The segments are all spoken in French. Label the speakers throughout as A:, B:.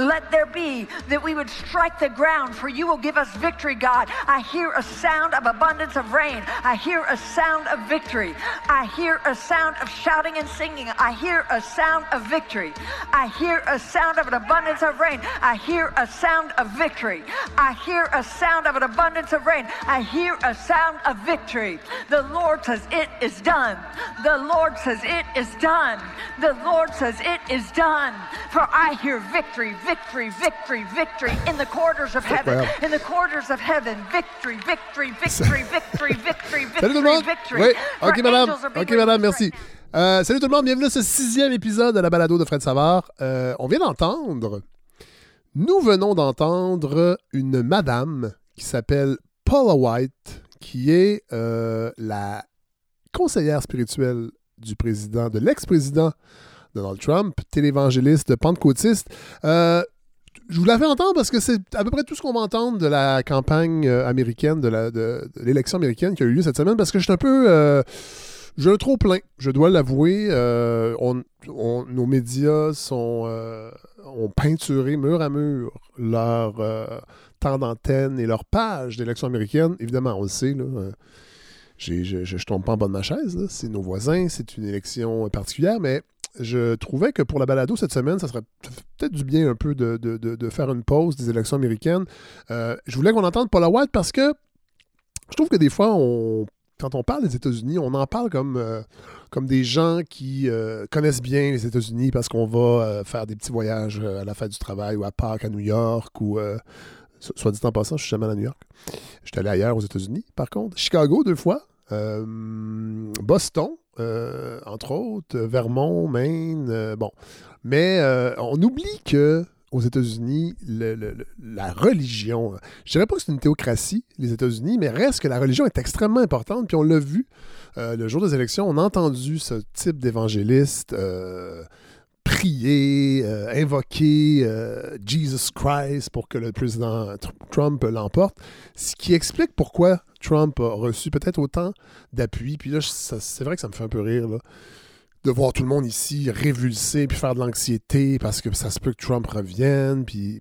A: Let there be that we would strike the ground, for you will give us victory, God. I hear a sound of abundance of rain. I hear a sound of victory. I hear a sound of shouting and singing. I hear a sound of victory. I hear a sound of an abundance of rain. I hear a sound of victory. I hear a sound of an abundance of rain. I hear a sound of victory. The Lord says, It is done. The Lord says, It is done. The Lord says, It is done. For I hear victory, victory, victory, victory in the quarters of heaven. In the quarters of heaven. Victory, victory, victory, victory, victory,
B: Salut tout le
A: victory,
B: monde.
A: victory.
B: Oui, ok madame. Ok madame, merci. Euh, salut tout le monde, bienvenue à ce sixième épisode de la balado de Fred Savard. Euh, on vient d'entendre, nous venons d'entendre une madame qui s'appelle Paula White, qui est euh, la conseillère spirituelle du président, de l'ex-président Donald Trump, télévangéliste, pentecôtiste. Euh, je vous la fais entendre parce que c'est à peu près tout ce qu'on va entendre de la campagne euh, américaine, de l'élection américaine qui a eu lieu cette semaine, parce que je suis un peu... euh, j'ai un trop plein, je dois l'avouer. Euh, nos médias sont, ont peinturé mur à mur leur temps d'antenne et leur page d'élection américaine. Évidemment, on le sait, là, je ne tombe pas en bas de ma chaise. C'est nos voisins, c'est une élection particulière, mais je trouvais que pour la balado cette semaine, ça serait peut-être du bien un peu de, de- de- faire une pause des élections américaines. Euh, je voulais qu'on entende Paula White parce que je trouve que des fois, on, quand on parle des États-Unis, on en parle comme, euh, comme des gens qui euh, connaissent bien les États-Unis parce qu'on va faire des petits voyages à la fête du travail ou à Pâques à New York ou. so- soit dit en passant, je suis jamais à New York. Je suis allé ailleurs aux États-Unis, par contre. Chicago, deux fois. Euh, Boston, euh, entre autres. Vermont, Maine. euh, bon. Mais on oublie que aux États-Unis, la religion, je dirais pas que c'est une théocratie, les États-Unis, mais reste que la religion est extrêmement importante. Puis on l'a vu le jour des élections, on a entendu ce type d'évangéliste prier, euh, invoquer euh, Jesus Christ pour que le président Tr- Trump l'emporte, ce qui explique pourquoi Trump a reçu peut-être autant d'appui. Puis là, c'est vrai que ça me fait un peu rire, de voir tout le monde ici révulser puis faire de l'anxiété parce que ça se peut que Trump revienne. Puis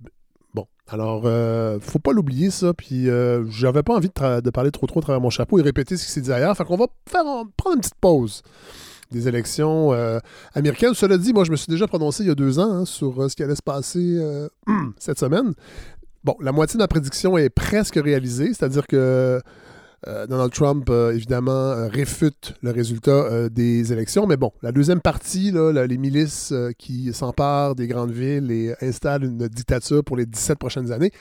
B: bon, alors, euh, faut pas l'oublier, ça. Puis euh, j'avais pas envie de, parler trop trop à travers mon chapeau et répéter ce qui s'est dit ailleurs. Fait qu'on va prendre une petite pause des élections euh, américaines. Cela dit, moi, je me suis déjà prononcé il y a deux ans hein, sur euh, ce qui allait se passer euh, cette semaine. Bon, la moitié de ma prédiction est presque réalisée, c'est-à-dire que euh, Donald Trump, euh, évidemment, euh, réfute le résultat des élections. Mais bon, la deuxième partie, les milices qui s'emparent des grandes villes et installent une dictature pour les 17 prochaines années,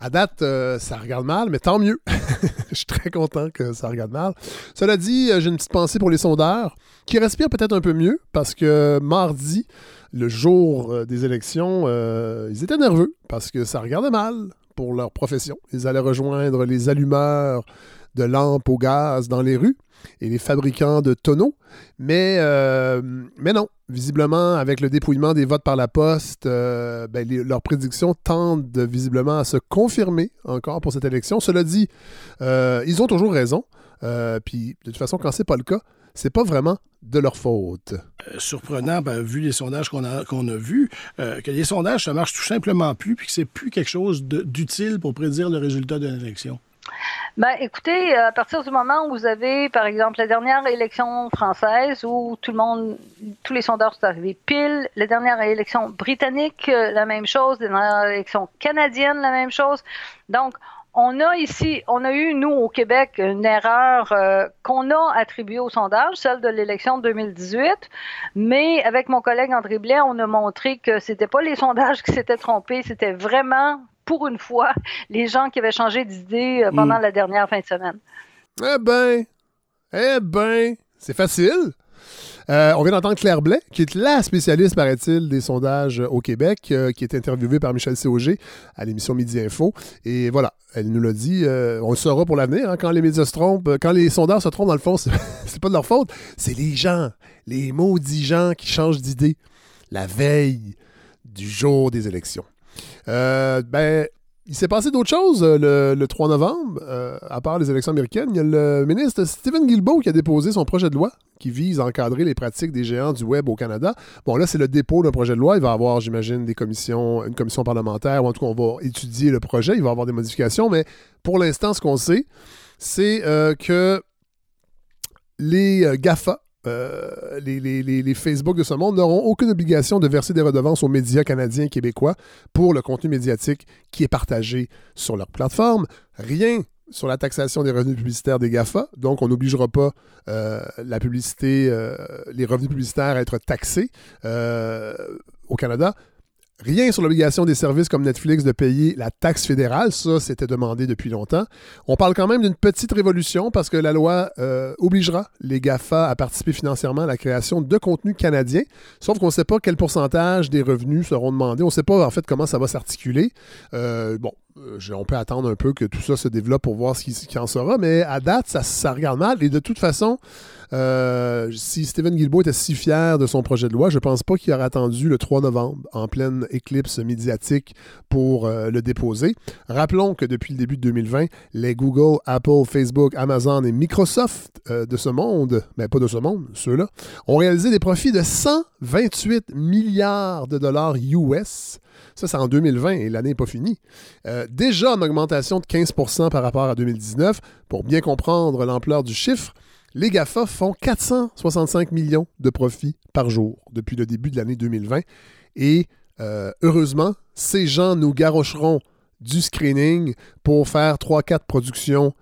B: à date, ça regarde mal, mais tant mieux. Je suis très content que ça regarde mal. Cela dit, j'ai une petite pensée pour les sondeurs qui respirent peut-être un peu mieux parce que mardi, le jour des élections, ils étaient nerveux parce que ça regardait mal pour leur profession. Ils allaient rejoindre les allumeurs de lampes au gaz dans les rues et les fabricants de tonneaux. Mais, euh, non, visiblement, avec le dépouillement des votes par la poste, euh, ben, leurs prédictions tendent de- visiblement à se confirmer encore pour cette élection. Cela dit, euh, ils ont toujours raison. Puis, de toute façon, quand c'est pas le cas, c'est pas vraiment de leur faute.
C: Surprenant, ben, vu les sondages qu'on a, qu'on a vus, que les sondages, ça marche tout simplement plus, puis que c'est plus quelque chose d'utile pour prédire le résultat d'une élection.
D: Ben, écoutez, à partir du moment où vous avez, par exemple, la dernière élection française où tout le monde, tous les sondeurs sont arrivés pile, la dernière élection britannique, euh, la même chose, la dernière élection canadienne, la même chose. Donc, on a ici, on a eu, nous, au Québec, une erreur euh, qu'on a attribuée au sondage, celle de l'élection de 2018. Mais avec mon collègue André Blais, on a montré que c'était pas les sondages qui s'étaient trompés, c'était vraiment, pour une fois, les gens qui avaient changé d'idée euh, pendant
B: Mm.
D: la dernière fin de semaine.
B: Eh ben, eh ben, c'est facile. Euh, on vient d'entendre Claire Blais, qui est la spécialiste, paraît-il, des sondages au Québec, euh, qui est interviewée par Michel Cauger à l'émission Midi Info. Et voilà, elle nous l'a dit, euh, on le saura pour l'avenir, hein, quand les médias se trompent, euh, quand les sondeurs se trompent, dans le fond, c'est pas de leur faute, c'est les gens, les maudits gens qui changent d'idée la veille du jour des élections. Euh, ben, il s'est passé d'autres choses euh, le, 3 novembre, euh, à part les élections américaines. Il y a le ministre Stephen Guilbeault qui a déposé son projet de loi qui vise à encadrer les pratiques des géants du web au Canada. Bon, là, c'est le dépôt d'un projet de loi. Il va y avoir, j'imagine, des commissions, une commission parlementaire, ou en tout cas, on va étudier le projet. Il va y avoir des modifications, mais pour l'instant, ce qu'on sait, c'est euh, que les GAFA, euh, les, Facebook de ce monde n'auront aucune obligation de verser des redevances aux médias canadiens et québécois pour le contenu médiatique qui est partagé sur leur plateforme. Rien sur la taxation des revenus publicitaires des GAFA. Donc, on n'obligera pas euh, la publicité, euh, les revenus publicitaires à être taxés au Canada. Rien sur l'obligation des services comme Netflix de payer la taxe fédérale, ça c'était demandé depuis longtemps. On parle quand même d'une petite révolution parce que la loi euh, obligera les GAFA à participer financièrement à la création de contenu canadien, sauf qu'on ne sait pas quel pourcentage des revenus seront demandés. On ne sait pas en fait comment ça va s'articuler. Euh, bon, euh, on peut attendre un peu que tout ça se développe pour voir ce qui, en sera, mais à date, ça, ça regarde mal. Et de toute façon, euh, si Stephen Guilbeault était si fier de son projet de loi, je ne pense pas qu'il aurait attendu le 3 novembre, en pleine éclipse médiatique, pour euh, le déposer. Rappelons que depuis le début de 2020, les Google, Apple, Facebook, Amazon et Microsoft de ce monde, mais pas de ce monde, ceux-là, ont réalisé des profits de 128 milliards de dollars US ça, c'est en 2020 et l'année n'est pas finie. Euh, déjà en augmentation de 15% par rapport à 2019. Pour bien comprendre l'ampleur du chiffre, les GAFA font 465 millions de profits par jour depuis le début de l'année 2020. Et euh, heureusement, ces gens nous garocheront du screening pour faire 3-4 productions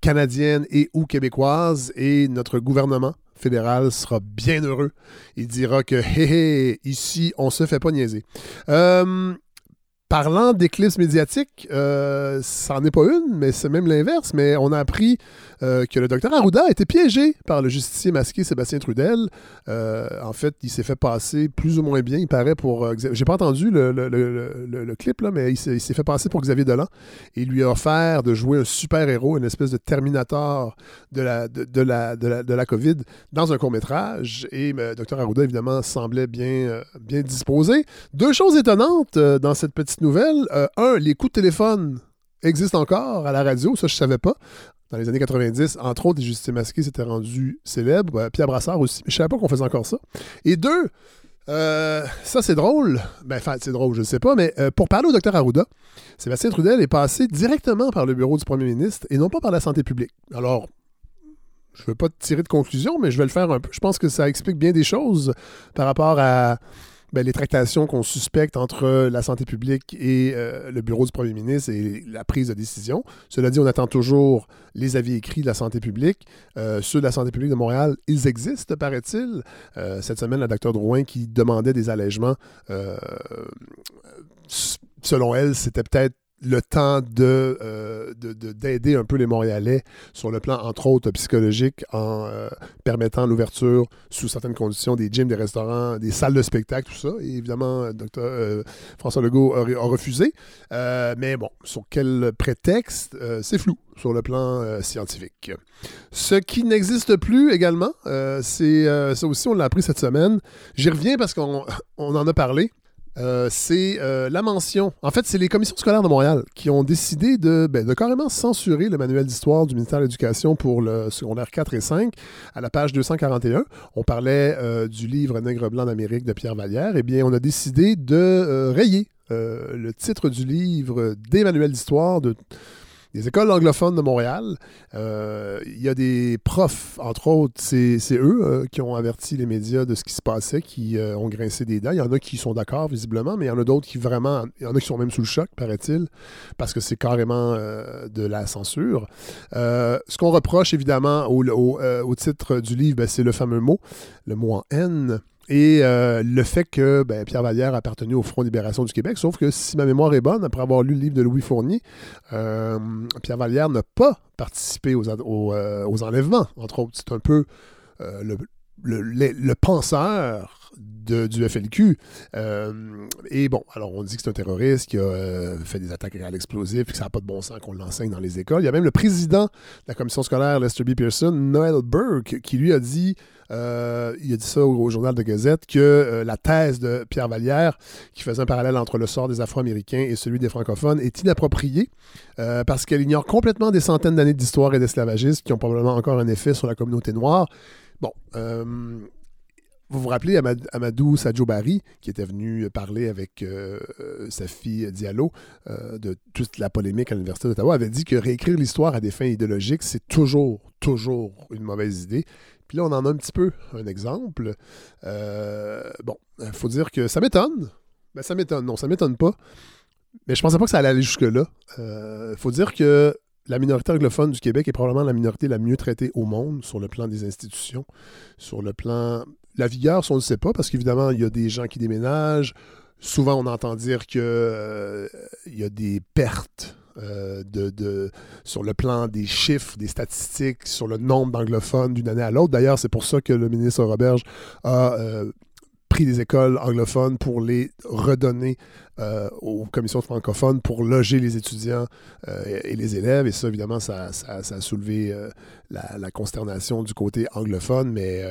B: canadiennes et ou québécoises et notre gouvernement fédéral sera bien heureux. Il dira que, hé hé, ici, on se fait pas niaiser. Euh, Parlant d'éclipse médiatique, euh, n'en est pas une, mais c'est même l'inverse. Mais on a appris euh, que le docteur Arruda a été piégé par le justicier masqué Sébastien Trudel. Euh, en fait, il s'est fait passer plus ou moins bien, il paraît, pour. J'ai pas entendu le, clip, là, mais il s'est fait passer pour Xavier Dolan. Et il lui a offert de jouer un super-héros, une espèce de Terminator de la, de, la, de, la, COVID dans un court-métrage. Et le docteur Arruda, évidemment, semblait bien, bien disposé. Deux choses étonnantes dans cette petite nouvelle. Euh, un, les coups de téléphone existent encore à la radio, ça je savais pas. Dans les années 90, entre autres, les justiciers masqués s'étaient rendus célèbres. Euh, Pierre Brassard aussi. Mais je savais pas qu'on faisait encore ça. Et deux, euh, ça c'est drôle. Ben, enfin, c'est drôle, je ne sais pas, mais pour parler au docteur Arruda, Sébastien Trudel est passé directement par le bureau du premier ministre et non pas par la santé publique. Alors, je ne veux pas tirer de conclusion, mais je vais le faire un peu. Je pense que ça explique bien des choses par rapport à ben, les tractations qu'on suspecte entre la santé publique et euh, le bureau du premier ministre et la prise de décision. Cela dit, on attend toujours les avis écrits de la santé publique. Euh, ceux de la santé publique de Montréal, ils existent, paraît-il. Euh, cette semaine, la docteur Drouin qui demandait des allègements, selon elle, c'était peut-être le temps euh, de, d'aider un peu les Montréalais sur le plan, entre autres, psychologique, en euh, permettant l'ouverture sous certaines conditions des gyms, des restaurants, des salles de spectacle, tout ça. Évidemment, docteur euh, François Legault a, refusé. mais bon, sur quel prétexte, c'est flou sur le plan scientifique. Ce qui n'existe plus également, c'est ça aussi, on l'a appris cette semaine. J'y reviens parce qu'on on en a parlé. Euh, c'est euh, la mention. En fait, c'est les commissions scolaires de Montréal qui ont décidé de, ben, carrément censurer le manuel d'histoire du ministère de l'Éducation pour le secondaire 4 et 5 à la page 241. On parlait euh, du livre Nègre blanc d'Amérique de Pierre Vallière. Eh bien, on a décidé de rayer le titre du livre des manuels d'histoire de les écoles anglophones de Montréal. Euh, il y a des profs, entre autres, c'est eux euh, qui ont averti les médias de ce qui se passait, qui euh, ont grincé des dents. Il y en a qui sont d'accord, visiblement, mais il y en a d'autres qui vraiment. Il y en a qui sont même sous le choc, paraît-il, parce que c'est carrément de la censure. ce qu'on reproche, évidemment, au, titre du livre, ben, c'est le fameux mot, le mot en N. Et euh, le fait que ben, Pierre Vallière a appartenu au Front de Libération du Québec, sauf que si ma mémoire est bonne, après avoir lu le livre de Louis Fournier, euh, Pierre Vallière n'a pas participé aux, euh, aux, enlèvements, entre autres. C'est un peu le, penseur du FLQ. Et bon, alors on dit que c'est un terroriste qui a fait des attaques à l'explosif, que ça n'a pas de bon sens qu'on l'enseigne dans les écoles. Il y a même le président de la commission scolaire, Lester B. Pearson, Noel Burke, qui lui a dit euh, il a dit ça au, journal de Gazette, que la thèse de Pierre Vallière, qui faisait un parallèle entre le sort des Afro-Américains et celui des francophones, est inappropriée parce qu'elle ignore complètement des centaines d'années d'histoire et d'esclavagisme qui ont probablement encore un effet sur la communauté noire. Bon, vous vous rappelez Amadou Sadio Barry, qui était venu parler avec euh, sa fille Diallo euh, de toute la polémique à l'Université d'Ottawa, avait dit que réécrire l'histoire à des fins idéologiques, c'est toujours, toujours une mauvaise idée. Puis là, on en a un petit peu un exemple. Euh, bon, il faut dire que ça m'étonne. Ben, ça m'étonne. Non, ça m'étonne pas. Mais je pensais pas que ça allait aller jusque-là. Il faut dire que la minorité anglophone du Québec est probablement la minorité la mieux traitée au monde sur le plan des institutions, sur le plan la vigueur, on ne le sait pas, parce qu'évidemment, il y a des gens qui déménagent. Souvent, on entend dire qu'il euh, y a des pertes euh, sur le plan des chiffres, des statistiques, sur le nombre d'anglophones d'une année à l'autre. D'ailleurs, c'est pour ça que le ministre Roberge a euh, pris des écoles anglophones pour les redonner aux commissions francophones pour loger les étudiants et les élèves. Et ça, évidemment, ça, a soulevé la, consternation du côté anglophone, mais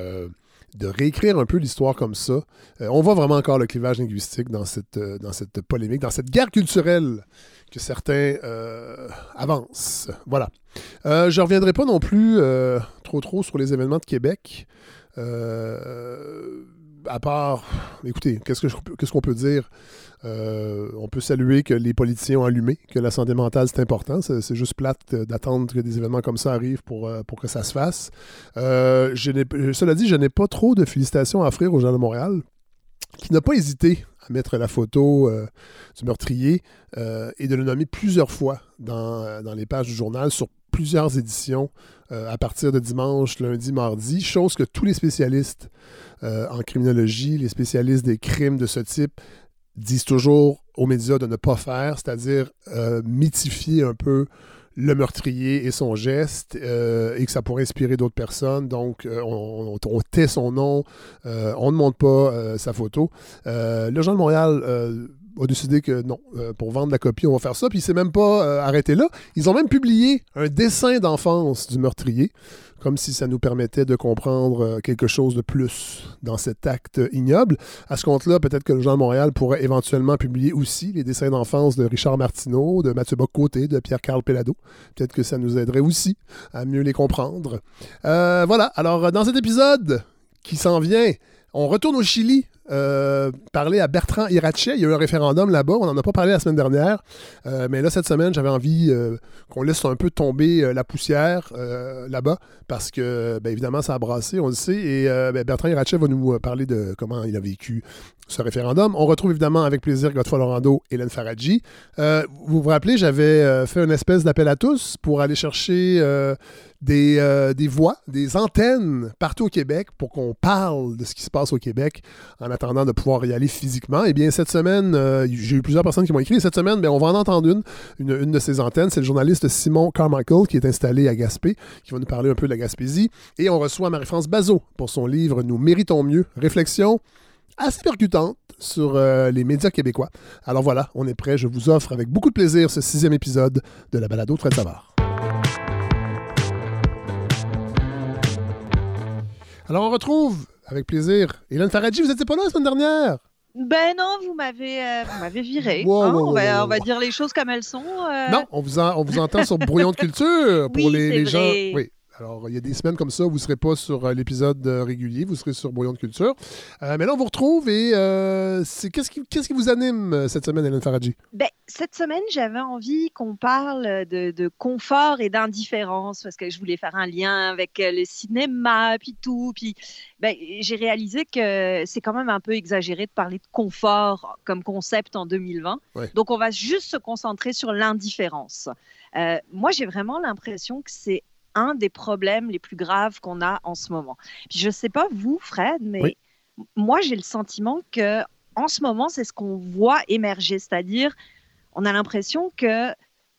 B: de réécrire un peu l'histoire comme ça. Euh, on voit vraiment encore le clivage linguistique dans cette, euh, dans cette polémique, dans cette guerre culturelle que certains euh, avancent. Voilà. je ne reviendrai pas non plus trop trop sur les événements de Québec. à part, écoutez, qu'est-ce qu'on peut dire? Euh, on peut saluer que les politiciens ont allumé, que la santé mentale, c'est important. C'est juste plate d'attendre que des événements comme ça arrivent pour, euh, que ça se fasse. Euh, cela dit, je n'ai pas trop de félicitations à offrir au Journal de Montréal, qui n'a pas hésité à mettre la photo du meurtrier et de le nommer plusieurs fois dans, dans les pages du journal sur plusieurs éditions à partir de dimanche, lundi, mardi, chose que tous les spécialistes en criminologie, les spécialistes des crimes de ce type disent toujours aux médias de ne pas faire, c'est-à-dire euh, mythifier un peu le meurtrier et son geste euh, et que ça pourrait inspirer d'autres personnes. Donc, euh, on, tait son nom, on ne montre pas sa photo. le Jean de Montréal a décidé que non, pour vendre la copie, on va faire ça. Puis, il s'est même pas arrêté là. Ils ont même publié un dessin d'enfance du meurtrier comme si ça nous permettait de comprendre euh, quelque chose de plus dans cet acte ignoble. À ce compte-là, peut-être que le Jean de Montréal pourrait éventuellement publier aussi les dessins d'enfance de Richard Martineau, de Mathieu Bocoté, de Pierre-Carl Pellado. Peut-être que ça nous aiderait aussi à mieux les comprendre. Euh, voilà, alors dans cet épisode qui s'en vient, on retourne au Chili euh, parler à Bertrand Irache. Il y a eu un référendum là-bas. On n'en a pas parlé la semaine dernière. Euh, mais là, cette semaine, j'avais envie euh, qu'on laisse un peu tomber la poussière là-bas parce que, bien évidemment, ça a brassé, on le sait. Et ben, Bertrand Irache va nous parler de comment il a vécu ce référendum. On retrouve évidemment avec plaisir Godfrey Lorando et Hélène Faradji. vous vous rappelez, j'avais fait une espèce d'appel à tous pour aller chercher des, des, voix, des antennes partout au Québec pour qu'on parle de ce qui se passe au Québec en attendant de pouvoir y aller physiquement. Eh bien, cette semaine, euh, j'ai eu plusieurs personnes qui m'ont écrit. Cette semaine, bien, on va en entendre une, une, de ces antennes. C'est le journaliste Simon Carmichael qui est installé à Gaspé, qui va nous parler un peu de la Gaspésie. Et on reçoit Marie-France Bazot pour son livre Nous méritons mieux. Réflexion assez percutante sur euh, les médias québécois. Alors voilà, on est prêt. Je vous offre avec beaucoup de plaisir ce sixième épisode de la balado Fred Savard. Alors on retrouve avec plaisir. Hélène Faradji, vous n'étiez pas là la semaine dernière?
E: Ben non, vous m'avez euh, viré. Hein, on, va, dire les choses comme elles sont. Euh.
B: Non, on vous, on vous entend sur Brouillon de culture pour les, les gens. Oui, alors, il y a des semaines comme ça, vous ne serez pas sur euh, l'épisode euh, régulier, vous serez sur Brouillon de Culture. Euh, mais là, on vous retrouve et c'est qu'est-ce qui, qui, vous anime cette semaine, Hélène Faradji?
E: Ben, cette semaine, j'avais envie qu'on parle de, confort et d'indifférence parce que je voulais faire un lien avec le cinéma, puis tout. Puis ben, j'ai réalisé que c'est quand même un peu exagéré de parler de confort comme concept en 2020. Donc, on va juste se concentrer sur l'indifférence. moi, j'ai vraiment l'impression que c'est un des problèmes les plus graves qu'on a en ce moment. Puis je ne sais pas vous, Fred, mais moi j'ai le sentiment que en ce moment c'est ce qu'on voit émerger, c'est-à-dire on a l'impression que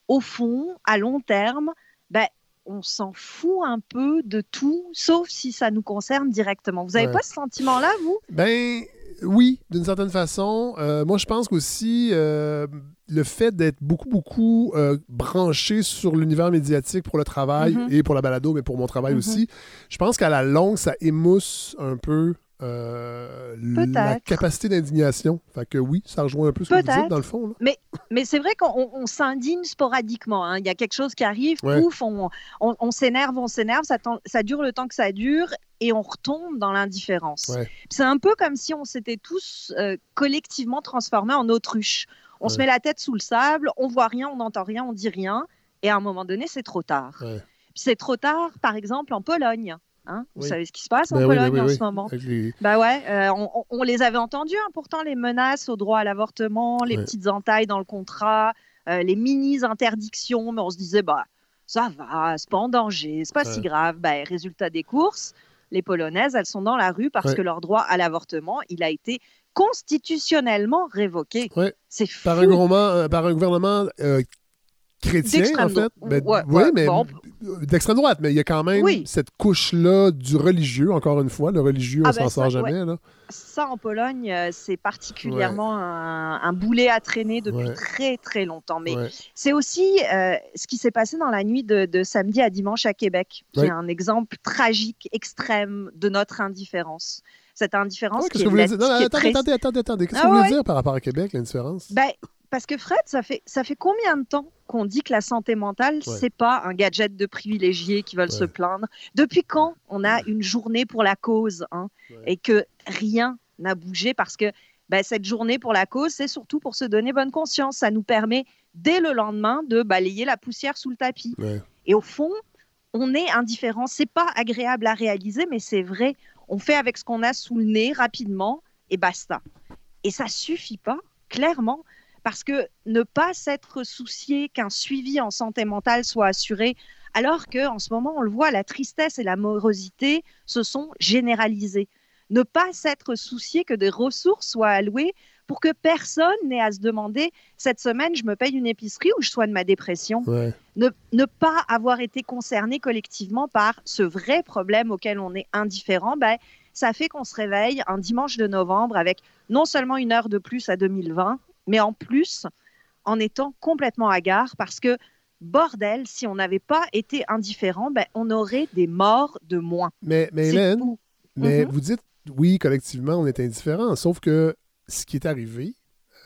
E: au fond, à long terme, ben, on s'en fout un peu de tout, sauf si ça nous concerne directement. Vous n'avez
B: Ouais.
E: pas ce sentiment-là, vous?
B: Ben oui, d'une certaine façon. Euh, moi, je pense qu'aussi euh, le fait d'être beaucoup, beaucoup euh, branché sur l'univers médiatique pour le travail
E: Mhm.
B: et pour la balado, mais pour mon travail
E: Mhm.
B: aussi, je pense qu'à la longue, ça émousse un peu euh, la capacité d'indignation. Fait que oui, ça rejoint un peu ce que vous dites dans le fond. là.
E: Mais c'est vrai qu'on on s'indigne sporadiquement. hein. Il y a quelque chose qui arrive,
B: Ouais.
E: pouf, on, s'énerve, on s'énerve, ça, dure le temps que ça dure et on retombe dans l'indifférence.
B: Ouais.
E: C'est un peu comme si on s'était tous euh, collectivement transformés en autruches. On se met la tête sous le sable, on voit rien, on n'entend rien, on dit rien, et à un moment donné, c'est trop tard.
B: Ouais.
E: C'est trop tard, par exemple, en Pologne. Hein. Vous
B: Oui.
E: savez ce qui se passe en
B: oui, ben
E: Pologne
B: oui,
E: en ce moment bah ouais, euh, on, les avait entendus, hein, pourtant, les menaces au droit à l'avortement, les
B: Ouais.
E: petites entailles dans le contrat, euh, les mini-interdictions, mais on se disait, bah, ça va, c'est pas en danger, c'est pas si grave. Bah, résultat des courses, les Polonaises, elles sont dans la rue parce
B: Ouais.
E: que leur droit à l'avortement, il a été constitutionnellement révoqué. C'est fou.
B: par, un gouvernement, euh, par un gouvernement euh, chrétien, en fait. Ben,
E: Ouais,
B: oui,
E: ouais,
B: mais
E: bon.
B: d'extrême droite, mais il y a quand même
E: Oui.
B: cette couche-là du religieux, encore une fois. Le religieux, on
E: Ah,
B: s'en
E: ben,
B: sort
E: ça,
B: jamais. Là.
E: Ça, en Pologne, euh, c'est particulièrement un, un boulet à traîner depuis très, très longtemps. Mais. C'est aussi euh, ce qui s'est passé dans la nuit de, de samedi à dimanche à Québec, qui est un exemple tragique, extrême de notre indifférence. Cette indifférence
B: Ouais,
E: qui
B: Qu'est-ce que
E: est
B: vous dire? Non,
E: qui est
B: attendez, attendez, attendez, attendez. Qu'est-ce
E: Ah
B: que vous voulez
E: ouais.
B: dire par rapport à Québec, la différence?
E: Ben, parce que Fred, ça fait, ça fait combien de temps qu'on dit que la santé mentale,
B: Ouais.
E: c'est pas un gadget de privilégiés qui veulent se plaindre? Depuis quand on a une journée pour la cause hein, et que rien n'a bougé parce que ben, cette journée pour la cause, c'est surtout pour se donner bonne conscience. Ça nous permet dès le lendemain de balayer la poussière sous le tapis. Et au fond, on est indifférent. C'est pas agréable à réaliser, mais c'est vrai. On fait avec ce qu'on a sous le nez rapidement et basta. Et ça suffit pas, clairement, parce que ne pas s'être soucié qu'un suivi en santé mentale soit assuré, alors que en ce moment, on le voit, la tristesse et la morosité se sont généralisées. Ne pas s'être soucié que des ressources soient allouées pour que personne n'ait à se demander cette semaine, je me paye une épicerie ou je soigne ma dépression
B: Ouais.
E: ne, ne pas avoir été concerné collectivement par ce vrai problème auquel on est indifférent, ben, ça fait qu'on se réveille un dimanche de novembre avec non seulement une heure de plus à 2020, mais en plus en étant complètement hagard parce que, bordel, si on n'avait pas été indifférent, ben, on aurait des morts de moins.
B: Mais, mais Hélène,
E: tout.
B: mais
E: Mhm.
B: vous dites, oui, collectivement, on est indifférent. Sauf que ce qui est arrivé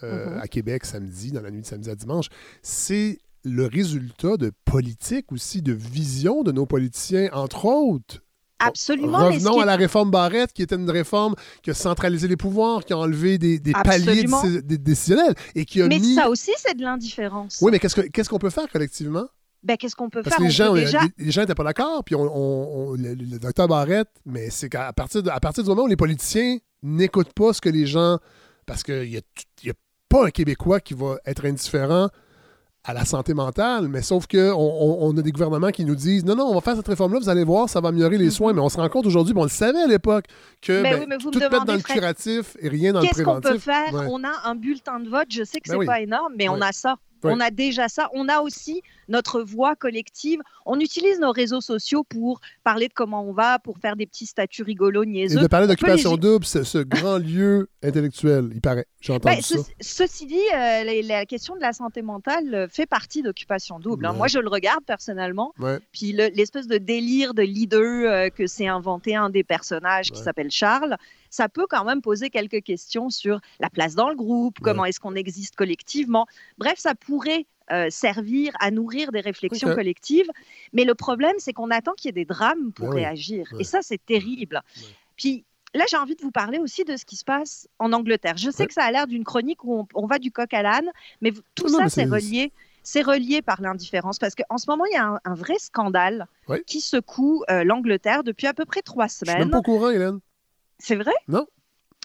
B: euh,
E: Mhm.
B: à Québec samedi, dans la nuit de samedi à dimanche, c'est le résultat de politique aussi, de vision de nos politiciens, entre autres.
E: Absolument.
B: Revenons
E: qui
B: à la réforme Barrette, qui était une réforme qui a centralisé les pouvoirs, qui a enlevé des, des paliers des- décisionnels et qui a
E: Mais
B: mis.
E: ça aussi, c'est de l'indifférence.
B: Oui, mais qu'est-ce que- qu'est-ce qu'on peut faire collectivement?
E: Ben, Qu'est-ce qu'on peut
B: Parce
E: faire?
B: que les gens,
E: déjà...
B: les, les gens n'étaient pas d'accord, puis on, on- on- le, le docteur Barrette, mais c'est qu'à partir, de- à partir du moment où les politiciens n'écoutent pas ce que les gens. Parce qu'il n'y a, y a pas un Québécois qui va être indifférent à la santé mentale, mais sauf qu'on on, on a des gouvernements qui nous disent non, non, on va faire cette réforme-là, vous allez voir, ça va améliorer les
E: Mhm.
B: soins, mais on se rend compte aujourd'hui, on le savait à l'époque, que
E: Mais
B: ben,
E: oui, mais vous
B: tout mettre dans le curatif et rien dans le
E: Qu'est-ce qu'on
B: préventif.
E: peut faire?
B: Ouais.
E: On a un bulletin de vote. Je sais que
B: Ben
E: c'est
B: oui.
E: pas énorme, mais on a ça.
B: Ouais.
E: On a déjà ça. On a aussi notre voix collective. On utilise nos réseaux sociaux pour parler de comment on va, pour faire des petits statuts rigolos,
B: Et
E: niaiseux.
B: de parler d'occupation
E: les-
B: double, ce, ce grand lieu intellectuel, il paraît. J'ai entendu
E: Ben,
B: ça.
E: ceci, dit, euh, la, la question de la santé mentale fait partie d'occupation double. hein.
B: Ouais.
E: Moi, je le regarde personnellement.
B: Ouais.
E: Puis le- l'espèce de délire de leader euh, que s'est inventé un des personnages qui s'appelle Charles, ça peut quand même poser quelques questions sur la place dans le groupe, comment est-ce qu'on existe collectivement. Bref, ça pourrait euh, servir à nourrir des réflexions collectives. Mais le problème, c'est qu'on attend qu'il y ait des drames pour
B: Ben
E: réagir.
B: Ouais.
E: Et ça, c'est terrible.
B: Ouais.
E: Puis là, j'ai envie de vous parler aussi de ce qui se passe en Angleterre. Je sais que ça a l'air d'une chronique où on, on va du coq à l'âne, mais tout
B: Non,
E: ça, c'est relié. C'est relié par l'indifférence parce qu'en ce moment, il y a un, un vrai scandale qui secoue euh, l'Angleterre depuis à peu près trois
B: Je suis même
E: semaines.
B: pas au courant, Hélène.
E: C'est vrai?
B: Non.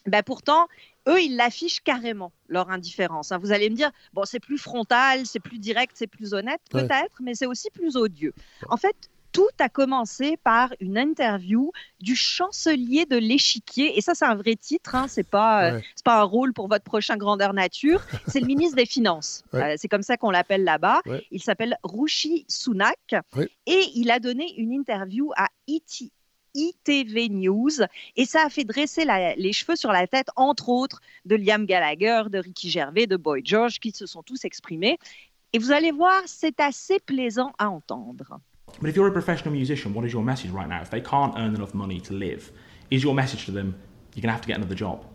E: Ben pourtant, eux, ils l'affichent carrément, leur indifférence. hein. Vous allez me dire, bon, c'est plus frontal, c'est plus direct, c'est plus honnête,
B: Ouais.
E: peut-être, mais c'est aussi plus odieux. En fait, tout a commencé par une interview du chancelier de l'échiquier. Et ça, c'est un vrai titre, hein, c'est pas, euh,
B: Ouais.
E: c'est pas un rôle pour votre prochain grandeur nature. C'est le ministre des Finances.
B: Ouais.
E: Euh, c'est comme ça qu'on l'appelle là-bas.
B: Ouais.
E: Il s'appelle Rushi Sunak. Et il a donné une interview à ET ITV News et ça a fait dresser la- les cheveux sur la tête, entre autres, de Liam Gallagher, de Ricky Gervais, de Boy George, qui se sont tous exprimés. Et vous allez voir, c'est assez plaisant à entendre.
F: But if you're a professional musician, what is your message right now? If they can't earn enough money to live, is your message to them, you're going to have to get another job?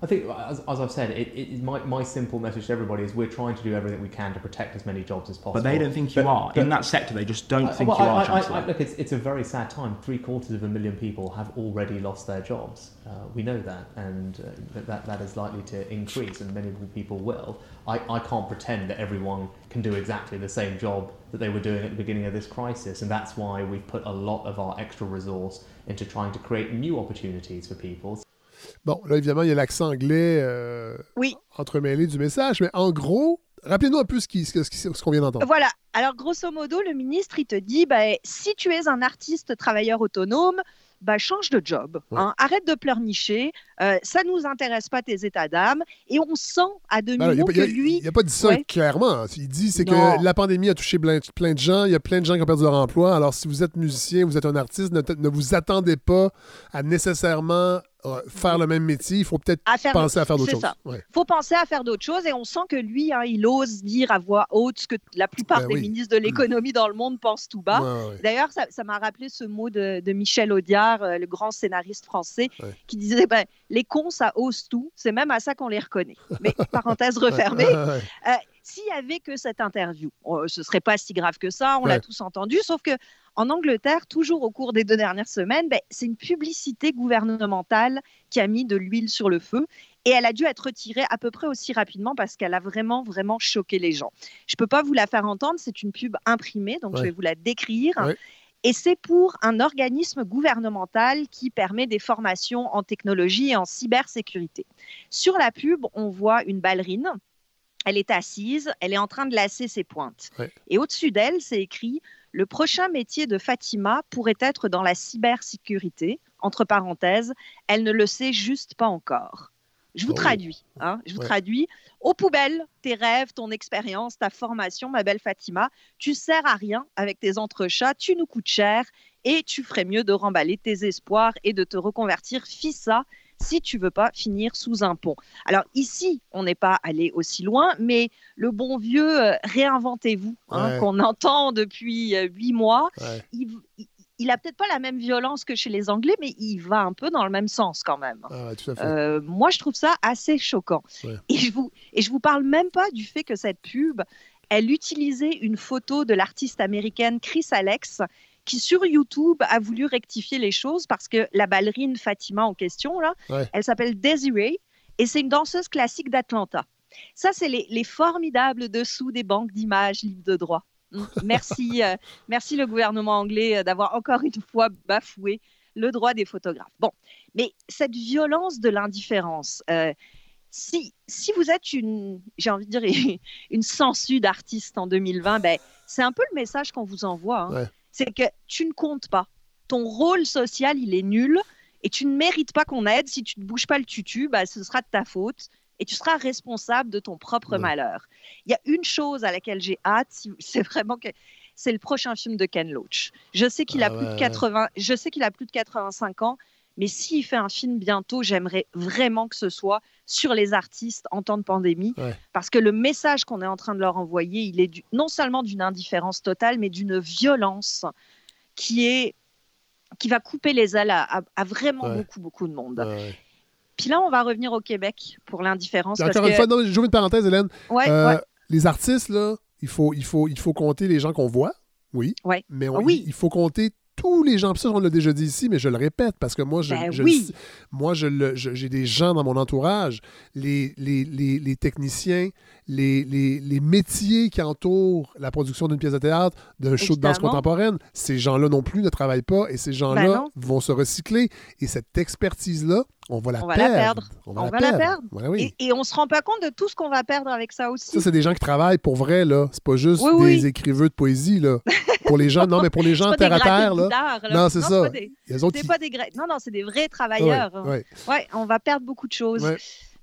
G: I think, as, as I've said, it, it, my, my simple message to everybody is we're trying to do everything we can to protect as many jobs as possible.
F: But they don't think you
G: But-
F: are.
G: but-
F: In that sector, they just don't think
G: well,
F: you
G: I-
F: are,
G: I- I- look, it's, it's a very sad time. Three quarters of a million people have already lost their jobs. Uh, we know that, and uh, that, that, is likely to increase, and many more people will. I, I can't pretend that everyone can do exactly the same job that they were doing at the beginning of this crisis, and that's why we've put a lot of our extra resource into trying to create new opportunities for people.
B: Bon, là, évidemment, il y a l'accent anglais euh,
E: Oui.
B: entremêlé du message, mais en gros, rappelez-nous un peu ce qui- ce ce qu'on vient d'entendre.
E: Voilà. Alors, grosso modo, le ministre, il te dit, ben, si tu es un artiste travailleur autonome, ben, change de job.
B: Ouais.
E: hein. Arrête de pleurnicher. Euh, ça nous intéresse pas tes états d'âme. Et on sent à
B: Ben alors, il
E: demi-mot
B: n'a
E: que lui...
B: pas dit ça
E: Ouais.
B: clairement. Il dit c'est que la pandémie a touché plein, plein de gens. Il y a plein de gens qui ont perdu leur emploi. Alors, si vous êtes musicien, vous êtes un artiste, ne, ne vous attendez pas à nécessairement faire le même métier. Il faut peut-être penser à faire d'autres choses. Ouais.
E: faut penser à faire d'autres choses et on sent que lui, hein, il ose dire à voix haute ce que la plupart
B: Ben
E: des
B: oui.
E: ministres de l'économie dans le monde pensent tout bas.
B: Ouais.
E: D'ailleurs, ça m'a rappelé ce mot de, de Michel Audiard, euh, le grand scénariste français, qui disait ben, Les cons, ça ose tout. C'est même à ça qu'on les reconnaît. Mais parenthèse refermée. Euh, S'il y avait que cette interview, euh, ce serait pas si grave que ça, on l'a tous entendu, sauf que en Angleterre, toujours au cours des deux dernières semaines, ben, c'est une publicité gouvernementale qui a mis de l'huile sur le feu et elle a dû être retirée à peu près aussi rapidement parce qu'elle a vraiment, vraiment choqué les gens. Je peux pas vous la faire entendre, c'est une pub imprimée, donc je vais vous la décrire.
B: Ouais.
E: Et c'est pour un organisme gouvernemental qui permet des formations en technologie et en cybersécurité. Sur la pub, on voit une ballerine. Elle est assise, elle est en train de lasser ses pointes.
B: Ouais.
E: Et au-dessus d'elle, c'est écrit Le prochain métier de Fatima pourrait être dans la cybersécurité. Entre parenthèses, elle ne le sait juste pas encore. Je vous
B: Oh.
E: traduis. hein, je vous
B: Ouais.
E: traduis. Aux poubelles, tes rêves, ton expérience, ta formation, ma belle Fatima. Tu sers à rien avec tes entrechats, tu nous coûtes cher et tu ferais mieux de remballer tes espoirs et de te reconvertir FISA si tu veux pas finir sous un pont. Alors ici, on n'est pas allé aussi loin, mais le bon vieux euh, réinventez-vous hein,
B: Ouais.
E: qu'on entend depuis euh, huit mois,
B: Ouais.
E: il, il- il a peut-être pas la même violence que chez les Anglais, mais il va un peu dans le même sens quand même.
B: Ah, ouais, tout à fait.
E: Euh, moi, je trouve ça assez choquant.
B: Ouais.
E: Et je vous et je vous parle même pas du fait que cette pub, elle utilisait une photo de l'artiste américaine Chris Alex, qui sur YouTube a voulu rectifier les choses parce que la ballerine Fatima en question là,
B: Ouais.
E: elle s'appelle Desiree et c'est une danseuse classique d'Atlanta. Ça, c'est les, les formidables dessous des banques d'images libres de droit. Mm. Merci, euh, merci le gouvernement anglais euh, d'avoir encore une fois bafoué le droit des photographes. Bon, mais cette violence de l'indifférence, euh, si, si vous êtes une, j'ai envie de dire, une sangsue d'artiste en 2020, ben, c'est un peu le message qu'on vous envoie. hein.
B: Ouais.
E: C'est que tu ne comptes pas. Ton rôle social, il est nul et tu ne mérites pas qu'on aide. Si tu ne bouges pas le tutu, ben, ce sera de ta faute et tu seras responsable de ton propre
B: Ouais.
E: malheur. Il y a une chose à laquelle j'ai hâte, c'est vraiment que c'est le prochain film de Ken Loach. Je sais qu'il
B: Ah
E: a plus de
B: ouais.
E: 80, je sais qu'il a plus de 85 ans, mais s'il fait un film bientôt, j'aimerais vraiment que ce soit sur les artistes en temps de pandémie,
B: Ouais.
E: parce que le message qu'on est en train de leur envoyer, il est du- non seulement d'une indifférence totale, mais d'une violence qui est qui va couper les ailes à, à- à vraiment
B: Ouais.
E: beaucoup beaucoup de monde.
B: Ouais.
E: Puis là, on va revenir au Québec pour l'indifférence.
B: Encore une
E: que-
B: fois, non, j'ouvre une parenthèse, Hélène. Euh. Les artistes, là, il faut, il, faut, il faut compter les gens qu'on voit, oui. Mais on-
E: oui.
B: il faut compter tous les gens. Ça, on l'a déjà dit ici, mais je le répète parce que moi, je,
E: Ben
B: je-
E: oui.
B: moi, je j'ai des gens dans mon entourage, les, les, les, les techniciens, les, les, les métiers qui entourent la production d'une pièce de théâtre, d'un show de danse contemporaine. Ces gens-là non plus ne travaillent pas et ces gens-là
E: Ben
B: vont se recycler. Et cette expertise-là, On va la
E: On va
B: perdre.
E: la perdre.
B: On va,
E: On
B: la,
E: va la
B: perdre.
E: perdre.
B: Ouais, oui.
E: Et, et on se rend pas compte de tout ce qu'on va perdre avec ça aussi.
B: Ça, c'est des gens qui travaillent pour vrai, là. C'est pas juste
E: Oui,
B: des écriveux de poésie, là. Pour les gens, non, mais pour les gens terre à terre, là. Non, c'est ça.
E: pas des-
B: ils-
E: pas des Non, non, c'est des vrais travailleurs.
B: ouais.
E: Ouais, on va perdre beaucoup de choses.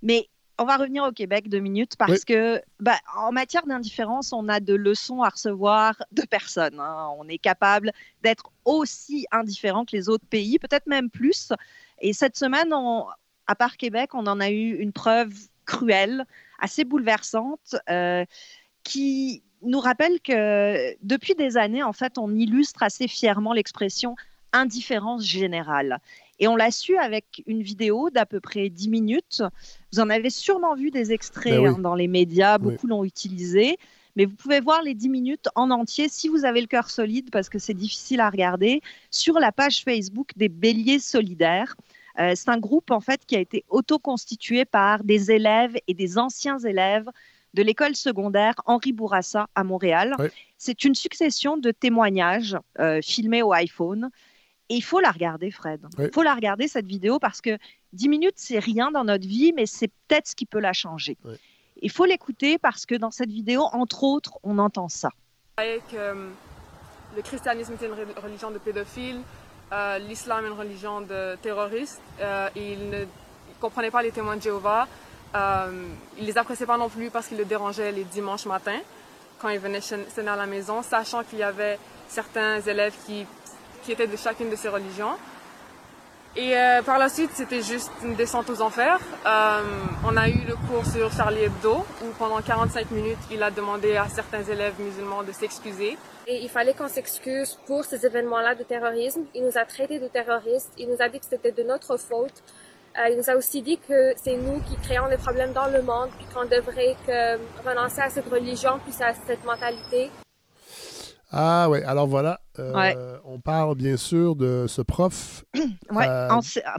E: Mais on va revenir au Québec deux minutes parce
B: Oui.
E: que, bah, en matière d'indifférence, on a de leçons à recevoir de personnes. hein. On est capable d'être aussi indifférent que les autres pays, peut-être même plus. Et cette semaine, on- à part Québec, on en a eu une preuve cruelle, assez bouleversante, euh, qui nous rappelle que depuis des années, en fait, on illustre assez fièrement l'expression indifférence générale. Et on l'a su avec une vidéo d'à peu près 10 minutes. Vous en avez sûrement vu des extraits
B: Ben oui.
E: hein, dans les médias,
B: Oui.
E: beaucoup l'ont utilisé. Mais vous pouvez voir les 10 minutes en entier si vous avez le cœur solide, parce que c'est difficile à regarder, sur la page Facebook des Béliers Solidaires. Euh, c'est un groupe en fait qui a été auto-constitué par des élèves et des anciens élèves de l'école secondaire Henri Bourassa à Montréal. C'est une succession de témoignages euh, filmés au iPhone. Et il faut la regarder, Fred. Il faut la regarder, cette vidéo, parce que 10 minutes, c'est rien dans notre vie, mais c'est peut-être ce qui peut la changer. Il faut l'écouter parce que dans cette vidéo, entre autres, on entend ça.
H: que euh, le christianisme était une re- religion de pédophiles, euh, l'islam une religion de terroristes. Euh, et il ne il comprenait pas les témoins de Jéhovah. Euh, il les appréciait pas non plus parce qu'ils le dérangeaient les dimanches matins quand ils venaient sonner à la maison, sachant qu'il y avait certains élèves qui étaient de chacune de ces religions. Et euh, par la suite, c'était juste une descente aux enfers. Euh, on a eu le cours sur Charlie Hebdo, où pendant 45 minutes, il a demandé à certains élèves musulmans de s'excuser.
I: Et il fallait qu'on s'excuse pour ces événements-là de terrorisme. Il nous a traités de terroristes. Il nous a dit que c'était de notre faute. Euh, il nous a aussi dit que c'est nous qui créons des problèmes dans le monde, puis qu'on devrait que renoncer à cette religion, puis à cette mentalité.
B: Ah, ouais. Alors voilà. euh,
E: Ouais.
B: On parle, bien sûr, de ce prof
E: Ouais,
B: Euh,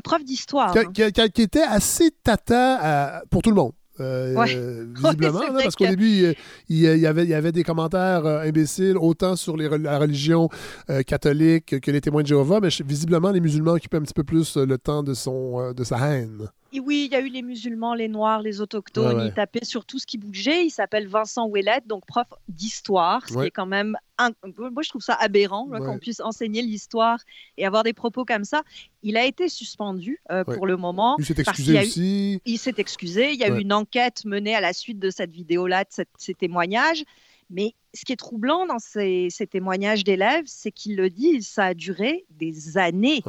E: prof d'histoire.
B: qui,
E: hein.
B: qui- qui- qui était assez tata à- pour tout le monde. Euh,
E: Ouais.
B: visiblement,
E: Ouais,
B: là, parce qu'au début, il, y avait, il y avait des commentaires euh, imbéciles, autant sur les, la religion euh, catholique que les témoins de Jéhovah, mais visiblement, les musulmans occupaient un petit peu plus euh, le temps de, son, euh, de sa haine.
E: Oui, il y a eu les musulmans, les noirs, les autochtones.
B: Ouais, ouais.
E: Il tapait sur tout ce qui bougeait. Il s'appelle Vincent Ouellette, donc prof d'histoire, ce qui est quand même. un- Moi, je trouve ça aberrant
B: Ouais.
E: qu'on puisse enseigner l'histoire et avoir des propos comme ça. Il a été suspendu euh,
B: Ouais.
E: pour le moment.
B: Il s'est excusé
E: eu-
B: aussi.
E: Il s'est excusé. Il y a
B: Ouais.
E: eu une enquête menée à la suite de cette vidéo-là, de cette- ces témoignages. Mais ce qui est troublant dans ces, ces témoignages d'élèves, c'est qu'ils le disent, ça a duré des années.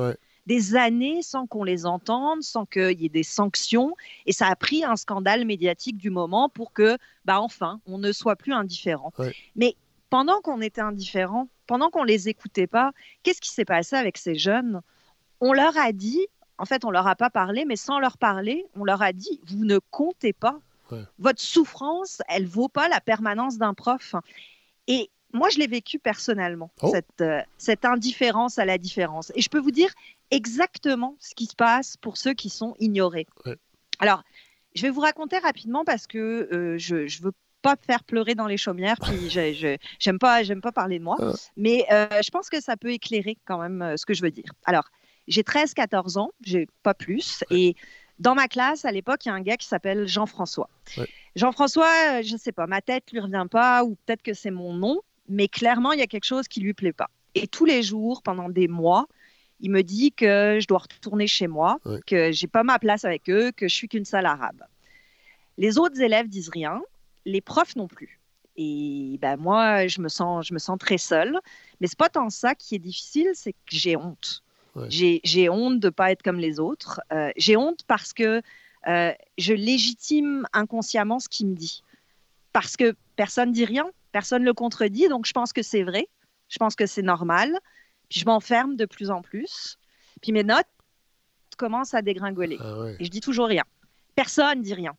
E: Des années sans qu'on les entende, sans qu'il y ait des sanctions. Et ça a pris un scandale médiatique du moment pour que, bah enfin, on ne soit plus indifférent.
B: Ouais.
E: Mais pendant qu'on était indifférent, pendant qu'on les écoutait pas, qu'est-ce qui s'est passé avec ces jeunes? On leur a dit, en fait, on leur a pas parlé, mais sans leur parler, on leur a dit, vous ne comptez pas.
B: Ouais.
E: Votre souffrance, elle vaut pas la permanence d'un prof. Et moi, je l'ai vécu personnellement,
B: Oh.
E: cette, euh, cette indifférence à la différence. Et je peux vous dire exactement ce qui se passe pour ceux qui sont ignorés.
B: Ouais.
E: Alors, je vais vous raconter rapidement parce que euh, je ne veux pas faire pleurer dans les chaumières, puis j'aime pas, pas parler de moi,
B: Ah.
E: mais euh, je pense que ça peut éclairer quand même euh, ce que je veux dire. Alors, j'ai 13-14 ans, j'ai pas plus, et dans ma classe, à l'époque, il y a un gars qui s'appelle Jean-François. Jean-François, je sais pas, ma tête lui revient pas, ou peut-être que c'est mon nom, mais clairement, il y a quelque chose qui lui plaît pas. Et tous les jours, pendant des mois, il me dit que je dois retourner chez moi,
B: Ouais.
E: que j'ai pas ma place avec eux, que je suis qu'une salle arabe. Les autres élèves disent rien, les profs non plus. Et ben moi, je me sens, je me sens très seule. Mais c'est pas tant ça qui est difficile, c'est que j'ai honte.
B: Ouais.
E: J'ai, honte de pas être comme les autres. Euh, j'ai honte parce que euh, je légitime inconsciemment ce qu'il me dit. Parce que personne dit rien, personne le contredit, donc je pense que c'est vrai. Je pense que c'est normal. Puis je m'enferme de plus en plus. Puis mes notes commencent à dégringoler.
B: Ah ouais.
E: Et je dis toujours rien. Personne dit rien.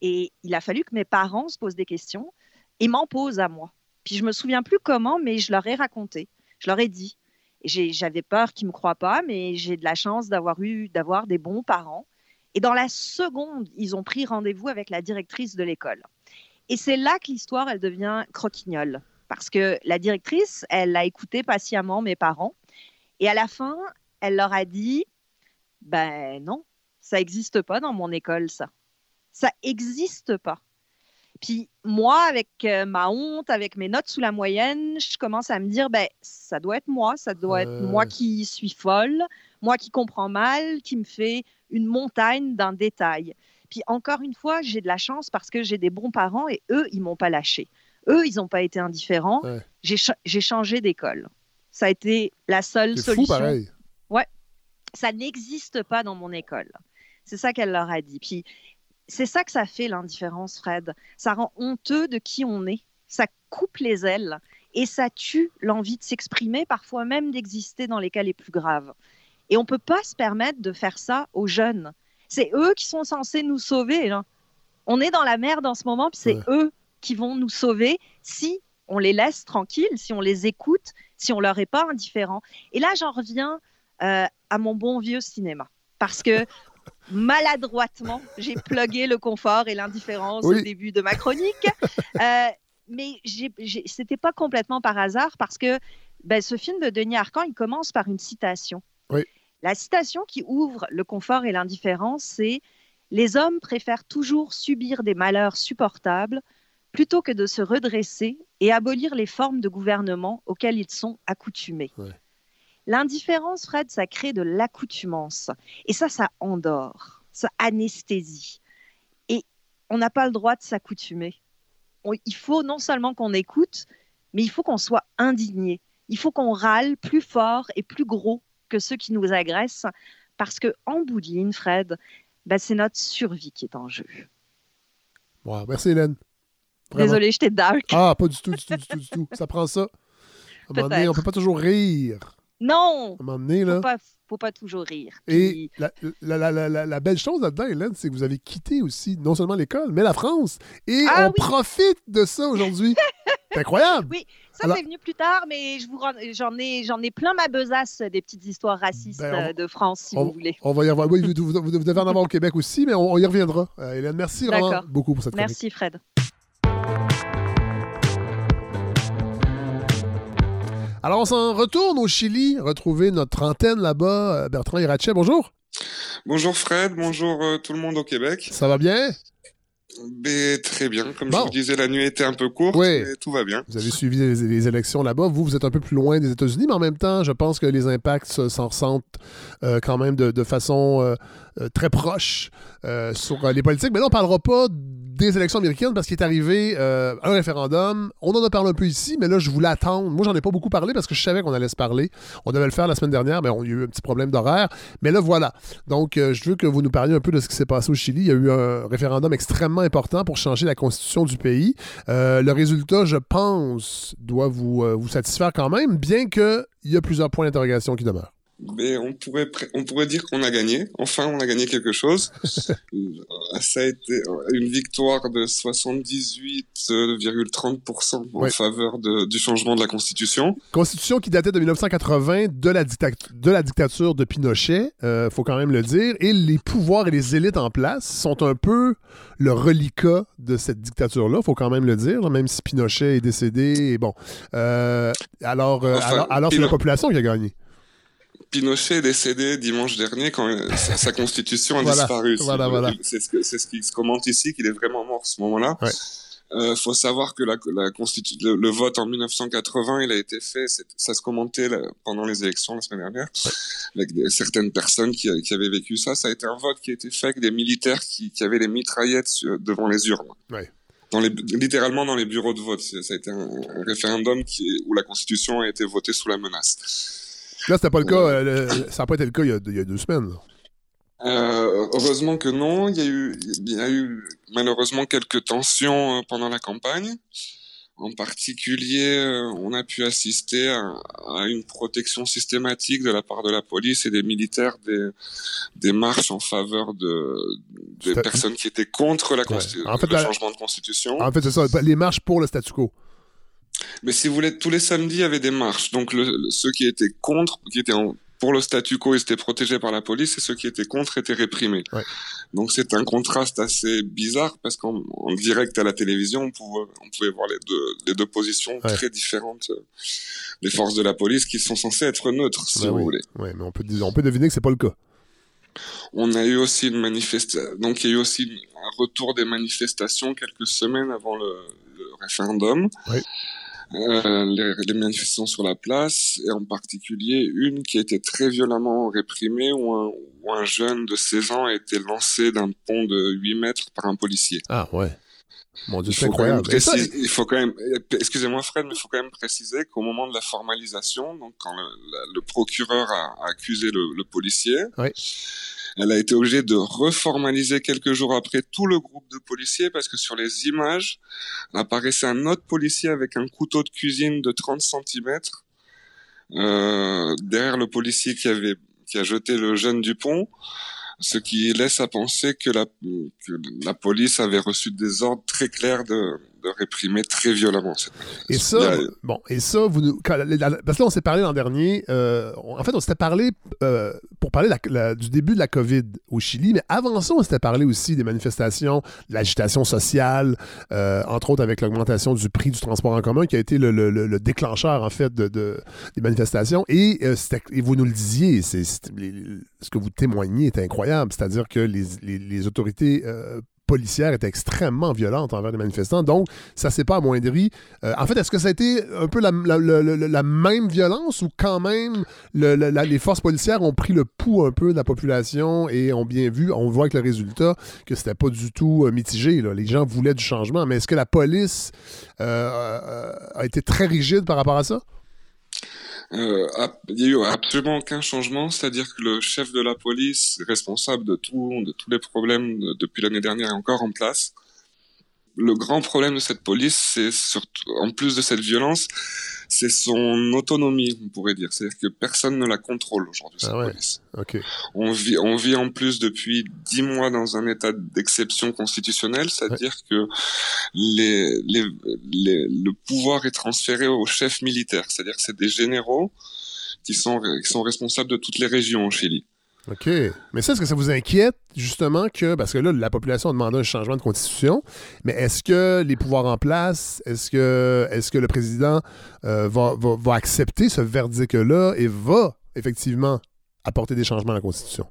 E: Et il a fallu que mes parents se posent des questions et m'en posent à moi. Puis je me souviens plus comment, mais je leur ai raconté. Je leur ai dit. J'avais peur qu'ils me croient pas, mais j'ai de la chance d'avoir eu, d'avoir des bons parents. Et dans la seconde, ils ont pris rendez-vous avec la directrice de l'école. Et c'est là que l'histoire, elle devient croquignole. Parce que la directrice, elle a écouté patiemment mes parents. Et à la fin, elle leur a dit, ben non, Ça n'existe pas dans mon école, ça. Ça n'existe pas. Puis moi, avec euh, ma honte, avec mes notes sous la moyenne, je commence à me dire, ben, ça doit être moi, ça doit être
B: Euh.
E: moi qui suis folle, moi qui comprends mal, qui me fait une montagne d'un détail. Puis encore une fois, j'ai de la chance parce que j'ai des bons parents et eux, ils m'ont pas lâché. Eux, ils n'ont pas été indifférents.
B: Ouais.
E: J'ai cha- j'ai changé d'école. Ça a été la seule
B: C'est fou,
E: solution
B: pareil.
E: ça n'existe pas dans mon école. C'est ça qu'elle leur a dit. Puis c'est ça que ça fait l'indifférence, Fred. Ça rend honteux de qui on est. Ça coupe les ailes et ça tue l'envie de s'exprimer, parfois même d'exister dans les cas les plus graves. Et on ne peut pas se permettre de faire ça aux jeunes. C'est eux qui sont censés nous sauver. là. On est dans la merde en ce moment, puis c'est
B: Ouais.
E: eux qui vont nous sauver si on les laisse tranquilles, si on les écoute, si on leur est pas indifférent. Et là, j'en reviens euh, à mon bon vieux cinéma. Parce que maladroitement, j'ai plugué le confort et l'indifférence
B: Oui.
E: au début de ma chronique. Euh, mais c'était pas complètement par hasard parce que ben, ce film de Denis Arcand, il commence par une citation.
B: Oui.
E: La citation qui ouvre le confort et l'indifférence, c'est Les hommes préfèrent toujours subir des malheurs supportables plutôt que de se redresser et abolir les formes de gouvernement auxquelles ils sont accoutumés.
B: Ouais.
E: L'indifférence, Fred, ça crée de l'accoutumance. Et ça, ça endort, ça anesthésie. Et on n'a pas le droit de s'accoutumer. Il faut non seulement qu'on écoute, mais il faut qu'on soit indigné. Il faut qu'on râle plus fort et plus gros que ceux qui nous agressent, parce que en bout de ligne, Fred, ben, c'est notre survie qui est en jeu.
B: Wow, merci, Hélène. Vraiment.
E: Désolée, j'étais dark.
B: Ah, pas du tout, du tout, du tout, du tout. Ça prend ça. À un moment donné, on peut pas toujours rire.
E: Non,
B: À un moment donné, là.
E: faut pas, faut pas toujours rire.
B: Et
E: Puis-
B: la, la, la, la, la- la belle chose là-dedans, Hélène, c'est que vous avez quitté aussi non seulement l'école, mais la France. Et
E: Ah
B: on
E: oui.
B: profite de ça aujourd'hui. c'est incroyable.
E: Oui, ça
B: Alors-
E: c'est venu plus tard, mais je vous rends- j'en ai, j'en ai plein ma besace des petites histoires racistes
B: Ben, on-
E: euh, de France, si
B: on,
E: vous voulez.
B: on va y revoir. Oui, vous, vous- vous devez en avoir au Québec aussi, mais on, on y reviendra. Euh, Hélène, merci vraiment beaucoup pour cette chronique.
E: Merci Fred.
B: Alors, on s'en retourne au Chili, retrouver notre antenne là-bas. Euh, Bertrand Hirachet, bonjour.
J: Bonjour Fred, bonjour euh, tout le monde au Québec.
B: Ça va bien?
J: Ben, très bien, comme
B: Bon.
J: je vous disais, la nuit était un peu courte,
B: Oui.
J: mais tout va bien.
B: Vous avez suivi les, les élections là-bas. Vous, vous êtes un peu plus loin des États-Unis, mais en même temps, je pense que les impacts se- s'en ressentent euh, quand même de, de façon euh, très proche euh, sur euh, les politiques. Mais là, on ne parlera pas des élections américaines parce qu'il est arrivé euh, un référendum. On en a parlé un peu ici, mais là, je voulais attendre. Moi, j'en ai pas beaucoup parlé parce que je savais qu'on allait se parler. On devait le faire la semaine dernière, mais on y a eu un petit problème d'horaire. Mais là, voilà. Donc, euh, je veux que vous nous parliez un peu de ce qui s'est passé au Chili. Il y a eu un référendum extrêmement important pour changer la constitution du pays. Euh, le résultat, je pense, doit vous, euh, vous satisfaire quand même, bien qu'il y a plusieurs points d'interrogation qui demeurent.
J: Mais on pourrait, on pourrait dire qu'on a gagné. Enfin, on a gagné quelque chose. Ça a été une victoire de 78,30% en faveur de- du changement de la Constitution.
B: Constitution qui datait de 1980 de la, de la dictature de Pinochet, euh, faut quand même le dire, et les pouvoirs et les élites en place sont un peu le reliquat de cette dictature-là, faut quand même le dire, là, même si Pinochet est décédé. Et bon, Euh, alors, euh,
J: Enfin,
B: alors, alors c'est la population qui a gagné.
J: Pinochet est décédé dimanche dernier quand euh, sa, sa constitution a
B: Voilà,
J: disparu.
B: voilà, voilà.
J: C'est ce, ce qui se commente ici, qu'il est vraiment mort à ce moment-là.
B: Ouais.
J: Euh, faut savoir que la, la constitu- le, le vote en 1980, il a été fait, ça se commentait là, pendant les élections la semaine dernière, avec des- certaines personnes qui, qui avaient vécu ça. Ça a été un vote qui a été fait avec des militaires qui, qui avaient les mitraillettes sur- devant les urnes.
B: Ouais.
J: Dans les, littéralement dans les bureaux de vote. Ça a été un, un référendum qui, où la constitution a été votée sous la menace.
B: Là, c'était pas le cas, euh, le- ça n'a pas été le cas il y a, il y a deux semaines.
J: Euh, heureusement que non. Il y a eu, il y a eu malheureusement quelques tensions euh, pendant la campagne. En particulier, on a pu assister à, à une protection systématique de la part de la police et des militaires des, des marches en faveur de des personnes qui étaient contre la
B: En fait,
J: le
B: la-
J: changement de constitution.
B: En fait, c'est ça, les marches pour le statu quo.
J: Mais si vous voulez, tous les samedis, il y avait des marches. Donc le, le- ceux qui étaient contre, qui étaient en- pour le statu quo, ils étaient protégés par la police, et ceux qui étaient contre étaient réprimés.
B: Ouais.
J: Donc c'est un contraste assez bizarre parce qu'en en direct à la télévision, on pouvait, on pouvait voir les deux, les deux positions
B: Ouais.
J: très différentes euh, des forces de la police qui sont censées être neutres, si
B: Ben
J: vous
B: oui.
J: voulez.
B: Ouais, mais on peut, on peut deviner que c'est pas le cas.
J: On a eu aussi une manifestation, donc il y a eu aussi un retour des manifestations quelques semaines avant le, le référendum.
B: Oui.
J: Euh, les, les, manifestations sur la place, et en particulier une qui a été très violemment réprimée, où un, où un jeune de 16 ans a été lancé d'un pont de 8 mètres par un policier.
B: Ah ouais. Mon Dieu,
J: Il
B: c'est
J: faut, quand même
B: incroyable. Et ça,
J: préciser- il faut quand même, excusez-moi Fred, mais il faut quand même préciser qu'au moment de la formalisation, donc quand le, procureur a, a accusé le, le policier,
B: Oui.
J: Elle a été obligée de reformaliser quelques jours après tout le groupe de policiers parce que sur les images apparaissait un autre policier avec un couteau de cuisine de 30 cm euh, derrière le policier qui avait qui a jeté le jeune du pont, ce qui laisse à penser que la, que la police avait reçu des ordres très clairs de réprimer très violemment cette
B: Et ça,
J: a-
B: bon, et ça, vous quand- parce que là, on s'est parlé l'an dernier. euh, on- en fait, on s'était parlé euh, pour parler de la- la- du début de la COVID au Chili, mais avant ça, on s'était parlé aussi des manifestations, de l'agitation sociale, euh, entre autres avec l'augmentation du prix du transport en commun, qui a été le, le- le- le déclencheur, en fait, de, de- des manifestations. Et, et vous nous le disiez, c'est, ce que vous témoignez est incroyable, c'est-à-dire que les, les- les autorités policières étaient extrêmement violentes envers les manifestants. Donc, ça s'est pas amoindri. Euh, en fait, est-ce que ça a été un peu la, même violence ou quand même les forces policières ont pris le pouls un peu de la population et ont bien vu, on voit avec le résultat que c'était pas du tout euh, mitigé. Les gens voulaient du changement. Mais est-ce que la police euh, a été très rigide par rapport à ça?
J: Euh, il y a eu absolument aucun changement, c'est-à-dire que le chef de la police, responsable de tout, de tous les problèmes de- depuis l'année dernière, est encore en place. Le grand problème de cette police, c'est surtout, en plus de cette violence, c'est son autonomie, on pourrait dire. C'est-à-dire que personne ne la contrôle aujourd'hui, cette
B: Ah ouais.
J: police. On vit, on vit en plus depuis dix mois dans un état d'exception constitutionnelle, c'est-à-dire que les, les, les- le pouvoir est transféré aux chefs militaires, c'est-à-dire que c'est des généraux qui sont, qui sont responsables de toutes les régions au Chili.
B: OK. Mais ça, est-ce que ça vous inquiète, justement, que. Parce que là, la population a demandé un changement de constitution, mais est-ce que les pouvoirs en place, est-ce que, est que le président euh, va, va- va accepter ce verdict-là et va, effectivement, apporter des changements à la constitution?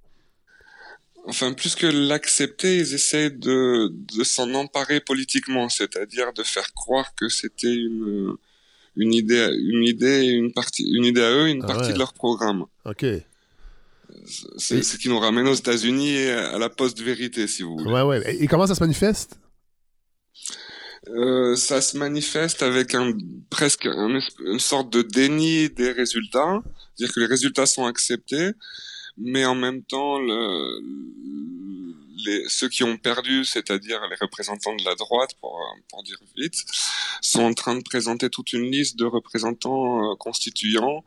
J: Enfin, plus que l'accepter, ils essaient de, de s'en emparer politiquement, c'est-à-dire de faire croire que c'était une, une idée, une idée, une partie, une idée à eux, une
B: Ah
J: partie de leur programme.
B: OK.
J: C'est ce qui nous ramène aux États-Unis à la post-vérité, si vous voulez.
B: Ouais, ouais. Et, comment ça se manifeste?
J: Euh, ça se manifeste avec un presque un es- une sorte de déni des résultats, c'est-à-dire que les résultats sont acceptés, mais en même temps, le, les, ceux qui ont perdu, c'est-à-dire les représentants de la droite, pour, pour dire vite, sont en train de présenter toute une liste de représentants euh, constituants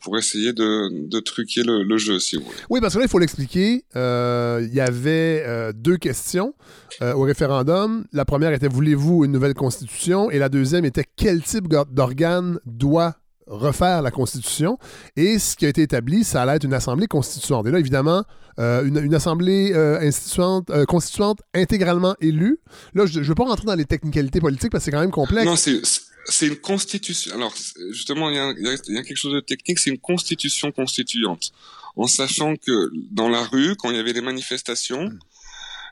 J: pour essayer de, de truquer le, le jeu, si vous voulez.
B: Oui, parce que là, il faut l'expliquer. Euh, Il y avait euh, deux questions euh, au référendum. La première était voulez-vous une nouvelle constitution? Et la deuxième était quel type d'organe doit refaire la constitution? Et ce qui a été établi, ça allait être une assemblée constituante. Et là, évidemment, euh, une, une assemblée euh, instituante, euh, constituante intégralement élue. Là, je ne veux pas rentrer dans les technicalités politiques parce que c'est quand même complexe.
J: Non, c'est c'est une constitution. Alors justement, il y, a, y a- il y a quelque chose de technique. C'est une constitution constituante, en sachant que dans la rue, quand il y avait des manifestations,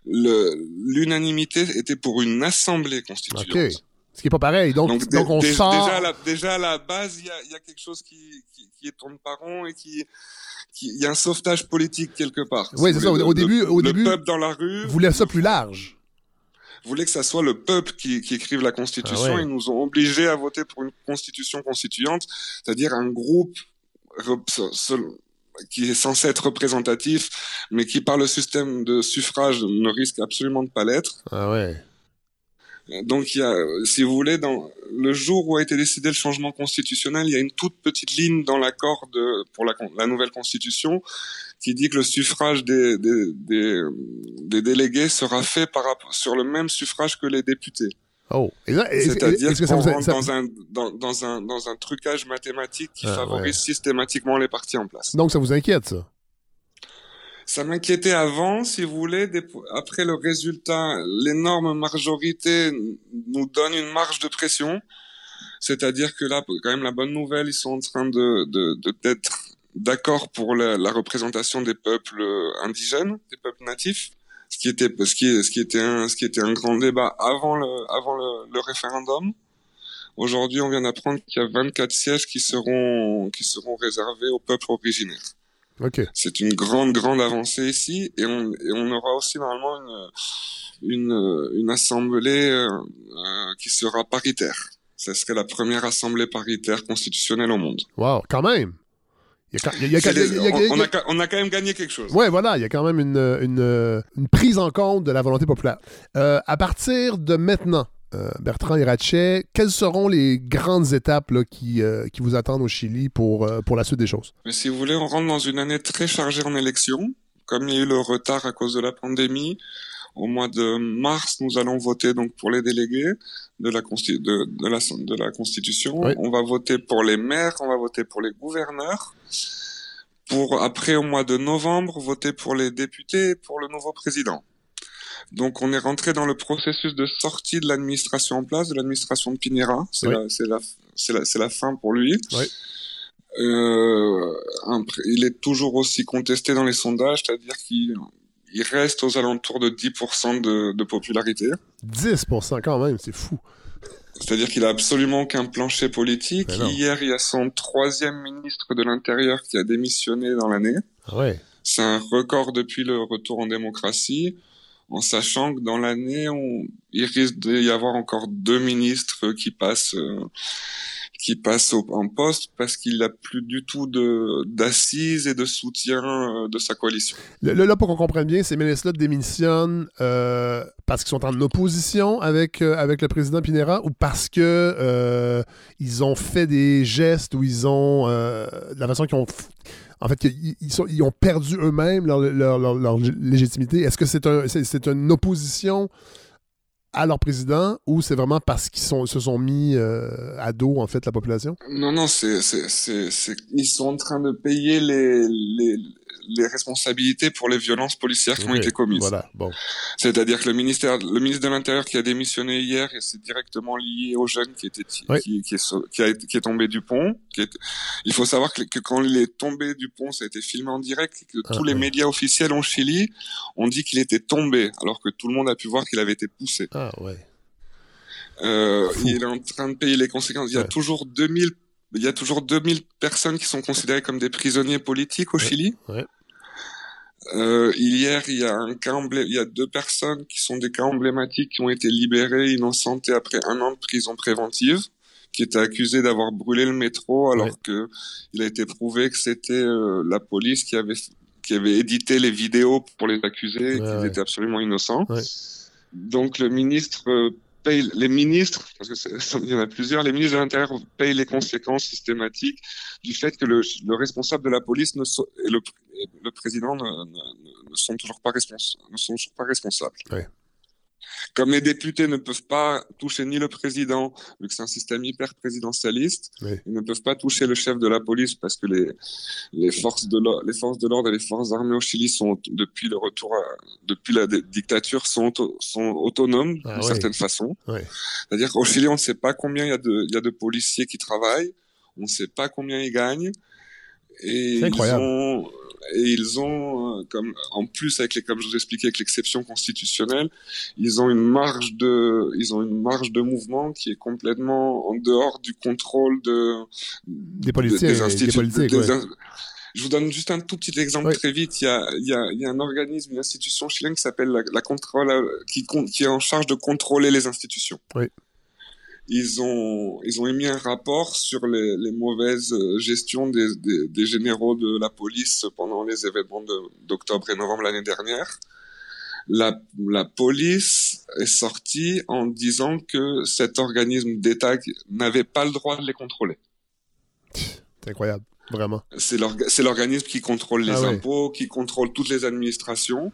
J: le- l'unanimité était pour une assemblée constituante.
B: OK. Ce qui n'est pas pareil. Donc, donc, on sort...
J: déjà, à la, déjà à la base, il y a, y a quelque chose qui, qui, qui tourne pas rond et qui, il y a un sauvetage politique quelque part.
B: Oui, c'est ça. Au, au
J: Le-
B: début, au
J: le
B: début,
J: peuple dans la rue
B: voulait ça plus large.
J: Voulait que ça soit le peuple qui, qui écrive la constitution.
B: Ah ouais.
J: Ils nous ont obligés à voter pour une constitution constituante, c'est-à-dire un groupe qui est censé être représentatif, mais qui par le système de suffrage ne risque absolument de pas l'être.
B: Ah ouais.
J: Donc, il y a, si vous voulez, dans le jour où a été décidé le changement constitutionnel, il y a une toute petite ligne dans l'accord de, pour la, la nouvelle constitution qui dit que le suffrage des, des, des, des délégués sera fait par, sur le même suffrage que les députés.
B: Oh.
J: C'est-à-dire
B: est-ce que ça
J: qu'on rentre
B: ça-
J: dans, un, dans, dans, un, dans un trucage mathématique qui
B: Ah,
J: favorise
B: ouais.
J: systématiquement les partis en place.
B: Donc, ça vous inquiète, ça?
J: Ça m'inquiétait avant, si vous voulez. Après le résultat, l'énorme majorité nous donne une marge de pression. C'est-à-dire que là, quand même, la bonne nouvelle, ils sont en train de, de, de d'être d'accord pour la, la, représentation des peuples indigènes, des peuples natifs, ce qui était ce qui, ce qui était un ce qui était un grand débat avant le avant le, le référendum. Aujourd'hui, on vient d'apprendre qu'il y a 24 sièges qui seront qui seront réservés aux peuples originaires.
B: Okay.
J: C'est une grande grande avancée ici et on et on aura aussi normalement une une, une assemblée euh, qui sera paritaire. Ce serait la première assemblée paritaire constitutionnelle au monde.
B: Wow, quand même.
J: On a quand même gagné quelque chose.
B: Oui, voilà, il y a quand même une, une, une, prise en compte de la volonté populaire. Euh, à partir de maintenant, euh, Bertrand Irachet, quelles seront les grandes étapes là, qui, euh, qui vous attendent au Chili pour, euh, pour la suite des choses?
J: Mais si vous voulez, on rentre dans une année très chargée en élections. Comme il y a eu le retard à cause de la pandémie, au mois de mars, nous allons voter donc pour les délégués de la, de, de la, de la Constitution.
B: Oui.
J: On va voter pour les maires, on va voter pour les gouverneurs. Pour après, au mois de novembre, voter pour les députés et pour le nouveau président. Donc, on est rentré dans le processus de sortie de l'administration en place, de l'administration de Pinera. C'est
B: Oui.
J: la, fin pour lui.
B: Oui.
J: Euh, il est toujours aussi contesté dans les sondages, c'est-à-dire qu'il il reste aux alentours de 10% de, de popularité.
B: 10% quand même, c'est fou.
J: C'est-à-dire qu'il a absolument aucun plancher politique. Hier, il y a son troisième ministre de l'Intérieur qui a démissionné dans l'année.
B: Ouais.
J: C'est un record depuis le retour en démocratie, en sachant que dans l'année, on... il risque d'y avoir encore deux ministres qui passent, euh, qui passent en poste parce qu'il n'a plus du tout d'assises et de soutien euh, de sa coalition.
B: Le- là, pour qu'on comprenne bien, ces ministres-là démissionnent euh, parce qu'ils sont en opposition avec, avec le président Pinera ou parce que ils ont fait des gestes ou ils ont la façon qu'ils ont en fait ils ont perdu eux-mêmes leur, légitimité. Est-ce que c'est un, une opposition à leur président ou c'est vraiment parce qu'ils se sont mis euh, à dos en fait la population?
J: Non, non, c'est, ils sont en train de payer les, les responsabilités pour les violences policières qui ont été commises.
B: Voilà, bon.
J: C'est-à-dire que le ministère, le ministre de l'Intérieur qui a démissionné hier, et c'est directement lié au jeune qui était,
B: Oui.
J: qui, qui est, sau- qui, a été- qui est tombé du pont. Qui est, il faut savoir que, que quand il est tombé du pont, ça a été filmé en direct, et que
B: Ah,
J: tous les
B: oui.
J: médias officiels en Chili ont dit qu'il était tombé, alors que tout le monde a pu voir qu'il avait été poussé.
B: Ah ouais.
J: Euh, il est en train de payer les conséquences. Il y a
B: Ouais.
J: toujours 2000, il y a toujours 2000 personnes qui sont considérées comme des prisonniers politiques au
B: Ouais.
J: Chili.
B: Ouais.
J: Euh, hier, il y a un cas il y a deux personnes qui sont des cas emblématiques qui ont été libérées innocentes et après un an de prison préventive, qui étaient accusées d'avoir brûlé le métro alors
B: Ouais.
J: que il a été prouvé que c'était euh, la police qui avait qui avait édité les vidéos pour les accuser, et qu'ils étaient absolument innocents. Donc le ministre les ministres, parce que il y en a plusieurs, les ministres de l'Intérieur payent les conséquences systématiques du fait que le, le responsable de la police ne et le, président ne, sont toujours pas responsables. Comme les députés ne peuvent pas toucher ni le président, vu que c'est un système hyper présidentialiste,
B: Oui.
J: ils ne peuvent pas toucher le chef de la police parce que les, les forces de l'ordre, et les forces armées au Chili sont, depuis le retour à, depuis la dictature, sont, sont autonomes
B: Ah
J: d'une certaine façon. C'est-à-dire qu'au Chili, on ne sait pas combien il y a de, il y a de policiers qui travaillent, on ne sait pas combien ils gagnent.
B: C'est incroyable.
J: Ils ont, et ils ont, euh, comme, en plus avec les, comme je vous expliquais, avec l'exception constitutionnelle, ils ont une marge de, ils ont une marge de mouvement qui est complètement en dehors du contrôle de,
B: Des politiciens, des
J: instituts- des
B: ouais.
J: Je vous donne juste un tout petit exemple
B: Oui.
J: très vite. Il y a, il y, a, il y a un organisme, une institution chilienne qui s'appelle la, la contrôle, euh, qui, qui est en charge de contrôler les institutions.
B: Oui.
J: Ils ont, ils ont émis un rapport sur les, les mauvaises euh, gestions des, des, des généraux de la police pendant les événements d'octobre et novembre l'année dernière. La, la police est sortie en disant que cet organisme d'État n'avait pas le droit de les contrôler.
B: C'est incroyable, vraiment.
J: C'est l'orga- c'est l'organisme qui contrôle les
B: Ah ouais.
J: impôts, qui contrôle toutes les administrations.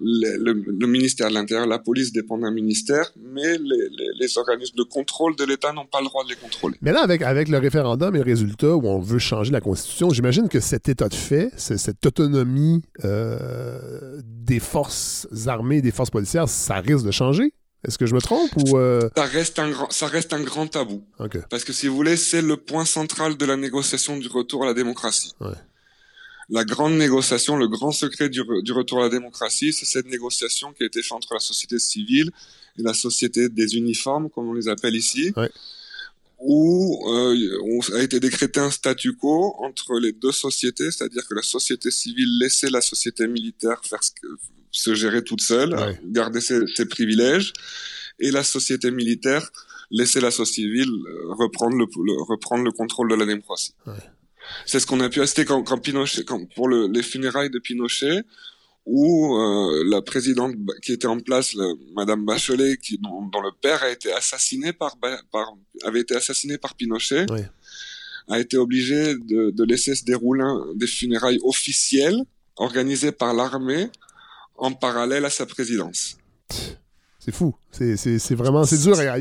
J: Le, le- le ministère de l'Intérieur, la police dépend d'un ministère, mais les, les- les organismes de contrôle de l'État n'ont pas le droit de les contrôler.
B: Mais là, avec, avec le référendum et le résultat où on veut changer la Constitution, j'imagine que cet état de fait, ce- cette autonomie euh, des forces armées et des forces policières, ça risque de changer? Est-ce que je me trompe ou... euh,
J: Ça reste un grand, ça reste un grand tabou. Parce que si vous voulez, c'est le point central de la négociation du retour à la démocratie.
B: Ouais.
J: La grande négociation, le grand secret du, du retour à la démocratie, c'est cette négociation qui a été faite entre la société civile et la société des uniformes, comme on les appelle ici,
B: Ouais.
J: où euh, on a été décrété un statu quo entre les deux sociétés, c'est-à-dire que la société civile laissait la société militaire faire ce que- se gérer toute seule,
B: Ouais.
J: garder ses, ses privilèges, et la société militaire laissait la société civile euh, reprendre le, le- reprendre le contrôle de la démocratie.
B: Ouais.
J: C'est ce qu'on a pu assister quand, quand Pinochet, quand, pour le- les funérailles de Pinochet, où euh, la présidente qui était en place, la- Madame Bachelet, qui, dont, dont le père a été assassiné par, avait été assassiné par Pinochet, a été obligée de, de laisser se dérouler des funérailles officielles organisées par l'armée en parallèle à sa présidence.
B: C'est fou. C'est- vraiment... C'est dur à, à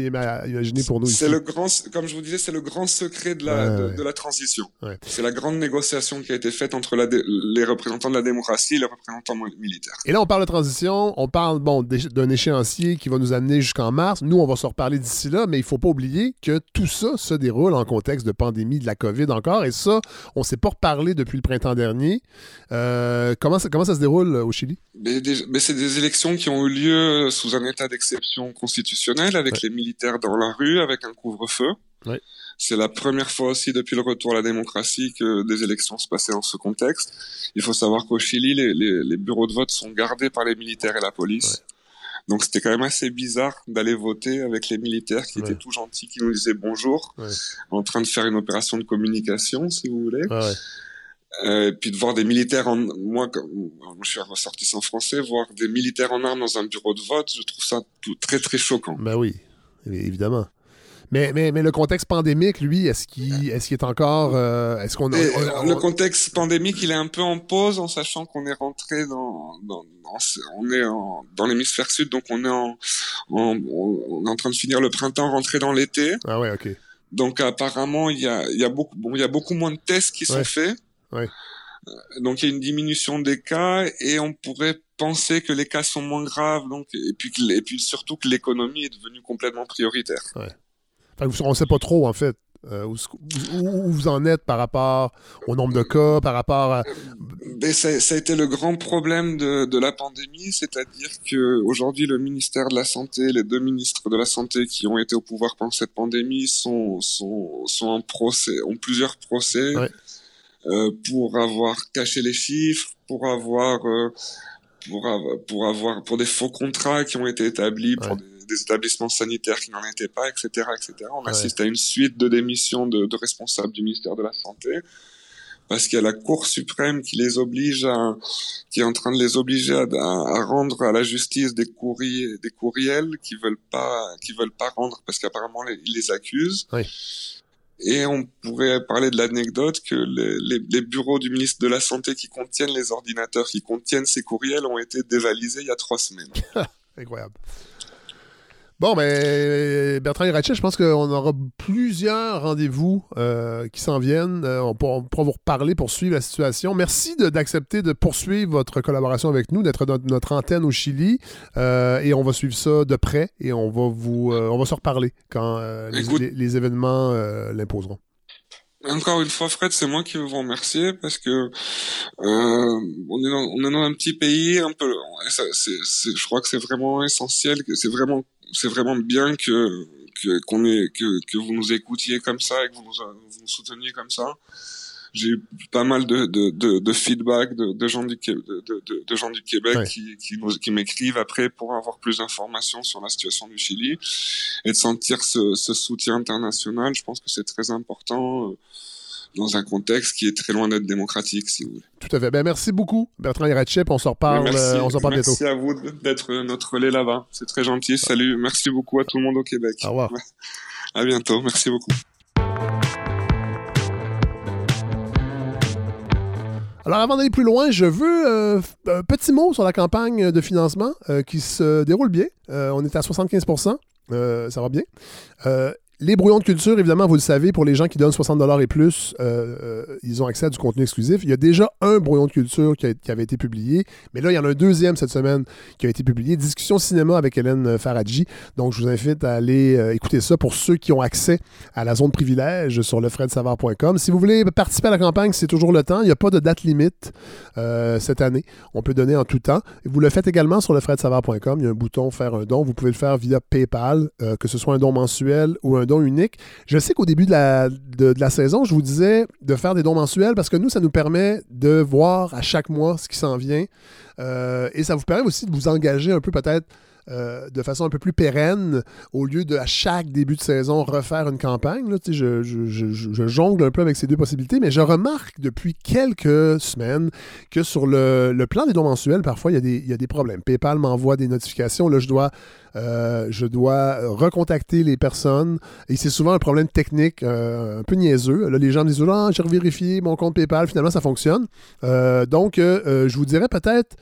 B: imaginer pour nous.
J: C'est le grand, comme je vous disais, c'est le grand secret de la,
B: Ouais,
J: de,
B: ouais.
J: de la transition.
B: Ouais.
J: C'est la grande négociation qui a été faite entre la les représentants de la démocratie et les représentants militaires.
B: Et là, on parle de transition, on parle bon, d'un échéancier qui va nous amener jusqu'en mars. Nous, on va se reparler d'ici là, mais il faut pas oublier que tout ça se déroule en contexte de pandémie de la COVID encore. Et ça, on ne s'est pas reparlé depuis le printemps dernier. Euh, comment, ça, comment ça se déroule au Chili?
J: Mais c'est des élections qui ont eu lieu sous un état d'exception constitutionnelle, avec les militaires dans la rue, avec un couvre-feu.
B: Ouais.
J: C'est la première fois aussi depuis le retour à la démocratie que des élections se passaient dans ce contexte. Il faut savoir qu'au Chili, les, les- les bureaux de vote sont gardés par les militaires et la police. Donc c'était quand même assez bizarre d'aller voter avec les militaires qui
B: Ouais.
J: étaient tout gentils, qui nous disaient bonjour, en train de faire une opération de communication, si vous voulez. Euh, et puis de voir des militaires en moi je suis un ressortissant français voir des militaires en armes dans un bureau de vote je trouve ça tout très très choquant
B: Ben oui, évidemment. Mais, mais, mais le contexte pandémique, lui, est-ce qu'il est, qu'il est encore. euh, est-ce qu'on. On-
J: le contexte pandémique il est un peu en pause en sachant qu'on est rentré dans, dans, dans ce- on est en- dans l'hémisphère sud donc on est en, en on est en train de finir le printemps rentrer dans l'été
B: Ah ouais, ok.
J: donc apparemment il y a il y a beaucoup bon il y a beaucoup moins de tests qui sont faits Euh, donc il y a une diminution des cas et on pourrait penser que les cas sont moins graves donc et puis que- et puis surtout que l'économie est devenue complètement prioritaire.
B: On ne sait pas trop, en fait, euh, où, vous en êtes par rapport au nombre de cas, par rapport à.
J: Mais ça, ça a été le grand problème de, de la pandémie, c'est-à-dire que aujourd'hui le ministère de la santé, les deux ministres de la santé qui ont été au pouvoir pendant cette pandémie sont sont sont en procès, ont plusieurs procès
B: Ouais.
J: Euh, pour avoir caché les chiffres, pour avoir euh, pour avoir pour avoir pour des faux contrats qui ont été établis pour
B: Ouais.
J: des, des établissements sanitaires qui n'en étaient pas, etc., etc. On
B: Ouais.
J: assiste à une suite de démissions de, de responsables du ministère de la santé parce qu'il y a la Cour suprême qui les oblige à, qui est en train de les obliger à, à- à rendre à la justice des courriers, des courriels qui veulent pas, qui veulent pas rendre parce qu'apparemment ils les accusent.
B: Oui.
J: Et on pourrait parler de l'anecdote que les, les- bureaux du ministre de la Santé qui contiennent les ordinateurs qui contiennent ces courriels ont été dévalisés il y a trois semaines.
B: Incroyable. Bon, ben, Bertrand Hirachet, je pense qu'on aura plusieurs rendez-vous euh, qui s'en viennent. Euh, on, pourra, on pourra vous reparler pour suivre la situation. Merci d'accepter de, poursuivre votre collaboration avec nous, d'être notre, notre antenne au Chili. Euh, et on va suivre ça de près et on va vous on va se reparler quand les,
J: Écoute-
B: les- les événements l'imposeront.
J: Encore une fois, Fred, c'est moi qui veux vous remercier parce que euh, on est dans, on est dans un petit pays un peu. je crois que c'est vraiment essentiel, que c'est vraiment, c'est vraiment bien que que qu'on ait que que vous nous écoutiez comme ça et que vous nous, vous nous souteniez comme ça. J'ai eu pas mal de de de, de feedback de, de gens du de, gens du Québec
B: Ouais.
J: qui qui qui m'écrivent après pour avoir plus d'informations sur la situation du Chili et de sentir ce, ce soutien international. Je pense que c'est très important. Dans un contexte qui est très loin d'être démocratique, si vous voulez.
B: Tout à fait. Ben, merci beaucoup, Bertrand Hirachet. On se reparle,
J: merci,
B: euh, on se reparle bientôt.
J: merci à vous d'être notre relais là-bas. C'est très gentil. Salut. Merci beaucoup à tout le monde au Québec.
B: Au revoir.
J: À bientôt. Merci beaucoup.
B: Alors, avant d'aller plus loin, je veux euh, un petit mot sur la campagne de financement euh, qui se déroule bien. Euh, on est à 75 euh, ça va bien. Euh, Les brouillons de culture, évidemment, vous le savez, pour les gens qui donnent 60 et plus, euh, euh, ils ont accès à du contenu exclusif. Il y a déjà un brouillon de culture qui, avait été publié, mais là, il y en a un deuxième cette semaine qui a été publié. Discussion cinéma avec Hélène Faradji. Donc, je vous invite à aller euh, écouter ça pour ceux qui ont accès à la zone privilège sur lefredsavard.com. Si vous voulez participer à la campagne, c'est toujours le temps. Il n'y a pas de date limite euh, cette année. On peut donner en tout temps. Vous le faites également sur lefredsavard.com. Il y a un bouton faire un don. Vous pouvez le faire via PayPal, euh, que ce soit un don mensuel ou un don unique. Je sais qu'au début de la, saison, je vous disais de faire des dons mensuels parce que nous, ça nous permet de voir à chaque mois ce qui s'en vient. Euh, et ça vous permet aussi de vous engager un peu peut-être euh, de façon un peu plus pérenne au lieu de à chaque début de saison refaire une campagne. Je, jongle un peu avec ces deux possibilités, mais je remarque depuis quelques semaines que sur le, plan des dons mensuels, parfois, il y, a des, problèmes. PayPal m'envoie des notifications. Là, je dois, euh, je dois recontacter les personnes. Et c'est souvent un problème technique euh, un peu niaiseux. Là, les gens me disent Ah, j'ai revérifié mon compte PayPal. Finalement, ça fonctionne. Donc, je vous dirais peut-être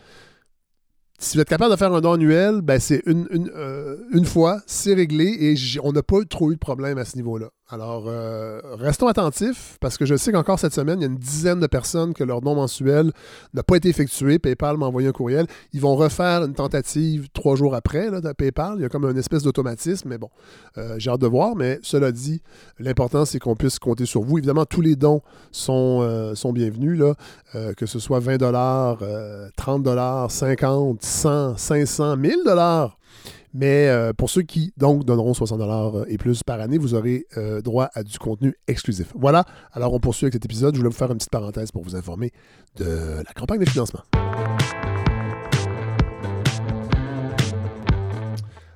B: si vous êtes capable de faire un don annuel, ben c'est une, une, euh, une fois, c'est réglé et on n'a pas trop eu de problème à ce niveau-là. Alors, euh, restons attentifs parce que je sais qu'encore cette semaine, il y a une dizaine de personnes que leur don mensuel n'a pas été effectué. PayPal m'a envoyé un courriel. Ils vont refaire une tentative trois jours après là, de PayPal. Il y a comme une espèce d'automatisme, mais bon, euh, j'ai hâte de voir. Mais cela dit, l'important, c'est qu'on puisse compter sur vous. Évidemment, tous les dons sont, euh, sont bienvenus, là, que ce soit 20 euh, 30 50 100 500 1000 mais euh, pour ceux qui donc donneront 60 et plus par année, vous aurez euh, droit à du contenu exclusif. Voilà, alors on poursuit avec cet épisode. Je voulais vous faire une petite parenthèse pour vous informer de la campagne de financement.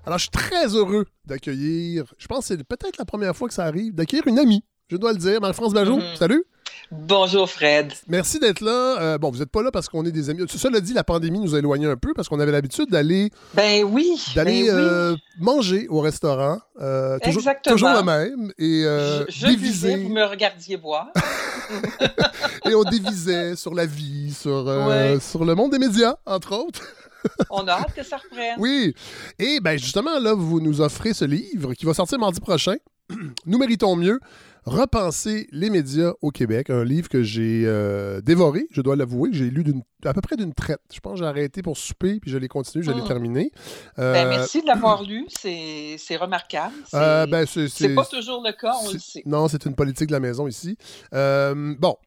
B: Alors, je suis très heureux d'accueillir, je pense que c'est peut-être la première fois que ça arrive, d'accueillir une amie, je dois le dire, Marie-France Bajot.
K: Mhm.
B: Salut!
K: Bonjour Fred.
B: Merci d'être là. Euh, bon, vous n'êtes pas là parce qu'on est des amis. Cela dit, la pandémie nous a éloignés un peu parce qu'on avait l'habitude d'aller
K: Ben oui.
B: d'aller
K: ben oui.
B: euh, manger au restaurant. euh, toujours,
K: Exactement.
B: toujours le même. Et
K: je je vous me regardiez boire.
B: et on dévisait sur la vie, sur,
K: Ouais.
B: sur le monde des médias, entre autres.
K: On a hâte que ça reprenne.
B: Oui. Et ben justement, là, vous nous offrez ce livre qui va sortir mardi prochain. Nous méritons mieux. Repenser les médias au Québec, un livre que j'ai euh, dévoré, je dois l'avouer, que j'ai lu à peu près d'une traite. Je pense que j'ai arrêté pour souper, puis je l'ai continué, je l'ai
K: Mm.
B: terminé.
K: Ben,
B: Euh,
K: merci de l'avoir lu, c'est remarquable. C'est
B: euh, ben, c'est-
K: c'est- pas toujours le cas, on le sait.
B: Non, c'est une politique de la maison ici. Euh, bon.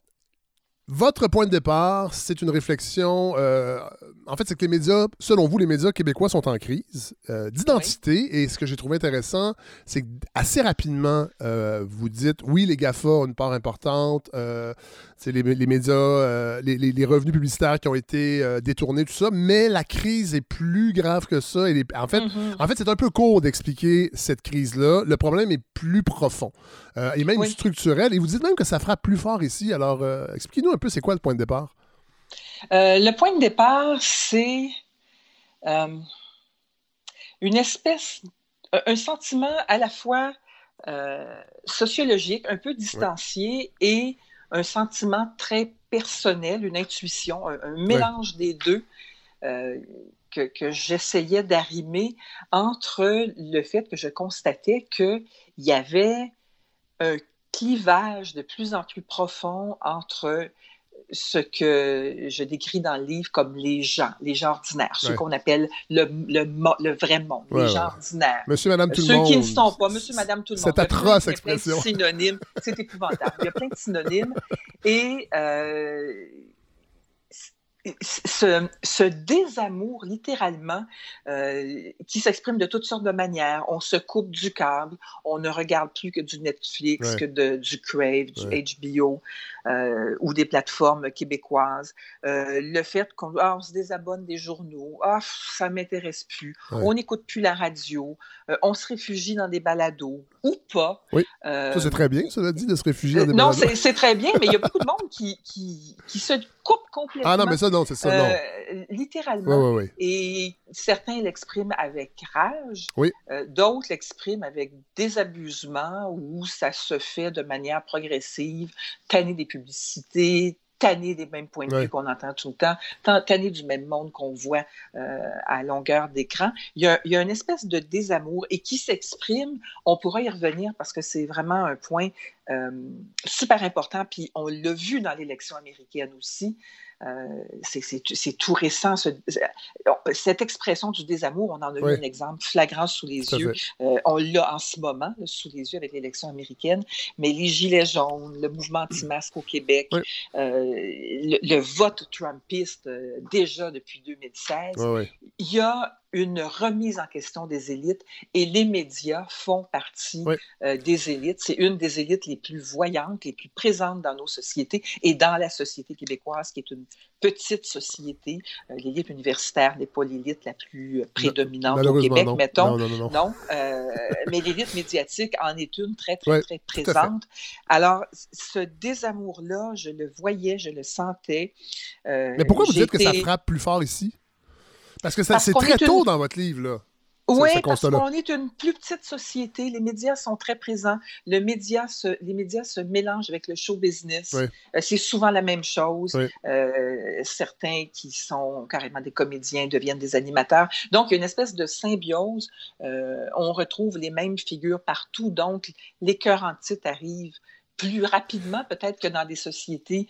B: Votre point de départ, c'est une réflexion. euh, en fait, c'est que les médias, selon vous, les médias québécois sont en crise euh, d'identité. Et ce que j'ai trouvé intéressant, c'est que assez rapidement, euh, vous dites oui, les GAFA ont une part importante. euh, c'est les, les médias, les, revenus publicitaires qui ont été détournés, tout ça. Mais la crise est plus grave que ça. Et les- en fait,
K: Mhm.
B: en fait, c'est un peu court d'expliquer cette crise-là. Le problème est plus profond et même
K: Oui.
B: structurel. Et vous dites même que ça frappe plus fort ici. Alors, expliquez-nous un peu, c'est quoi le point de départ?
K: Euh, le point de départ, c'est euh, une espèce, un- sentiment à la fois euh, sociologique, un peu distancié, et un sentiment très personnel, une intuition, un, un mélange des deux que, que j'essayais d'arrimer entre le fait que je constatais qu'il y avait un clivage de plus en plus profond entre ce que je décris dans le livre comme les gens, les gens ordinaires, ceux
B: Ouais.
K: qu'on appelle le, le, le vrai monde,
B: Ouais,
K: les gens
B: ouais.
K: ordinaires.
B: Monsieur, madame, tout le
K: Ceux
B: monde.
K: qui ne sont pas, monsieur, madame, tout le monde.
B: C'est
K: plein-
B: atroce, expression.
K: synonymes. C'est épouvantable. Il y a plein de synonymes. Et euh, ce, ce désamour, littéralement, euh, qui s'exprime de toutes sortes de manières. On se coupe du câble, on ne regarde plus que du Netflix,
B: Ouais.
K: que de- du Crave, du
B: Ouais.
K: HBO euh, ou des plateformes québécoises. Euh, le fait qu'on ah, on se désabonne des journaux, ah, ça m'intéresse plus,
B: Ouais.
K: on n'écoute plus la radio, on se réfugie dans des balados ou pas.
B: Oui. Ça, c'est très bien, cela dit, de se réfugier dans des
K: non,
B: balados.
K: c'est c'est très bien, mais il y a beaucoup de monde qui, qui, qui se coupe complètement.
B: Ah non, mais ça, non, c'est ça, non.
K: euh, littéralement. Et certains l'expriment avec rage,
B: Oui.
K: euh, d'autres l'expriment avec désabusement où ça se fait de manière progressive, tanner des publicités, tanné des mêmes points de vue qu'on entend tout le temps, tanné du même monde qu'on voit euh, à longueur d'écran. Il y, a, il y a une espèce de désamour et qui s'exprime, on pourra y revenir parce que c'est vraiment un point super important, puis on l'a vu dans l'élection américaine aussi. Euh, c'est- tout récent. ce- cette expression du désamour, on en a
B: Oui.
K: eu un exemple flagrant sous les yeux. Euh, on l'a en ce moment, là, sous les yeux avec l'élection américaine. Mais les Gilets jaunes, le mouvement anti-masque au Québec,
B: Oui.
K: euh, le, le vote trumpiste euh, déjà depuis 2016,
B: Ouais, ouais.
K: il y a une remise en question des élites et les médias font partie
B: Oui.
K: euh, des élites. C'est une des élites les plus voyantes, les plus présentes dans nos sociétés et dans la société québécoise, qui est une petite société. Euh, l'élite universitaire n'est pas l'élite la plus euh, prédominante au Québec,
B: non.
K: mettons.
B: Non, non, non,
K: euh, mais l'élite médiatique en est une très, très, très présente. Alors, ce désamour-là, je le voyais, je le sentais.
B: Mais pourquoi vous dites que ça frappe plus fort ici? Parce que c'est très
K: une-
B: tôt dans votre livre, là.
K: Oui,
B: ce
K: parce qu'on est une plus petite société. Les médias sont très présents. Le média se, les médias se mélangent avec le show business.
B: Oui.
K: Euh, c'est souvent la même chose.
B: Oui.
K: Euh, certains qui sont carrément des comédiens deviennent des animateurs. Donc, il y a une espèce de symbiose. Euh, on retrouve les mêmes figures partout. Donc, les cœurs en titre arrivent plus rapidement peut-être que dans des sociétés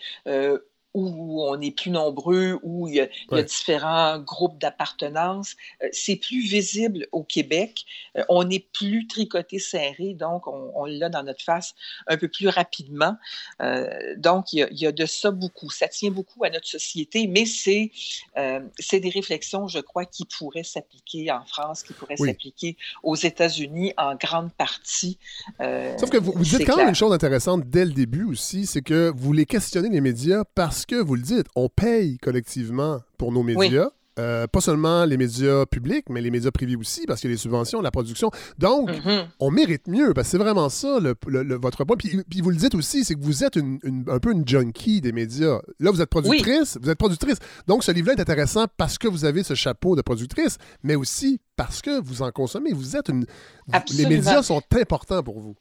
K: où on est plus nombreux, où il y a, il y a
B: Ouais.
K: différents groupes d'appartenance. Euh, c'est plus visible au Québec. Euh, on est plus tricoté serré, donc on, on l'a dans notre face un peu plus rapidement. Euh, donc, il y, a, il y a de ça beaucoup. Ça tient beaucoup à notre société, mais c'est euh, des réflexions, je crois, qui pourraient s'appliquer en France, qui pourraient
B: Oui.
K: s'appliquer aux États-Unis en grande partie. Euh,
B: Sauf que vous, vous dites quand même une chose intéressante dès le début aussi, c'est que vous les questionnez les médias parce que vous le dites, on paye collectivement pour nos médias. Euh, pas seulement les médias publics, mais les médias privés aussi, parce qu'il y a les subventions, la production. Donc,
K: Mhm.
B: on mérite mieux, parce que c'est vraiment ça le, le- le- votre point. Puis, puis vous le dites aussi, c'est que vous êtes une- une- un peu une junkie des médias. Là, vous êtes productrice, vous êtes productrice. Donc, ce livre-là est intéressant parce que vous avez ce chapeau de productrice, mais aussi parce que vous en consommez. Vous êtes une. Les
K: Absolument.
B: médias sont importants pour vous.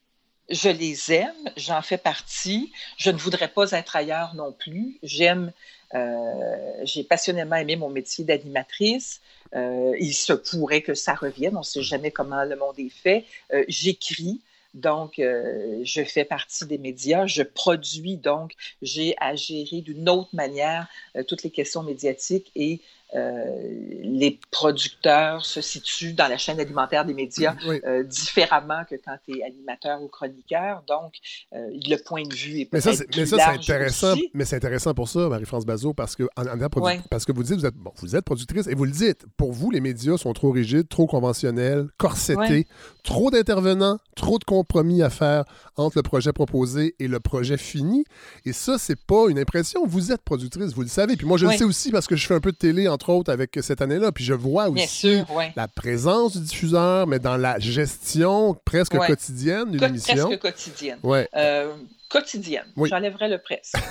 K: Je les aime, j'en fais partie. Je ne voudrais pas être ailleurs non plus. J'aime, euh, j'ai passionnément aimé mon métier d'animatrice. Euh, il se pourrait que ça revienne. On ne sait jamais comment le monde est fait. Euh, J'écris. Donc, je fais partie des médias, je produis, donc j'ai à gérer d'une autre manière toutes les questions médiatiques et les producteurs se situent dans la chaîne alimentaire des médias
B: Oui.
K: euh, différemment que quand tu es animateur ou chroniqueur. Donc, euh, le point de vue est
B: Mais ça,
K: peut-être
B: c'est, mais ça, c'est intéressant.
K: aussi.
B: Mais c'est intéressant pour ça, Marie-France Bazot, parce que, en- en parce que vous dites, vous êtes, bon, vous êtes productrice et vous le dites. Pour vous, les médias sont trop rigides, trop conventionnels, corsetés, trop d'intervenants, trop de compromis à faire entre le projet proposé et le projet fini. Et ça, c'est pas une impression. Vous êtes productrice, vous le savez. Puis moi, je le sais aussi parce que je fais un peu de télé, entre autres, avec cette année-là. Puis je vois aussi
K: sûr,
B: la présence du diffuseur, mais dans la gestion presque
K: Ouais.
B: quotidienne d'une émission.
K: Presque quotidienne.
B: Ouais.
K: Euh, quotidienne.
B: Oui.
K: J'enlèverais le presque.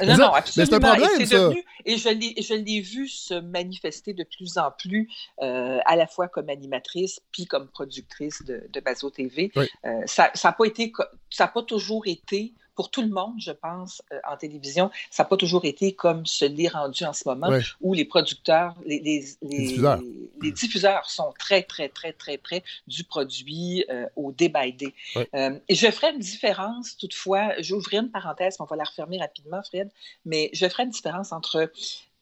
B: Mais
K: non, non, absolument.
B: c'est un problème,
K: et
B: ça.
K: devenu, et je l'ai, vu se manifester de plus en plus, euh, à la fois comme animatrice puis comme productrice de, de Bazo TV.
B: Oui.
K: Euh, ça n'a ça pas toujours été pour tout le monde, je pense, euh, en télévision, ça n'a pas toujours été comme ce l'est rendu en ce moment,
B: Ouais.
K: où les producteurs, les, les, les-
B: diffuseurs.
K: les diffuseurs sont très, très, très, très près du produit euh, au day by day.
B: Ouais.
K: Euh, et je ferai une différence, toutefois, j'ouvrirai une parenthèse, mais on va la refermer rapidement, Fred, mais je ferai une différence entre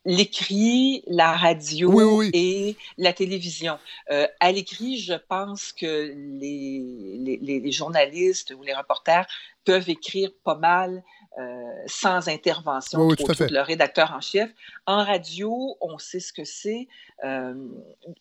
K: l'écrit, la radio
B: Oui, oui, oui.
K: et la télévision. Euh, à l'écrit, je pense que les, les, les- les journalistes ou les reporters peuvent écrire pas mal euh, sans intervention
B: Oui,
K: trop
B: tout
K: de leur rédacteur en chef. En radio, on sait ce que c'est. Euh,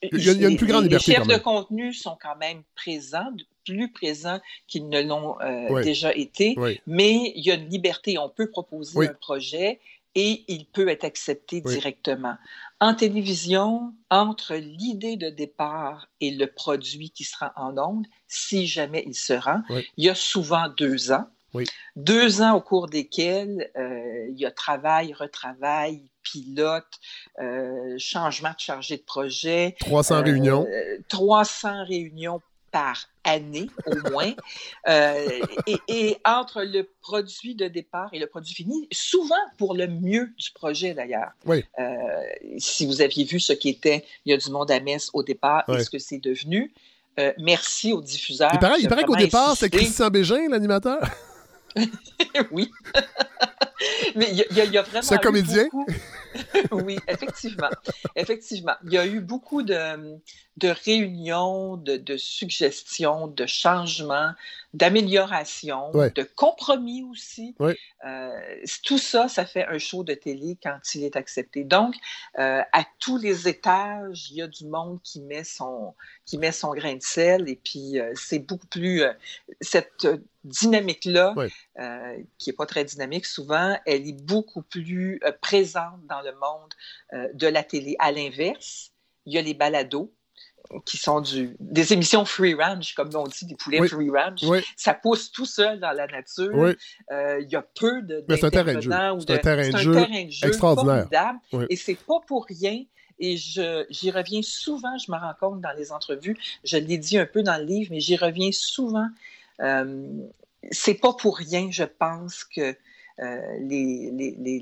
B: Il y a- il y a une plus grande
K: les-
B: liberté
K: Les chefs de contenu sont quand même présents, plus présents qu'ils ne l'ont euh, déjà été, mais il y a une liberté. On peut proposer un projet et il peut être accepté
B: Oui.
K: directement. En télévision, entre l'idée de départ et le produit qui sera en ondes, si jamais il se rend,
B: Oui.
K: il y a souvent deux ans.
B: Oui.
K: Deux ans au cours desquels euh, il y a travail, retravail, pilote, euh, changement de chargé de projet.
B: 300
K: euh,
B: réunions.
K: 300 réunions par année au moins. Euh, et, et, entre le produit de départ et le produit fini, souvent pour le mieux du projet d'ailleurs.
B: Oui.
K: Euh, si vous aviez vu ce qui était Il y a du monde à Metz au départ
B: Oui.
K: et ce que c'est devenu, euh, merci aux diffuseurs.
B: Il paraît, paraît qu'au départ, c'est. Christian Bégin, l'animateur.
K: oui. Mais il y, y y a vraiment.
B: C'est un comédien.
K: beaucoup- oui, effectivement. Effectivement. Il y a eu beaucoup de, de réunions, de, de suggestions, de changements, d'améliorations,
B: Ouais.
K: de compromis aussi.
B: Ouais.
K: Euh, tout ça, ça fait un show de télé quand il est accepté. Donc, euh, à tous les étages, il y a du monde qui met son, qui met son grain de sel et puis euh, c'est beaucoup plus... cette dynamique-là,
B: Ouais.
K: qui n'est pas très dynamique souvent, elle est beaucoup plus présente dans le monde euh, de la télé. À l'inverse, il y a les balados qui sont du, des émissions free range, comme on dit, des poulets
B: Oui.
K: free range.
B: Oui.
K: Ça pousse tout seul dans la nature.
B: Oui.
K: Euh, il y a peu de
B: c'est un terrain de jeu. C'est un terrain de jeu
K: terrain de jeu
B: extraordinaire.
K: formidable.
B: Oui.
K: Et c'est pas pour rien. Et j'y reviens souvent, je me rends compte dans les entrevues, je l'ai dit un peu dans le livre, mais j'y reviens souvent. Euh, c'est pas pour rien, je pense, que les,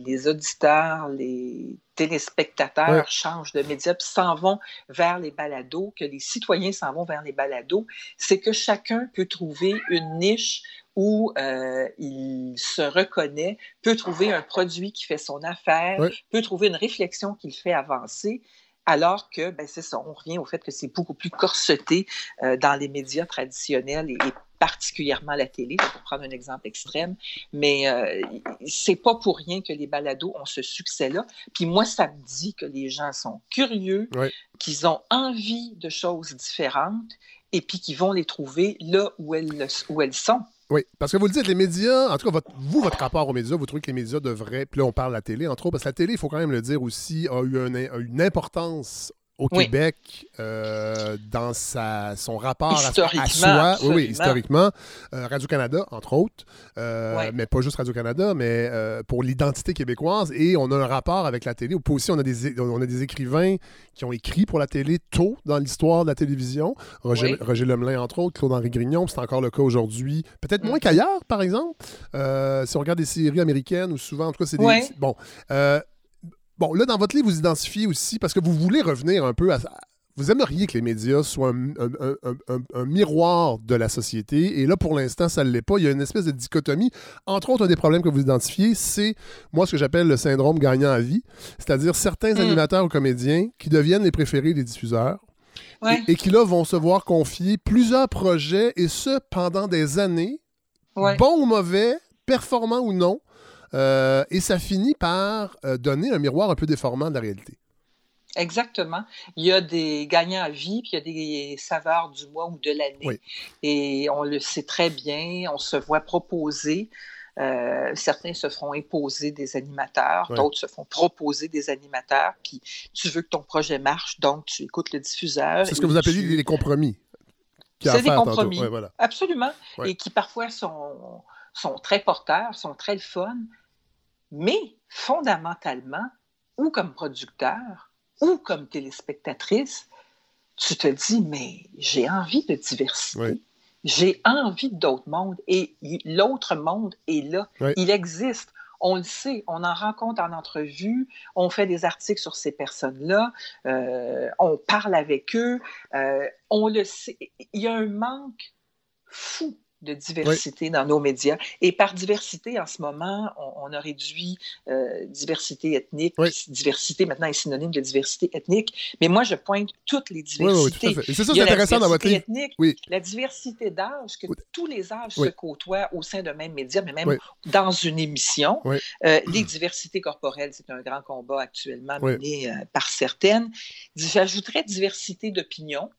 K: les, auditeurs, les téléspectateurs
B: Ouais.
K: changent de médias puis s'en vont vers les balados, que les citoyens s'en vont vers les balados, c'est que chacun peut trouver une niche où euh, il se reconnaît, peut trouver un produit qui fait son affaire, peut trouver une réflexion qui le fait avancer. Alors que, ben c'est ça, on revient au fait que c'est beaucoup plus corseté euh, dans les médias traditionnels et, et particulièrement la télé, pour prendre un exemple extrême. Mais euh, c'est pas pour rien que les balados ont ce succès-là. Puis moi, ça me dit que les gens sont curieux, qu'ils ont envie de choses différentes et puis qu'ils vont les trouver là où elles, le- où elles sont.
B: Oui, parce que vous le dites, les médias, en tout cas, votre- vous, votre rapport aux médias, vous trouvez que les médias devraient, puis là, on parle de la télé, entre autres, parce que la télé, il faut quand même le dire aussi, a eu un- a une importance au
K: Oui.
B: Québec euh, dans sa, son rapport à- soi. Oui, oui, historiquement. Euh, Radio-Canada, entre autres, euh,
K: Ouais.
B: mais pas juste Radio-Canada, mais pour l'identité québécoise. Et on a un rapport avec la télé. Aussi, on a, des, on a des écrivains qui ont écrit pour la télé tôt dans l'histoire de la télévision. Roger,
K: Oui.
B: Roger Lemelin, entre autres, Claude-Henri Grignon, c'est encore le cas aujourd'hui. Peut-être moins
K: Mhm.
B: qu'ailleurs, par exemple. Si on regarde des séries américaines, ou souvent, en tout cas, c'est des...
K: Ouais.
B: Bon, bon, là, dans votre livre, vous identifiez aussi, parce que vous voulez revenir un peu à... Vous aimeriez que les médias soient un, un- un- un- un- un miroir de la société. Et là, pour l'instant, ça ne l'est pas. Il y a une espèce de dichotomie. Entre autres, un des problèmes que vous identifiez, c'est, moi, ce que j'appelle le syndrome gagnant à vie. C'est-à-dire certains
K: Mm.
B: animateurs ou comédiens qui deviennent les préférés des diffuseurs
K: Ouais.
B: et, et qui, là, vont se voir confier plusieurs projets, et ce, pendant des années,
K: Ouais.
B: bons ou mauvais, performants ou non. Euh, et ça finit par euh, donner un miroir un peu déformant de la réalité.
K: Exactement. Il y a des gagnants à vie, puis il y a des saveurs du mois ou de l'année.
B: Oui.
K: Et on le sait très bien, on se voit proposer. euh, certains se feront imposer des animateurs, d'autres se font proposer des animateurs. Puis tu veux que ton projet marche, donc tu écoutes le diffuseur.
B: C'est ce que vous appelez
K: tu-
B: les, compromis.
K: C'est des compromis.
B: Ouais, voilà.
K: Absolument.
B: Ouais.
K: Et qui parfois sont, sont très porteurs, sont très fun, mais fondamentalement, ou comme producteur, ou comme téléspectatrice, tu te dis, mais j'ai envie de diversité. J'ai envie d'autres mondes. Et l'autre monde est là. Il existe. On le sait, on en rencontre en entrevue, on fait des articles sur ces personnes-là, euh, on parle avec eux, euh, on le sait. Il y a un manque fou de diversité dans nos médias. Et par diversité, en ce moment, on, on a réduit euh, diversité ethnique.
B: Oui.
K: Diversité, maintenant, est synonyme de diversité ethnique. Mais moi, je pointe toutes les diversités.
B: oui, c'est ça, c'est intéressant dans votre livre.
K: diversité ethnique,
B: Oui.
K: la diversité d'âge, que tous les âges se côtoient au sein d'un même média, mais même dans une émission. Euh, les diversités corporelles, c'est un grand combat actuellement mené euh, par certaines. J'ajouterais diversité d'opinion.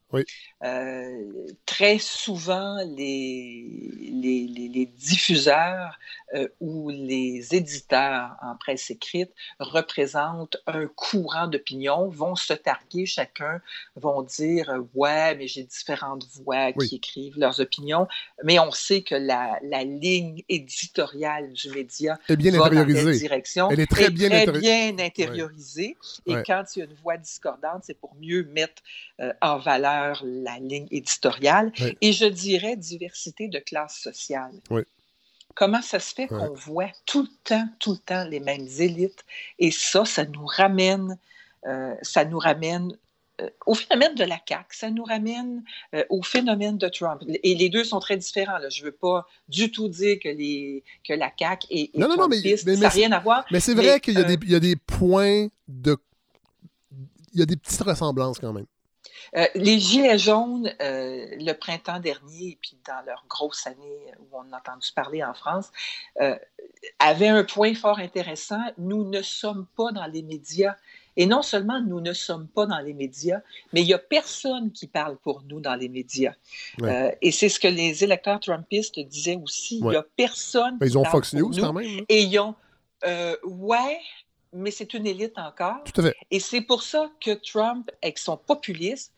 K: Euh, très souvent, les, les- les diffuseurs euh, ou les éditeurs en presse écrite représentent un courant d'opinion, vont se targuer chacun, vont dire euh, Ouais, mais j'ai différentes voix
B: Oui.
K: qui écrivent leurs opinions. Mais on sait que la, la ligne éditoriale du média
B: Est bien
K: va dans direction?
B: Elle est très bien intéri-
K: bien intériorisée. Et
B: Ouais.
K: quand il y a une voix discordante, c'est pour mieux mettre euh, en valeur leur la ligne éditoriale. Et je dirais diversité de classe sociale. Comment ça se fait
B: Ouais.
K: qu'on voit tout le temps, tout le temps les mêmes élites? Et ça, ça nous ramène, euh, ça nous ramène euh, au phénomène de la CAQ, ça nous ramène euh, au phénomène de Trump. Et les deux sont très différents. Là. Je ne veux pas du tout dire que, les, que la CAQ est,
B: Non, non, non, mais- mais- mais
K: ça n'a rien à voir.
B: Mais c'est vrai qu'il y, y a des points de. Il y a des petites ressemblances quand même.
K: Euh, les Gilets jaunes, euh, le printemps dernier, et puis dans leur grosse année où on a entendu parler en France, euh, avaient un point fort intéressant. Nous ne sommes pas dans les médias. Et non seulement nous ne sommes pas dans les médias, mais il n'y a personne qui parle pour nous dans les médias.
B: Ouais.
K: Euh, et c'est ce que les électeurs trumpistes disaient aussi. Il
B: Ouais.
K: n'y a personne qui
B: ils ont
K: parle
B: Fox News
K: nous.
B: quand même. hein.
K: Et ils ont, euh, ouais, mais c'est une élite encore.
B: Tout à fait.
K: Et c'est pour ça que Trump, avec son populisme,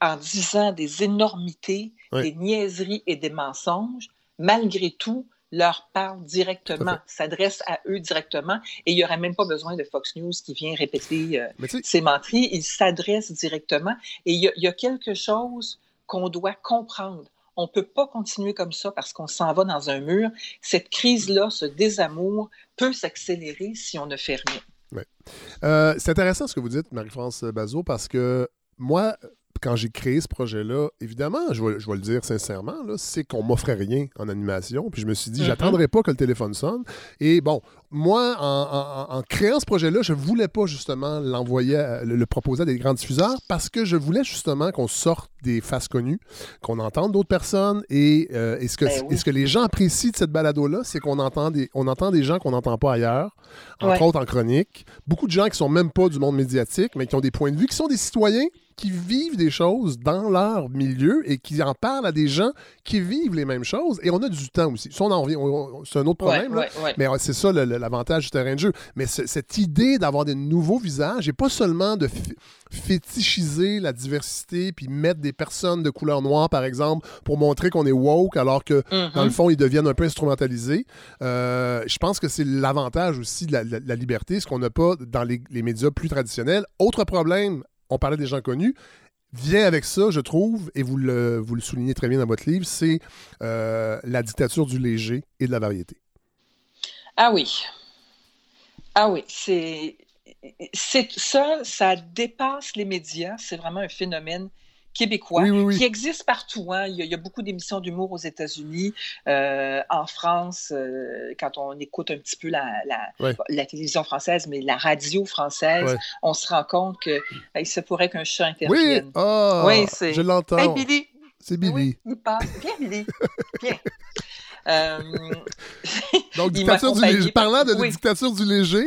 K: en disant des énormités,
B: Oui.
K: des niaiseries et des mensonges, malgré tout, leur parle directement, s'adresse à eux directement, et il n'y aurait même pas besoin de Fox News qui vient répéter euh, ses menteries, il s'adresse directement, et il y, a, il y a quelque chose qu'on doit comprendre. On ne peut pas continuer comme ça parce qu'on s'en va dans un mur. Cette crise-là, ce désamour, peut s'accélérer si on ne fait rien.
B: euh, c'est intéressant ce que vous dites, Marie-France Bazot, parce que moi, quand j'ai créé ce projet-là, évidemment, je vais, je vais le dire sincèrement, c'est qu'on m'offrait rien en animation. Puis je me suis dit,
K: Mhm.
B: j'attendrai pas que le téléphone sonne. Et bon, moi, en, en- en créant ce projet-là, je voulais pas justement l'envoyer, à- le, le proposer à des grands diffuseurs parce que je voulais justement qu'on sorte des faces connues, qu'on entende d'autres personnes. Et, euh, et ce que,
K: Ben oui.
B: ce que les gens apprécient de cette balado-là, c'est qu'on entend des, on entend des gens qu'on n'entend pas ailleurs, entre
K: Ouais.
B: autres en chronique. Beaucoup de gens qui sont même pas du monde médiatique, mais qui ont des points de vue, qui sont des citoyens qui vivent des choses dans leur milieu et qui en parlent à des gens qui vivent les mêmes choses. Et on a du temps aussi. Ça, on en revient- c'est un autre problème.
K: Ouais,
B: là.
K: ouais, ouais.
B: Mais c'est ça l'avantage du terrain de jeu. Mais ce- cette idée d'avoir des nouveaux visages et pas seulement de fétichiser la diversité puis mettre des personnes de couleur noire, par exemple, pour montrer qu'on est woke alors que
K: Mhm.
B: dans le fond, ils deviennent un peu instrumentalisés. Euh, je pense que c'est l'avantage aussi de la, la- la liberté, ce qu'on n'a pas dans les, les médias plus traditionnels. Autre problème, on parlait des gens connus, vient avec ça, je trouve, et vous le, vous le soulignez très bien dans votre livre, c'est euh, la dictature du léger et de la variété.
K: Ah oui. Ah oui, c'est ça, ça dépasse les médias. C'est vraiment un phénomène québécois
B: Oui, oui, oui.
K: qui existe partout. hein. Il, y a, il y a beaucoup d'émissions d'humour aux États-Unis, euh, en France, euh, quand on écoute un petit peu la, la,
B: Ouais.
K: la télévision française, mais la radio française,
B: Ouais.
K: on se rend compte que hey, ça pourrait qu'un chat
B: Oui,
K: intervienne.
B: ah,
K: Oui, c'est-
B: je l'entends.
K: Hey Billy,
B: C'est Billy.
K: oui, il passe. Viens Billy, viens. Euh,
B: Donc, dictature du léger. Parlant de
K: Oui.
B: dictature du léger,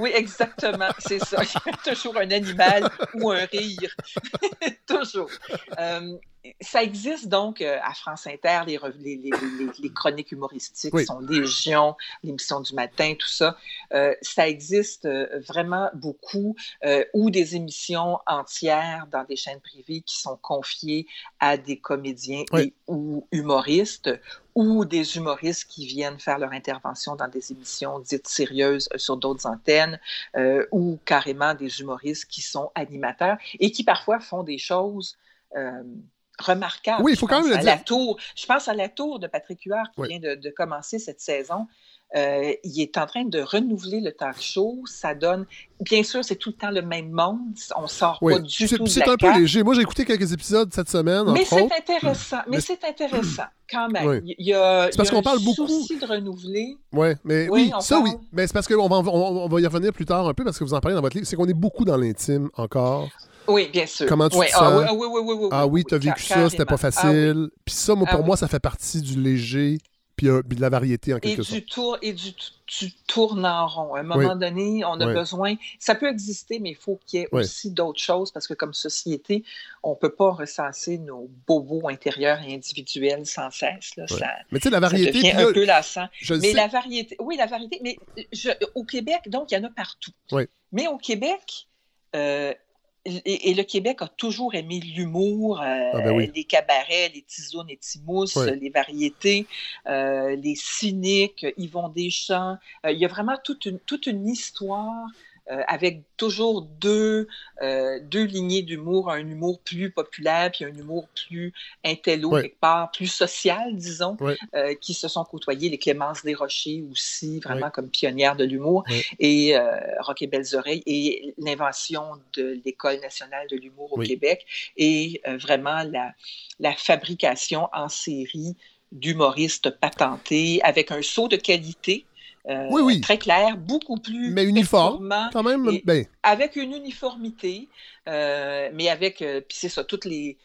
K: Oui, exactement, c'est ça. Il y a toujours un animal ou un rire. toujours. Euh, ça existe donc euh, à France Inter, les, les, les- les- chroniques humoristiques
B: Oui.
K: sont légion, l'émission du matin, tout ça. Euh, ça existe euh, vraiment beaucoup, euh, ou des émissions entières dans des chaînes privées qui sont confiées à des comédiens
B: Oui.
K: et, ou humoristes, ou des humoristes qui viennent faire leur intervention dans des émissions dites sérieuses euh, sur d'autres antennes, euh, ou carrément des humoristes qui sont animateurs et qui parfois font des choses euh, remarquables.
B: Oui, il faut quand même le dire.
K: La tour, je pense à la tour de Patrick Huard qui
B: Oui.
K: vient de, de commencer cette saison. Euh, il est en train de renouveler le talk show. Ça donne, bien sûr, c'est tout le temps le même monde. On sort
B: oui.
K: pas du tout
B: c'est un peu léger. Moi, j'ai écouté quelques épisodes cette semaine,
K: Mais c'est intéressant. Mais,
B: Mais-
K: c'est intéressant quand même.
B: Oui.
K: Il y a,
B: parce qu'on parle beaucoup-
K: de renouveler.
B: Ouais, mais
K: Oui,
B: ça
K: parle.
B: oui. Mais c'est parce qu'on va, on, on va y revenir plus tard un peu parce que vous en parlez dans votre livre. C'est qu'on est beaucoup dans l'intime encore.
K: Oui, bien sûr.
B: Comment tu
K: Oui,
B: te
K: ah,
B: sens?
K: oui, ah oui, oui, oui, oui,
B: Ah oui, t'as vécu ça, c'était pas.
K: Ah
B: facile. Puis ça, moi,
K: Ah
B: pour moi, ça fait partie du léger puis, euh, de la variété en
K: Et
B: quelque
K: du,
B: sorte.
K: tour, et du, tu tournes en rond. À un moment
B: Oui.
K: donné, on a
B: Oui.
K: besoin. Ça peut exister, mais il faut qu'il y ait
B: Oui.
K: aussi d'autres choses parce que, comme société, on ne peut pas recenser nos bobos intérieurs et individuels sans cesse. Là. Ça,
B: Mais tu sais, la
K: ça
B: variété.
K: devient
B: puis là,
K: un peu lassant.
B: je
K: Mais
B: sais.
K: la variété, oui, la variété, mais je, au Québec, donc, il y en a partout. Mais au Québec, euh, et, et le Québec a toujours aimé l'humour, euh,
B: Ah ben oui.
K: les cabarets, les tisounes et timousses,
B: Oui.
K: les variétés, euh, les cyniques, Yvon Deschamps. Euh, il y a vraiment toute une, toute une histoire euh, avec toujours deux, euh, deux lignées d'humour, un humour plus populaire puis un humour plus intello, quelque part, plus social, disons, euh, qui se sont côtoyés. Les Clémence Desrochers aussi, vraiment comme pionnières de l'humour, et Rock et Belles Oreilles, et l'invention de l'École nationale de l'humour au. Québec, et vraiment la, la fabrication en série d'humoristes patentés avec un saut de qualité. Euh,
B: Oui, oui.
K: Très clair, beaucoup plus
B: Mais uniforme, quand même.
K: et-
B: Ben,
K: avec une uniformité, euh, mais avec, euh, puis c'est ça, toutes les,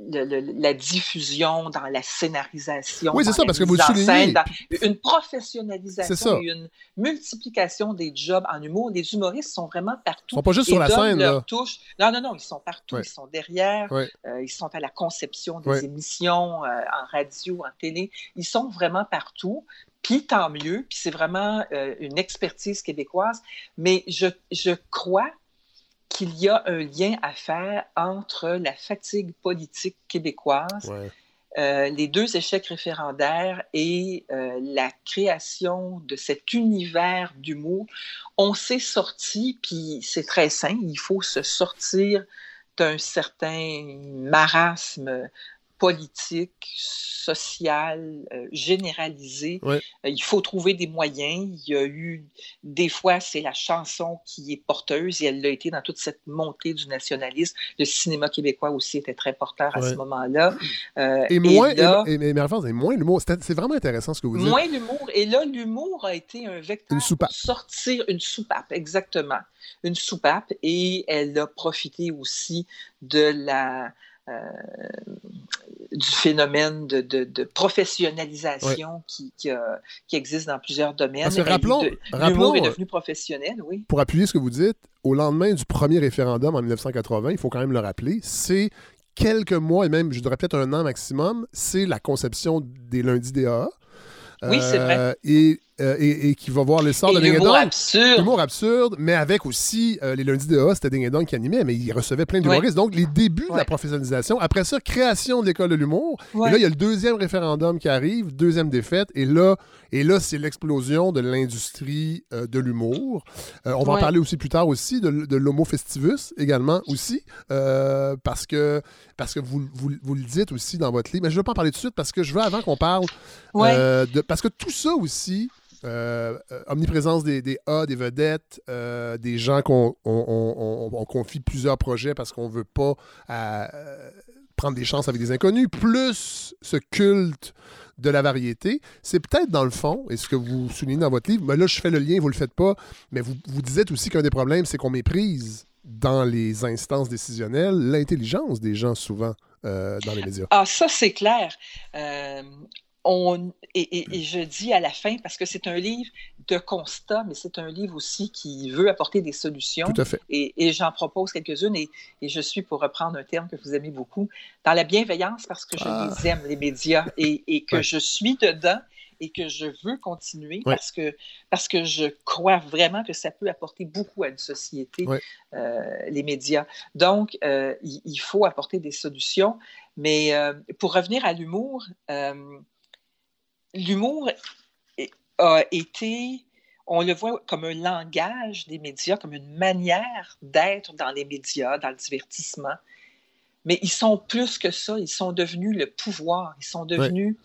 K: le- le- la diffusion dans la scénarisation.
B: Oui, c'est ça, parce que vous le soulignez.
K: scène, dans une professionnalisation, et une multiplication des jobs en humour. Les humoristes sont vraiment partout.
B: Ils sont pas juste sur la scène, là.
K: touche. Non, non, non, ils sont partout.
B: Ouais.
K: Ils sont derrière.
B: Ouais.
K: euh, ils sont à la conception des
B: Ouais.
K: émissions euh, en radio, en télé. Ils sont vraiment partout. Puis tant mieux. Puis c'est vraiment euh, une expertise québécoise. Mais je, je crois qu'il y a un lien à faire entre la fatigue politique québécoise,
B: ouais.
K: euh, les deux échecs référendaires et euh, la création de cet univers d'humour. On s'est sorti, puis c'est très sain, il faut se sortir d'un certain marasme politique, social, euh, généralisé.
B: Ouais.
K: Euh, il faut trouver des moyens. Il y a eu, des fois, c'est la chanson qui est porteuse et elle l'a été dans toute cette montée du nationalisme. Le cinéma québécois aussi était très porteur à
B: Ouais.
K: ce moment-là. Euh,
B: Et moins,
K: là,
B: et, et- et et moins l'humour. C'est c'est vraiment intéressant ce que vous dites.
K: Moins l'humour. Et là, l'humour a été un vecteur
B: Une soupape.
K: pour sortir une soupape, exactement. Une soupape. Et elle a profité aussi de la. Euh, du phénomène de, de- de professionnalisation qui, qui, a- qui existe dans plusieurs domaines.
B: Parce que
K: Elle-
B: rappelons-
K: de-
B: rappelons,
K: est
B: euh,
K: devenu professionnel, oui.
B: Pour appuyer ce que vous dites, au lendemain du premier référendum en 1980, il faut quand même le rappeler, c'est quelques mois et même, je dirais peut-être un an maximum, c'est la conception des lundis DAA.
K: Oui, c'est vrai.
B: Et, euh, et, et qui va voir l'essor de Ding
K: absurde.
B: Humour absurde, mais avec aussi euh, les lundis DA, c'était Ding Dong qui animait, mais il recevait plein d'humoristes. Donc, les débuts de la
K: Ouais.
B: professionnalisation. Après ça, création de l'école de l'humour.
K: Ouais.
B: Et là, il y a le deuxième référendum qui arrive, deuxième défaite. Et là, et là c'est l'explosion de l'industrie euh, de l'humour. On va en
K: Ouais.
B: parler aussi plus tard aussi, de, de l'Homo Festivus également aussi, parce que, parce que vous, vous, vous le dites aussi dans votre livre. Mais je ne veux pas en parler tout de suite parce que je veux avant qu'on parle
K: Ouais.
B: de, parce que tout ça aussi, euh, euh, omniprésence des, A, des vedettes, euh, des gens qu'on on, on- on- on confie plusieurs projets parce qu'on veut pas prendre des chances avec des inconnus, plus ce culte de la variété, c'est peut-être dans le fond, et ce que vous soulignez dans votre livre, mais là je fais le lien, vous le faites pas, mais vous, vous dites aussi qu'un des problèmes, c'est qu'on méprise dans les instances décisionnelles l'intelligence des gens souvent dans les médias.
K: Ah, ça, c'est clair. On, et, et- et je dis à la fin, parce que c'est un livre de constat, mais c'est un livre aussi qui veut apporter des solutions.
B: Tout à fait.
K: Et, et j'en propose quelques-unes, et, je suis, pour reprendre un terme que vous aimez beaucoup, dans la bienveillance, parce que je
B: Ah.
K: les aime, les médias, et, que
B: Ouais.
K: je suis dedans et que je veux continuer
B: Ouais.
K: parce, que, parce que je crois vraiment que ça peut apporter beaucoup à une société,
B: Ouais.
K: euh, les médias. Donc, euh, il, il faut apporter des solutions. Mais euh, pour revenir à l'humour, l'humour a été, on le voit comme un langage des médias, comme une manière d'être dans les médias, dans le divertissement. Mais ils sont plus que ça, ils sont devenus le pouvoir, ils sont devenus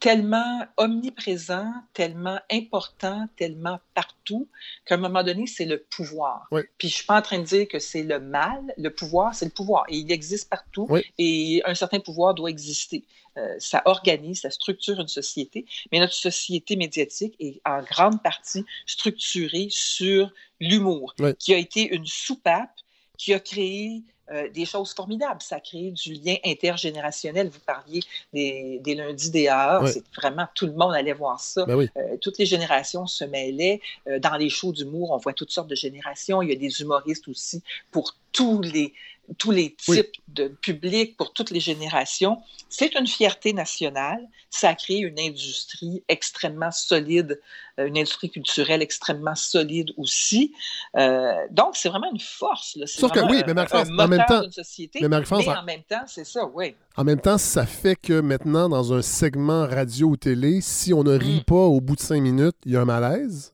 K: tellement omniprésents, tellement importants, tellement partout, qu'à un moment donné, c'est le pouvoir.
B: Oui.
K: Puis je suis pas en train de dire que c'est le mal, le pouvoir, c'est le pouvoir. Et il existe partout,
B: Oui.
K: et un certain pouvoir doit exister. Euh, ça organise, ça structure une société, mais notre société médiatique est en grande partie structurée sur l'humour,
B: Oui.
K: qui a été une soupape qui a créé euh, des choses formidables. Ça a créé du lien intergénérationnel. Vous parliez des, des lundis des AA.
B: Oui.
K: C'est vraiment tout le monde allait voir ça.
B: Ben oui.
K: Euh, toutes les générations se mêlaient. Euh, dans les shows d'humour, on voit toutes sortes de générations. Il y a des humoristes aussi pour tous les, tous les types
B: Oui.
K: de publics, pour toutes les générations. C'est une fierté nationale. Ça a créé une industrie extrêmement solide, euh, une industrie culturelle extrêmement solide aussi. Euh, donc, c'est vraiment une force. là.
B: Sauf que oui, mais Marie-France, en même temps-
K: société.
B: mais en
K: même temps, c'est ça, oui.
B: En même temps, ça fait que maintenant, dans un segment radio ou télé, si on ne rit
K: Mm.
B: pas au bout de cinq minutes, il y a un malaise.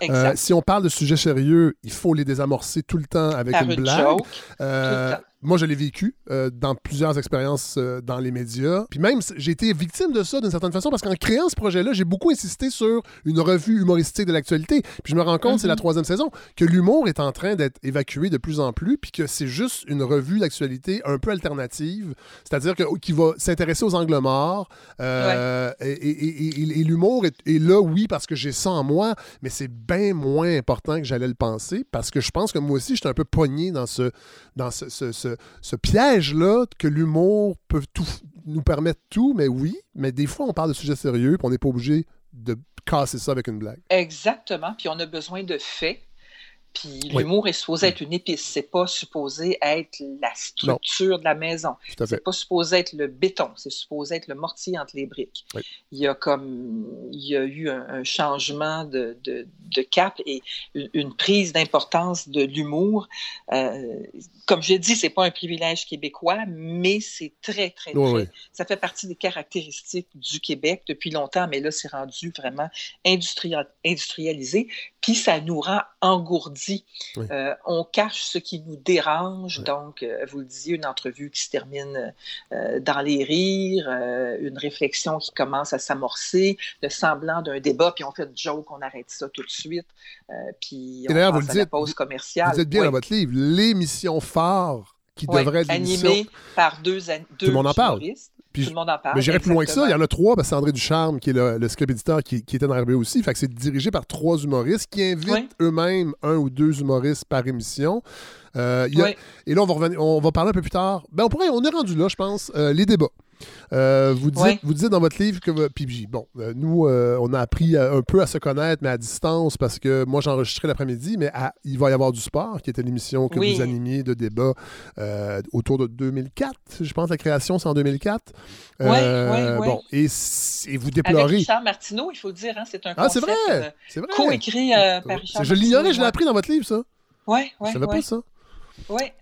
K: Exact.
B: si on parle de sujets sérieux, il faut les désamorcer tout le temps avec
K: Par
B: une
K: une
B: blague.
K: joke,
B: Euh,
K: tout le temps.
B: Moi, je l'ai vécu euh, dans plusieurs expériences euh, dans les médias. Puis même, j'ai été victime de ça d'une certaine façon parce qu'en créant ce projet-là, j'ai beaucoup insisté sur une revue humoristique de l'actualité. Puis je me rends compte, c'est la
K: Mhm.
B: troisième saison, que l'humour est en train d'être évacué de plus en plus, puis que c'est juste une revue d'actualité un peu alternative, c'est-à-dire que, qui va s'intéresser aux angles morts. euh, Et, et- et- et- et l'humour est, est là, oui, parce que j'ai ça en moi, mais c'est bien moins important que j'allais le penser, parce que je pense que moi aussi, j'étais un peu pogné dans ce, dans ce, ce- ce- ce piège-là que l'humour peut tout, nous permettre tout, mais oui, mais des fois, on parle de sujets sérieux, puis on n'est pas obligé de casser ça avec une blague.
K: Exactement. Puis on a besoin de faits. Puis
B: Oui.
K: l'humour est supposé être une épice. C'est pas supposé être la structure de la maison. C'est pas supposé être le béton. C'est supposé être le mortier entre les briques.
B: Oui.
K: Il y a comme il y a eu un, un changement de, de- de cap et une, une prise d'importance de l'humour. Euh, comme je dit, c'est pas un privilège québécois, mais c'est très très très.
B: oui.
K: Ça fait partie des caractéristiques du Québec depuis longtemps, mais là c'est rendu vraiment industria- industrialisé. Puis ça nous rend engourdis.
B: Oui.
K: Euh, on cache ce qui nous dérange. Donc, euh, vous le disiez, une entrevue qui se termine euh, dans les rires, une réflexion qui commence à s'amorcer, le semblant d'un débat, puis on fait une joke, on arrête ça tout de suite. puis
B: Et
K: on
B: d'ailleurs, vous
K: à la
B: dites,
K: pause
B: vous-
K: commerciale.
B: Vous êtes bien
K: Oui.
B: dans votre livre. L'émission phare qui devrait être
K: animée par deux, an- deux
B: Tout le monde en parle.
K: humoristes.
B: Puis
K: Tout le monde en parle.
B: Mais j'irais plus loin que ça. Il y en a trois. parce que c'est André Ducharme, qui est le, le script éditeur, qui, qui était dans RB aussi. Fait que c'est dirigé par trois humoristes qui invitent
K: Oui.
B: eux-mêmes un ou deux humoristes par émission. Euh, il y a-
K: Oui.
B: Et là, on va, revenir- on va parler un peu plus tard. Ben, on, pourrait, on est rendu là, je pense. Euh, les débats. Euh, vous, dites,
K: Oui.
B: vous dans votre livre que. Puis, j- bon, euh, nous, euh, on a appris un peu à se connaître, mais à distance, parce que moi, j'enregistrais l'après-midi, mais à- il va y avoir du sport, qui était l'émission que
K: Oui.
B: vous animiez de débat autour de 2004. Je pense la création, c'est en 2004.
K: Oui, oui, oui.
B: Bon, et, vous
K: Avec
B: déplorez.
K: Richard Martineau, il faut le dire, hein, c'est un
B: Ah, c'est
K: concept,
B: vrai! C'est vrai!
K: coécrit par Richard
B: Je l'ignorais, je l'ai appris dans votre livre, ça.
K: Ouais, ouais,
B: je savais pas ça.
K: Ouais.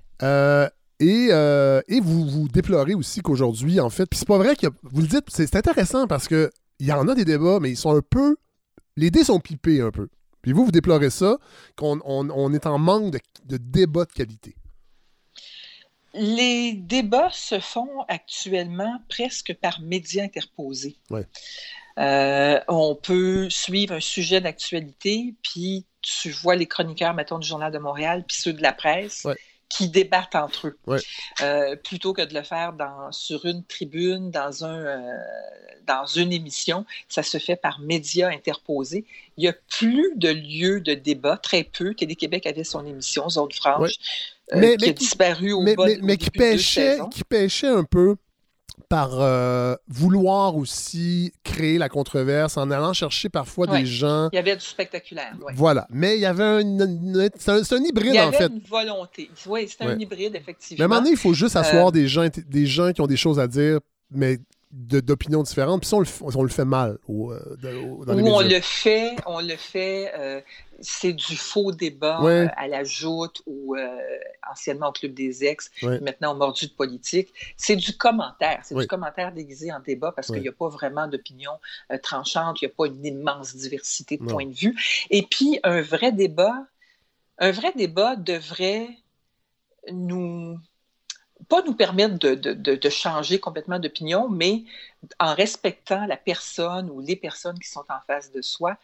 B: Et, euh, et vous, vous déplorez aussi qu'aujourd'hui, en fait, puis c'est pas vrai que vous le dites, c'est c'est intéressant parce que il y en a des débats, mais ils sont un peu. Les dés sont pipés un peu. Puis vous, vous déplorez ça, qu'on on, on est en manque de, de débats de qualité.
K: Les débats se font actuellement presque par médias interposés.
B: Ouais.
K: Euh, on peut suivre un sujet d'actualité, puis tu vois les chroniqueurs, mettons, du Journal de Montréal, puis ceux de la presse,
B: Ouais.
K: Qui débattent entre eux.
B: Ouais.
K: Euh, plutôt que de le faire dans, sur une tribune, dans, un, euh, dans une émission, ça se fait par médias interposés. Il n'y a plus de lieux de débat, très peu. Télé-Québec avait son émission, Zone Franche,
B: Ouais.
K: euh,
B: Mais-
K: qui a disparu au
B: mais,
K: bas
B: mais,
K: au
B: mais qui, pêchait, qui pêchait un peu par euh, vouloir aussi créer la controverse en allant chercher parfois
K: Ouais.
B: des gens.
K: Il y avait du spectaculaire. ouais.
B: Voilà. Mais il y avait un. une- c'est un, c'est un hybride,
K: Il y
B: en
K: avait
B: fait.
K: une volonté. Oui,
B: Ouais.
K: un hybride,
B: Mais à
K: effectivement.
B: un moment donné, il faut juste asseoir
K: Euh,
B: des, gens, des gens qui ont des choses à dire, mais d'opinions différentes. Puis ça, on le, on le fait mal au, euh, de- au- dans les
K: Où on le fait, on le fait, euh, c'est du faux débat
B: Ouais.
K: euh, à la joute ou euh, anciennement au Club des Ex,
B: Ouais.
K: maintenant au Mordu de politique. C'est du commentaire, c'est du commentaire déguisé en débat parce qu'il n'y a pas vraiment d'opinion tranchante, il n'y a pas une immense diversité de points de vue. Et puis, un vrai débat, un vrai débat devrait nous pas nous permettre de, de- de- de changer complètement d'opinion, mais en respectant la personne ou les personnes qui sont en face de soi,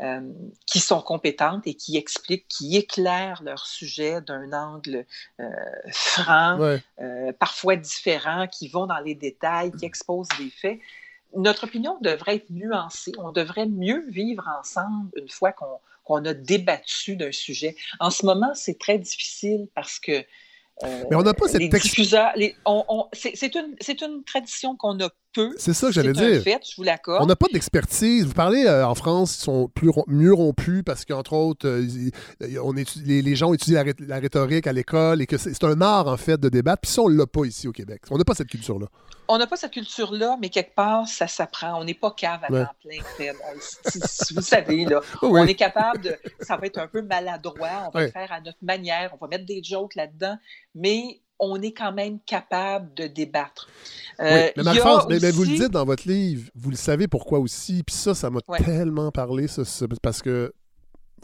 K: euh, qui sont compétentes et qui expliquent, qui éclairent leur sujet d'un angle euh, franc,
B: Ouais.
K: euh, parfois différent, qui vont dans les détails, qui exposent des faits. Notre opinion devrait être nuancée. On devrait mieux vivre ensemble une fois qu'on qu'on a débattu d'un sujet. En ce moment, c'est très difficile parce que euh,
B: Mais on n'a pas cette
K: les
B: tex-
K: diffuseurs, les- on- on- c'est une, c'est une tradition qu'on a
B: C'est ça que j'allais dire.
K: fait, je vous l'accorde.
B: On n'a pas d'expertise. Vous parlez euh, en France, ils sont plus mieux rompus parce qu'entre autres, euh, ils- on étudie- les, les gens étudient la, la rhétorique à l'école et que c'est un art, en fait, de débattre. Puis ça, on ne l'a pas ici au Québec. On n'a pas cette culture-là.
K: On n'a pas cette culture-là, mais quelque part, ça s'apprend. On n'est pas cave à
B: Ouais.
K: temps plein, Fred. On- Vous savez, là,
B: Oh oui.
K: on est capable de... Ça va être un peu maladroit, on va
B: Ouais.
K: le faire à notre manière, on va mettre des jokes là-dedans, mais on est quand même capable de débattre.
B: Oui,
K: Euh,
B: mais vous le dites dans votre livre, vous le savez pourquoi aussi. Puis ça, ça m'a
K: Ouais.
B: tellement parlé, ça, ça, parce que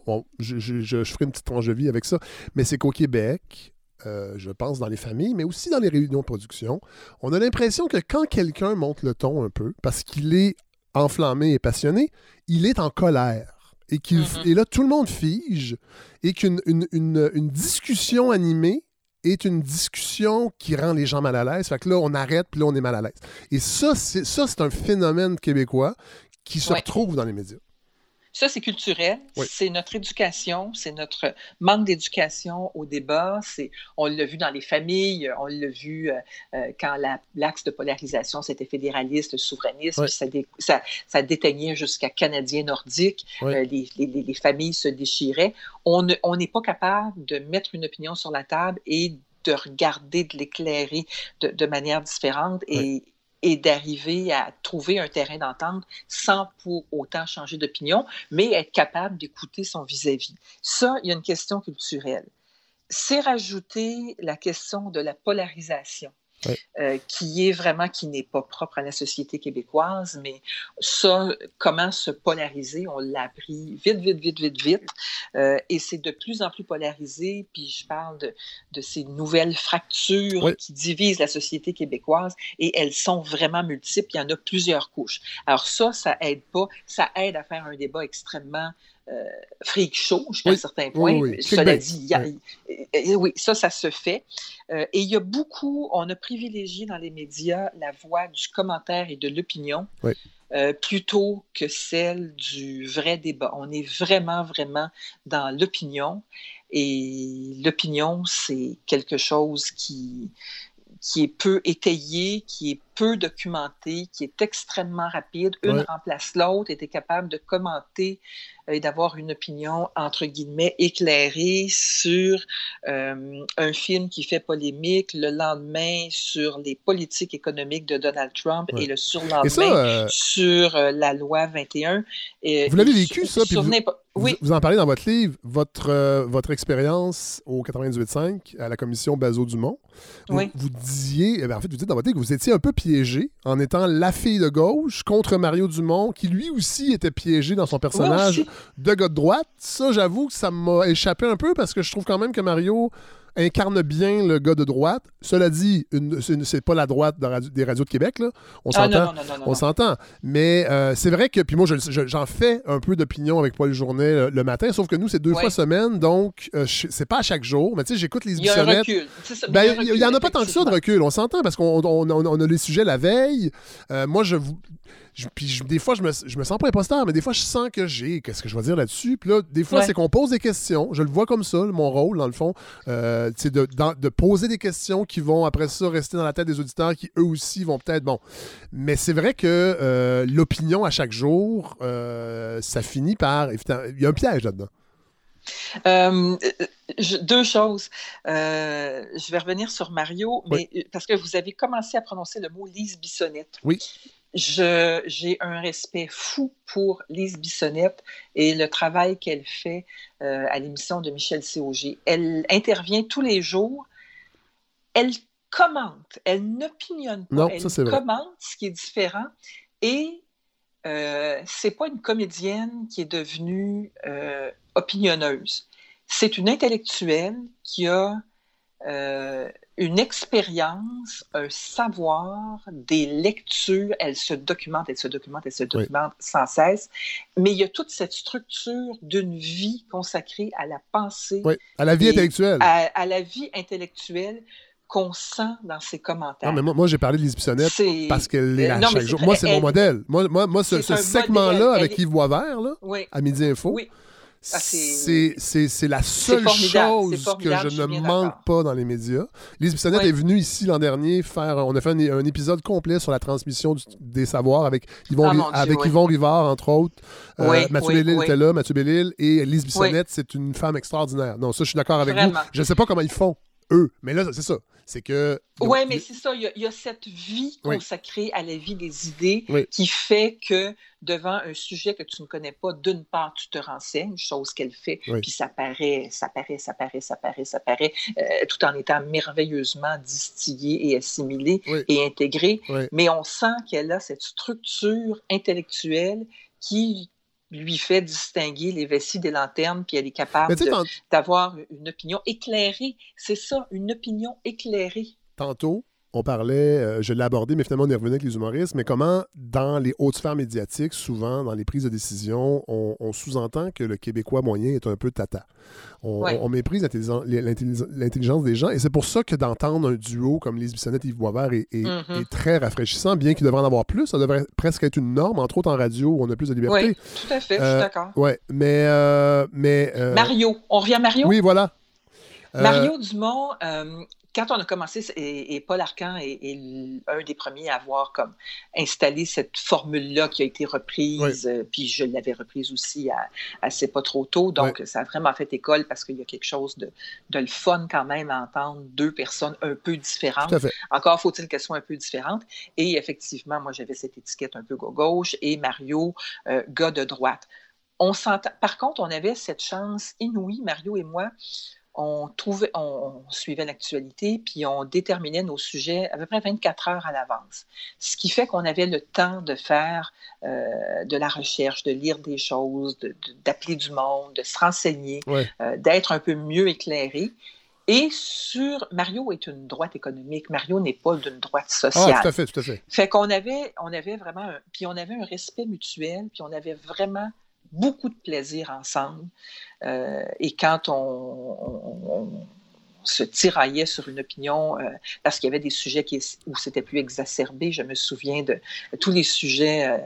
B: bon, je, je, je, ferai une petite tranche de vie avec ça, mais c'est qu'au Québec, euh, je pense, dans les familles, mais aussi dans les réunions de production, on a l'impression que quand quelqu'un monte le ton un peu, parce qu'il est enflammé et passionné, il est en colère. Et, qu'il,
K: Mm-hmm.
B: et là, tout le monde fige et qu'une une, une- une discussion animée est une discussion qui rend les gens mal à l'aise. Fait que là, on arrête, puis là, on est mal à l'aise. Et ça, c'est, ça, c'est un phénomène québécois qui se
K: Ouais.
B: retrouve dans les médias.
K: Ça, c'est culturel.
B: Oui.
K: C'est notre éducation, c'est notre manque d'éducation au débat. C'est, on l'a vu dans les familles, on l'a vu euh, euh, quand la- l'axe de polarisation c'était fédéraliste, souverainiste,
B: Oui.
K: puis ça, dé- ça, ça déteignait jusqu'à canadien nordique.
B: Oui.
K: Euh, les, les- les- les familles se déchiraient. On n'est pas capable de mettre une opinion sur la table et de regarder, de l'éclairer de, de manière différente et, et d'arriver à trouver un terrain d'entente sans pour autant changer d'opinion, mais être capable d'écouter son vis-à-vis. Ça, il y a une question culturelle. C'est rajouter la question de la polarisation.
B: Oui.
K: euh, qui est vraiment, qui n'est pas propre à la société québécoise, mais ça, comment se polariser, on l'a appris vite, vite, vite, vite, vite, euh, et c'est de plus en plus polarisé, puis je parle de, de ces nouvelles fractures
B: Oui.
K: qui divisent la société québécoise, et elles sont vraiment multiples, il y en a plusieurs couches. Alors ça, ça aide pas, ça aide à faire un débat extrêmement euh, freak show jusqu'à
B: Oui.
K: un certain point.
B: Oui, oui.
K: Cela dit, a- oui, ça, ça se fait. Euh, et il y a beaucoup, on a privilégié dans les médias la voix du commentaire et de l'opinion euh, plutôt que celle du vrai débat. On est vraiment, vraiment dans l'opinion. Et l'opinion, c'est quelque chose qui, qui est peu étayé, qui est peu documenté, qui est extrêmement rapide. Une
B: Ouais.
K: remplace l'autre, es capable de commenter euh, et d'avoir une opinion, entre guillemets, éclairée sur euh, un film qui fait polémique le lendemain sur les politiques économiques de Donald Trump
B: Ouais.
K: et le surlendemain
B: ça, euh,
K: sur euh, la loi 21. Et,
B: Vous l'avez vécu,
K: sur-
B: ça, puis
K: sur
B: vous- Vous,
K: Oui,
B: vous en parlez dans votre livre, votre, votre expérience au 98.5 à la commission Bazot-Dumont. Vous,
K: Oui.
B: vous disiez, eh en fait, vous dites dans votre livre que vous étiez un peu piégé en étant la fille de gauche contre Mario Dumont, qui lui aussi était piégé dans son personnage de gars de droite. Ça, j'avoue que ça m'a échappé un peu parce que je trouve quand même que Mario incarne bien le gars de droite. Cela dit, c'est pas la droite de radio- des radios de Québec, là. On
K: Ah,
B: s'entend. On s'entend. Mais euh, c'est vrai que, puis moi, je- je- j'en fais un peu d'opinion avec Paul Journet le, le matin, sauf que nous, c'est deux
K: Ouais.
B: fois semaine, donc euh, c'est pas à chaque jour. Mais tu sais, j'écoute les
K: ça,
B: Ben,
K: il y
B: en a pas tant que ça de recul, on s'entend, parce qu'on on, on- on a les sujets la veille. Euh, moi, je vous. Je- puis je- des fois, je me, je me sens pas imposteur, mais des fois, je sens que j'ai. Qu'est-ce que je vais dire là-dessus? Puis là, des fois,
K: Ouais.
B: c'est qu'on pose des questions. Je le vois comme ça, mon rôle, dans le fond. Euh, c'est de, dans- de poser des questions qui vont, après ça, rester dans la tête des auditeurs qui, eux aussi, vont peut-être. Bon. Mais c'est vrai que euh, l'opinion à chaque jour, euh, ça finit par. Il y a un piège là-dedans.
K: Euh, je- deux choses. Euh, je vais revenir sur Mario, mais euh, parce que vous avez commencé à prononcer le mot Lise Bissonnette.
B: Oui.
K: Je- J'ai un respect fou pour Lise Bissonnette et le travail qu'elle fait euh, à l'émission de Michel Cog. Elle intervient tous les jours. Elle commente, elle n'opinionne pas,
B: Non,
K: elle
B: ça, c'est vrai.
K: commente ce qui est différent et euh, c'est pas une comédienne qui est devenue euh, opinionneuse. C'est une intellectuelle qui a euh, une expérience, un savoir, des lectures. Elle se documente, elle se documente, elle se documente sans cesse. Mais il y a toute cette structure d'une vie consacrée à la pensée,
B: Oui, à la vie intellectuelle.
K: à, à la vie intellectuelle qu'on sent dans ses commentaires.
B: Non, mais moi, moi, j'ai parlé de Lise Bissonnette parce qu'elle est
K: Euh,
B: à
K: non,
B: chaque jour. Moi, c'est mon modèle. Moi, moi, moi ce, segment-là avec Yves Boisvert, là,
K: Oui.
B: à Midi Info,
K: Oui. Ah, c'est-
B: la seule chose que je
K: je
B: ne manque pas dans les médias. Lise Bissonnette
K: Oui.
B: est venue ici l'an dernier faire. On a fait un, un épisode complet sur la transmission du- des savoirs avec Yvon,
K: Ah, Dieu, oui.
B: Rivard, entre autres. Euh, Mathieu Bellil était là, Mathieu Bellil. Et Lise Bissonnette, c'est une femme extraordinaire. Non, ça, je suis d'accord avec vous. Je ne sais pas comment ils font, eux. Mais là, c'est ça. C'est que.
K: Oui, mais c'est ça, il y, a, il y a cette vie
B: Oui.
K: consacrée à la vie des idées
B: Oui.
K: qui fait que devant un sujet que tu ne connais pas, d'une part, tu te renseignes, chose qu'elle fait,
B: Oui.
K: puis ça paraît, ça paraît, ça paraît, ça paraît, ça paraît, euh, tout en étant merveilleusement distillé et assimilé et intégré. Mais on sent qu'elle a cette structure intellectuelle qui lui fait distinguer les vessies des lanternes, puis elle est capable d'avoir une opinion éclairée. C'est ça, une opinion éclairée.
B: tantôt, on parlait, euh, je l'ai abordé, mais finalement, on est revenu avec les humoristes, mais comment, dans les hautes sphères médiatiques, souvent, dans les prises de décision, on, on sous-entend que le Québécois moyen est un peu tata? On,
K: Ouais.
B: on- on méprise l'intelligence des gens, et c'est pour ça que d'entendre un duo comme Lise Bissonnette et Yves Boisvert est, est- est très rafraîchissant, bien qu'il devrait en avoir plus. Ça devrait presque être une norme, entre autres en radio, où on a plus de liberté.
K: Oui, tout à fait, je
B: Euh,
K: suis d'accord.
B: Ouais, mais... euh, mais euh,
K: Mario, on revient à Mario?
B: Oui, voilà. Euh,
K: Mario Dumont, euh, quand on a commencé, et, et Paul Arcan est, un des premiers à avoir comme installé cette formule-là qui a été reprise, euh, puis je l'avais reprise aussi à, à C'est pas trop tôt, donc ça a vraiment fait école parce qu'il y a quelque chose de, de le fun quand même à entendre deux personnes un peu différentes. Encore faut-il qu'elles soient un peu différentes. Et effectivement, moi j'avais cette étiquette un peu gauche et Mario, euh, gars de droite. On. Par contre, on avait cette chance inouïe, Mario et moi, on, trouvait, on, on suivait l'actualité, puis on déterminait nos sujets à peu près 24 heures à l'avance. Ce qui fait qu'on avait le temps de faire euh, de la recherche, de lire des choses, de- de- d'appeler du monde, de se renseigner,
B: Ouais.
K: euh, d'être un peu mieux éclairé. Et sur Mario est une droite économique. Mario n'est pas d'une droite sociale.
B: Ah, tout à fait, tout à fait.
K: Fait qu'on avait, on avait vraiment, un, puis on avait un respect mutuel, puis on avait vraiment beaucoup de plaisir ensemble. Euh, et quand on, on- on se tiraillait sur une opinion, euh, parce qu'il y avait des sujets qui, où c'était plus exacerbé, je me souviens de tous les sujets, euh,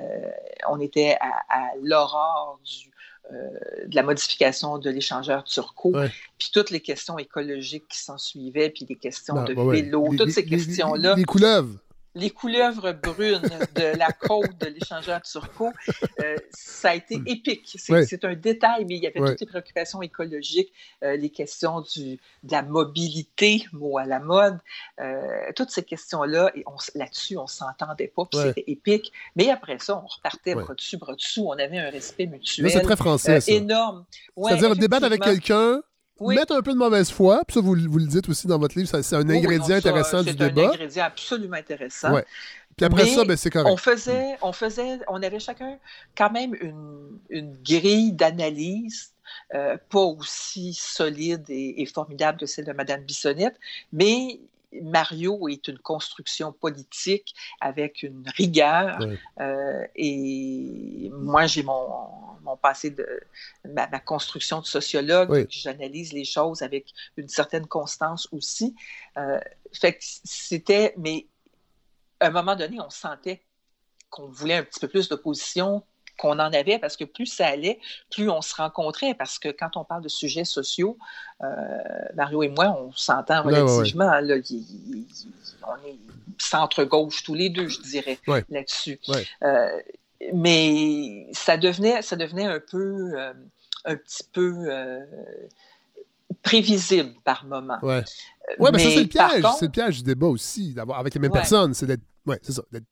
K: on était à, à l'aurore du, euh, de la modification de l'échangeur turco,
B: Ouais.
K: puis toutes les questions écologiques qui s'en suivaient, puis les questions
B: Non,
K: de
B: ouais.
K: vélo,
B: Les-
K: toutes
B: les-
K: ces
B: les-
K: questions-là
B: Les couleuvres.
K: Les couleuvres brunes de la côte de l'échangeur turco, euh, ça a été épique. C'est un détail, mais il y avait toutes les préoccupations écologiques, euh, les questions du, de la mobilité, mot à la mode, euh, toutes ces questions-là, et là-dessus, on s'entendait pas, puis
B: Ouais.
K: c'était épique. Mais après ça, on repartait
B: Ouais.
K: bras dessus, bras dessous, on avait un respect mutuel.
B: C'est très français, ça.
K: énorme. Ouais,
B: C'est-à-dire débattre avec quelqu'un,
K: Oui.
B: mettre un peu de mauvaise foi, puis ça, vous, vous le dites aussi dans votre livre, c'est un
K: Oui,
B: ingrédient
K: non, ça,
B: intéressant du
K: C'est un
B: débat.
K: ingrédient absolument intéressant.
B: Ouais. Puis après
K: Mais
B: ça, ben, c'est correct.
K: On faisait, on faisait, on avait chacun quand même une, une grille d'analyse, euh, pas aussi solide et, et formidable que celle de Mme Bissonnette, mais Mario est une construction politique avec une rigueur. Euh, et moi, j'ai mon, mon passé de ma, ma construction de sociologue.
B: Oui.
K: J'analyse les choses avec une certaine constance aussi. Euh, fait que c'était, mais à un moment donné, on sentait qu'on voulait un petit peu plus d'opposition qu'on en avait parce que plus ça allait, plus on se rencontrait. Parce que quand on parle de sujets sociaux, euh, Mario et moi, on s'entend
B: Ouais, ouais, ouais.
K: relativement. là. Il- il- il- on est centre-gauche tous les deux, je dirais,
B: Ouais.
K: là-dessus. Euh, mais ça devenait, ça devenait un peu, euh, un petit peu prévisible par moment.
B: Ouais. Ouais, mais, ça, c'est le piège.
K: contre-
B: C'est le piège du débat aussi, d'avoir avec les mêmes personnes. C'est d'être. Ouais, ça. D'être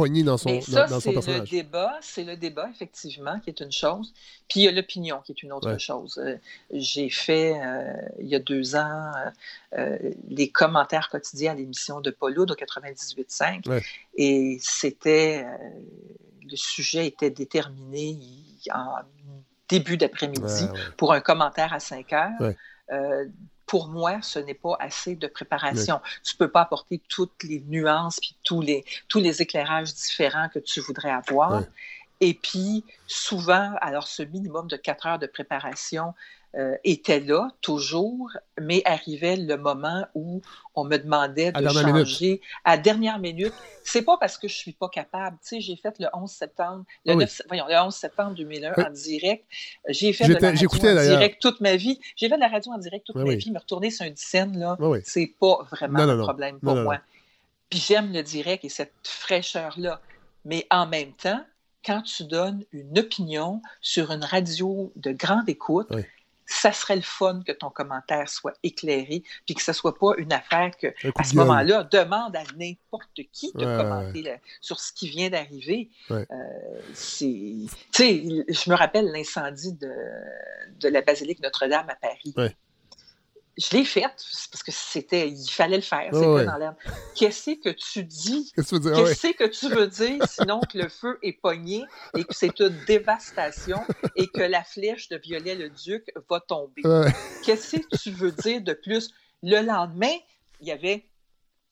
B: pogné dans son, dans,
K: ça,
B: dans son
K: c'est le débat, c'est le débat, effectivement, qui est une chose. Puis il y a l'opinion, qui est une autre
B: Ouais.
K: chose. Euh, J'ai fait, euh, il y a deux ans, euh, euh, les commentaires quotidiens à l'émission de Paulo de 98.5.
B: Ouais.
K: Et c'était, euh, le sujet était déterminé en début d'après-midi
B: Ouais,
K: pour un commentaire à 5 heures. Euh, pour moi, ce n'est pas assez de préparation. Tu peux pas apporter toutes les nuances puis tous les, tous les éclairages différents que tu voudrais avoir. Et puis, souvent, alors ce minimum de quatre heures de préparation euh, était là, toujours, mais arrivait le moment où on me demandait
B: À
K: de
B: minute.
K: changer à dernière minute. C'est pas parce que je suis pas capable. Tu sais, j'ai fait le 11 septembre, le,
B: Ah oui.
K: 9 voyons, le 11 septembre 2001
B: Oui.
K: en direct. J'ai fait de la radio en direct toute ma vie. J'ai fait de la radio en direct toute
B: Oui,
K: ma vie. Me retourner sur une scène, là, c'est pas vraiment un problème pour
B: non,
K: moi.
B: non.
K: Puis j'aime le direct et cette fraîcheur-là. Mais en même temps, quand tu donnes une opinion sur une radio de grande écoute,
B: Oui.
K: Ça serait le fun que ton commentaire soit éclairé, puis que ce soit pas une affaire que, à ce moment-là, demande à n'importe qui de
B: Ouais, ouais,
K: commenter la- sur ce qui vient d'arriver.
B: Ouais.
K: Euh, c'est, tu sais, je me rappelle l'incendie de, de la basilique Notre-Dame à Paris. Je l'ai faite parce que c'était, il fallait le faire.
B: Oh,
K: c'était dans l'air. Qu'est-ce que tu dis?
B: Qu'est-ce que tu veux dire?
K: Qu'est-ce que tu veux dire sinon que le feu est pogné et que c'est une dévastation et que la flèche de Violet-le-Duc va tomber?
B: Ouais.
K: Qu'est-ce que tu veux dire de plus? Le lendemain, il y avait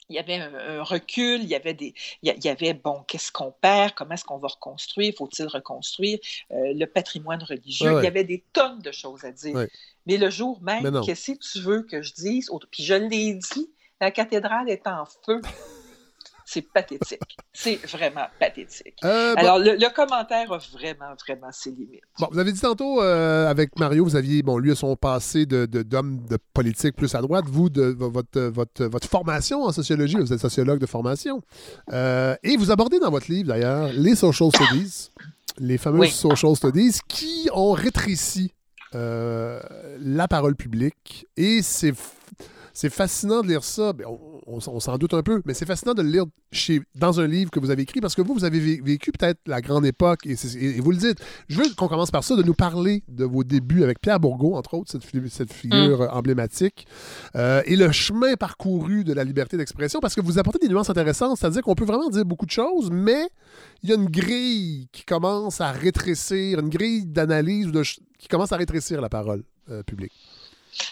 K: il y avait un, un recul, il y avait des, il y avait bon, qu'est-ce qu'on perd, comment est-ce qu'on va reconstruire, faut-il reconstruire euh, le patrimoine religieux,
B: Ouais,
K: il y avait des tonnes de choses à dire.
B: Ouais.
K: Mais le jour même, qu'est-ce que tu veux que je dise? Puis je l'ai dit, la cathédrale est en feu. C'est pathétique. C'est vraiment pathétique.
B: Euh, bon-
K: Alors, le, le commentaire a vraiment, vraiment ses limites.
B: Bon, vous avez dit tantôt euh, avec Mario, vous aviez, bon, lui son passé de, de- d'homme de politique plus à droite, vous, de, vo- votre, votre, votre formation en sociologie, vous êtes sociologue de formation. Euh, et vous abordez dans votre livre, d'ailleurs, les social studies, les fameuses
K: Oui.
B: social studies qui ont rétréci la parole publique. Et c'est. C'est fascinant de lire ça. Ben, on on- on s'en doute un peu, mais c'est fascinant de le lire chez, dans un livre que vous avez écrit parce que vous, vous avez vé- vécu peut-être la grande époque et, c'est- et- et vous le dites. Je veux qu'on commence par ça, de nous parler de vos débuts avec Pierre Bourgault, entre autres, cette, fi- cette figure euh, emblématique, euh, et le chemin parcouru de la liberté d'expression parce que vous apportez des nuances intéressantes, c'est-à-dire qu'on peut vraiment dire beaucoup de choses, mais il y a une grille qui commence à rétrécir, une grille d'analyse qui commence à rétrécir la parole euh, publique.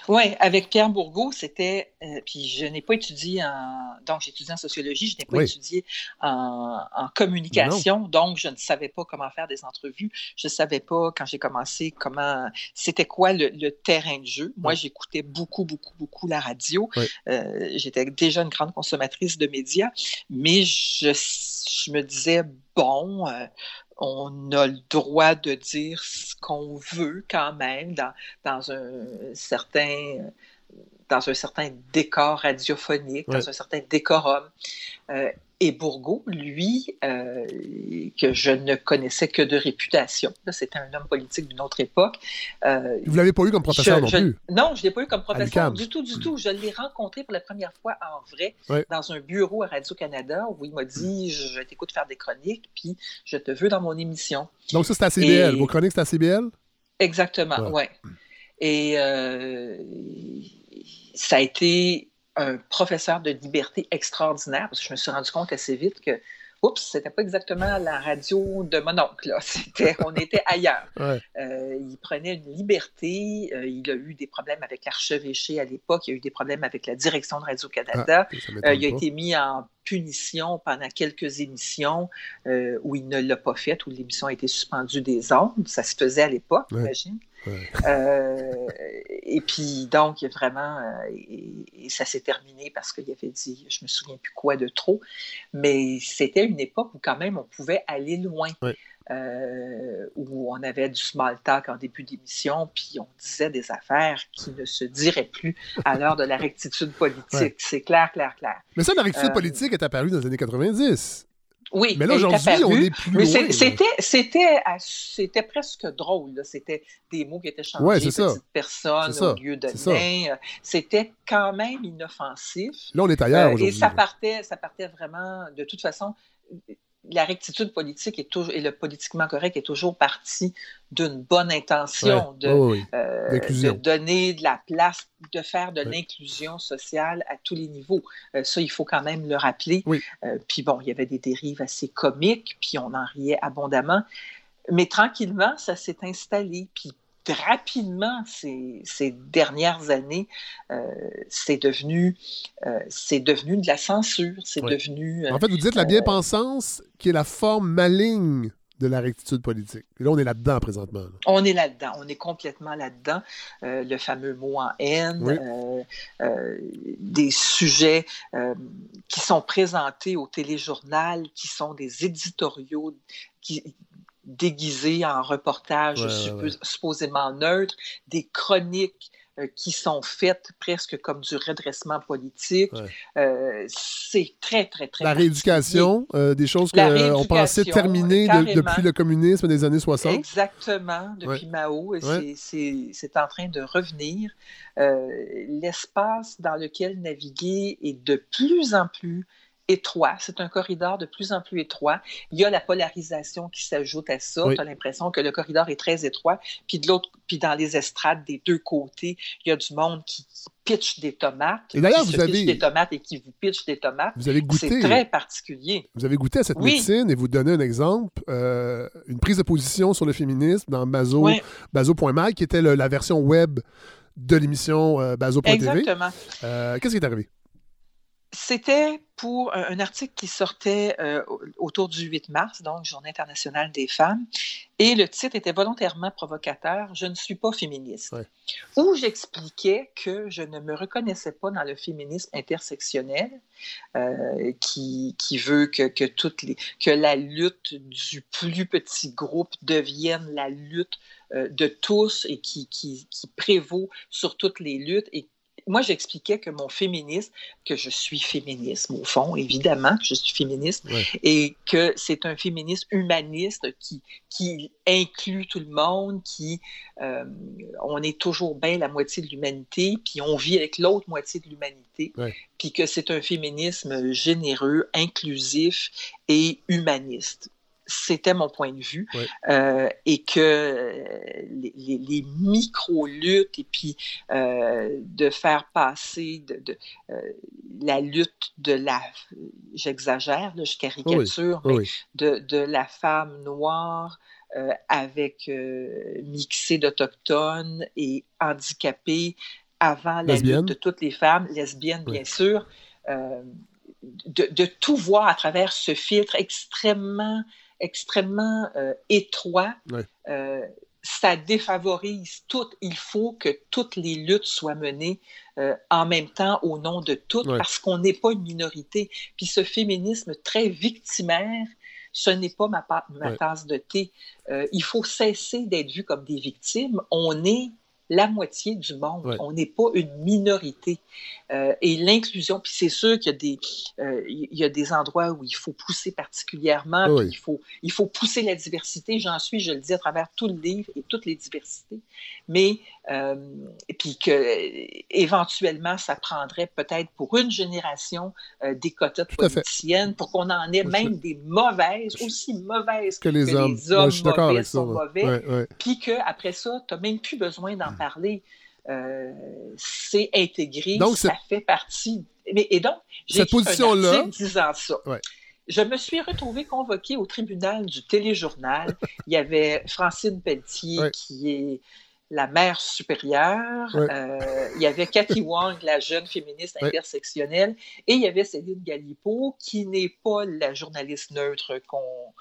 K: Oui, avec Pierre Bourgault, c'était. euh, puis je n'ai pas étudié en. Donc, j'ai étudié en sociologie, je n'ai pas
B: Oui.
K: étudié en, en communication, donc je ne savais pas comment faire des entrevues. Je ne savais pas, quand j'ai commencé, comment. C'était quoi le, le terrain de jeu. Moi,
B: Oui.
K: j'écoutais beaucoup, beaucoup, beaucoup la radio.
B: Oui.
K: Euh, J'étais déjà une grande consommatrice de médias, mais je, je me disais, bon. euh, on a le droit de dire ce qu'on veut quand même dans, dans un certain dans un certain décor radiophonique, dans un certain décorum. Euh, et Bourgault, lui, euh, que je ne connaissais que de réputation, c'était un homme politique d'une autre époque. euh,
B: Vous l'avez pas eu comme professeur
K: je-
B: non
K: je-
B: plus?
K: Non, je ne l'ai pas eu comme professeur du tout, du tout. Je l'ai rencontré pour la première fois en vrai dans un bureau à Radio-Canada où il m'a dit Je je t'écoute faire des chroniques, puis je te veux dans mon émission.
B: Donc ça, c'est à CBL.
K: Et-
B: Vos chroniques, c'est à CBL?
K: Exactement,
B: Ouais.
K: ouais. Et euh, ça a été un professeur de liberté extraordinaire parce que je me suis rendu compte assez vite que, oups, c'était pas exactement la radio de mon oncle. là. On était ailleurs.
B: Ouais.
K: Euh, il prenait une liberté. euh, il a eu des problèmes avec l'archevêché à l'époque. Il a eu des problèmes avec la direction de Radio-Canada.
B: Ça
K: Euh, il a été mis en punition pendant quelques émissions où il ne l'a pas fait, où l'émission a été suspendue des ondes. Ça se faisait à l'époque,
B: Ouais.
K: j'imagine.
B: Ouais.
K: Euh, et puis, donc, il y a vraiment, euh, et, et ça s'est terminé parce qu'il avait dit, je me souviens plus quoi de trop, mais c'était une époque où quand même on pouvait aller loin.
B: Ouais.
K: Euh, où on avait du small talk en début d'émission, puis on disait des affaires qui ne se diraient plus à l'heure de la rectitude politique.
B: Ouais.
K: C'est clair, clair, clair.
B: Mais ça, la rectitude
K: Euh,
B: politique est apparue dans les années 90.
K: Oui,
B: Mais là, aujourd'hui, on est plus
K: mais. C'était, c'était, c'était presque drôle. C'était des mots qui étaient changés,
B: Ouais, ça.
K: petite personne
B: ça.
K: au lieu de
B: ça.
K: nain. Euh, C'était quand même inoffensif.
B: Là, on est ailleurs
K: Euh, et
B: aujourd'hui.
K: ça
B: là.
K: partait, ça partait vraiment, de toute façon, la rectitude politique est toujours, et le politiquement correct est toujours parti d'une bonne intention
B: Ouais.
K: de,
B: ouais.
K: euh, de donner de la place, de faire de
B: Ouais.
K: l'inclusion sociale à tous les niveaux. Euh, ça, il faut quand même le rappeler.
B: Oui.
K: Euh, puis bon, il y avait des dérives assez comiques, puis on en riait abondamment. Mais tranquillement, ça s'est installé. Puis rapidement, ces, ces dernières années, euh, c'est devenu, euh, c'est devenu de la censure. C'est devenu. euh,
B: En fait, vous dites la bien-pensance qui est la forme maligne de la rectitude politique. Et là, on est là-dedans présentement. là.
K: On est là-dedans, on est complètement là-dedans. Euh, le fameux mot en haine,
B: Oui.
K: euh, euh, des sujets euh, qui sont présentés au téléjournal, qui sont des éditoriaux qui, déguisés en reportages
B: Ouais, ouais,
K: suppo-
B: ouais.
K: supposément neutres, des chroniques euh, qui sont faites presque comme du redressement politique.
B: Ouais.
K: Euh, c'est très, très, très
B: La rééducation, euh, des choses qu'on pensait terminer de- depuis le communisme des années 60.
K: Exactement, depuis
B: Ouais.
K: Mao, c'est- en train de revenir. Euh, L'espace dans lequel naviguer est de plus en plus étroit. C'est un corridor de plus en plus étroit. Il y a la polarisation qui s'ajoute à ça.
B: Oui.
K: Tu as l'impression que le corridor est très étroit. Puis de l'autre, puis dans les estrades des deux côtés, il y a du monde qui, qui pitch des tomates.
B: Et d'ailleurs, vous
K: se
B: avez-
K: des tomates et qui vous pitch des tomates.
B: Vous avez goûté.
K: C'est très particulier.
B: Vous avez goûté à cette
K: Oui.
B: médecine et vous donnez un exemple, euh, une prise de position sur le féminisme dans Bazo. Bazo.mag, qui était le- la version web de l'émission euh, Bazo.tv.
K: Exactement.
B: Euh, Qu'est-ce qui est arrivé?
K: C'était pour un, un article qui sortait euh, au- autour du 8 mars, donc Journée internationale des femmes, et le titre était volontairement provocateur Je ne suis pas féministe.
B: Ouais.
K: Où j'expliquais que je ne me reconnaissais pas dans le féminisme intersectionnel, euh, qui, qui veut que, que, toutes les, que la lutte du plus petit groupe devienne la lutte euh, de tous et qui, qui, qui prévaut sur toutes les luttes et moi, j'expliquais que mon féminisme, que je suis féministe, au fond, évidemment que je suis féministe,
B: Ouais.
K: et que c'est un féminisme humaniste qui, qui inclut tout le monde, qui, euh, on est toujours bien la moitié de l'humanité, puis on vit avec l'autre moitié de l'humanité,
B: Ouais.
K: puis que c'est un féminisme généreux, inclusif et humaniste. C'était mon point de vue. Euh, et que euh, les, les- les micro-luttes et puis euh, de faire passer de, de, euh, la lutte de la, j'exagère, je caricature,
B: Oui,
K: mais
B: oui.
K: de, de la femme noire avec mixée d'Autochtones et handicapée avant la
B: Lesbienne.
K: lutte de toutes les femmes, lesbiennes bien sûr, de, de tout voir à travers ce filtre extrêmement, extrêmement euh, étroit. Euh, ça défavorise tout. Il faut que toutes les luttes soient menées euh, en même temps au nom de toutes parce qu'on n'est pas une minorité. Puis ce féminisme très victimaire, ce n'est pas ma, ma tasse de thé. Il faut cesser d'être vu comme des victimes. On est la moitié du monde. On n'est pas une minorité. Euh, et l'inclusion, puis c'est sûr qu'il y a des, euh, il y a des endroits où il faut pousser particulièrement,
B: Oui.
K: il faut, il faut pousser la diversité. J'en suis, je le dis à travers tout le livre et toutes les diversités. Mais, euh, puis que éventuellement, ça prendrait peut-être pour une génération des quotas de politiciennes pour qu'on en ait même des mauvaises, aussi mauvaises
B: Que les hommes.
K: les hommes
B: Ouais, je suis
K: mauvais
B: avec ça.
K: sont mauvais puis qu'après ça, tu n'as même plus besoin d'en parler. Euh, c'est intégré,
B: Donc,
K: ça fait partie. Mais, et donc, j'ai
B: position-là-
K: disant ça.
B: Ouais.
K: Je me suis retrouvée convoquée au tribunal du téléjournal. Il y avait Francine Pelletier,
B: Ouais.
K: qui est la mère supérieure.
B: Ouais.
K: Euh, il y avait Cathy Wong, la jeune féministe
B: Ouais.
K: intersectionnelle. Et il y avait Céline Galipo, qui n'est pas la journaliste neutre qu'on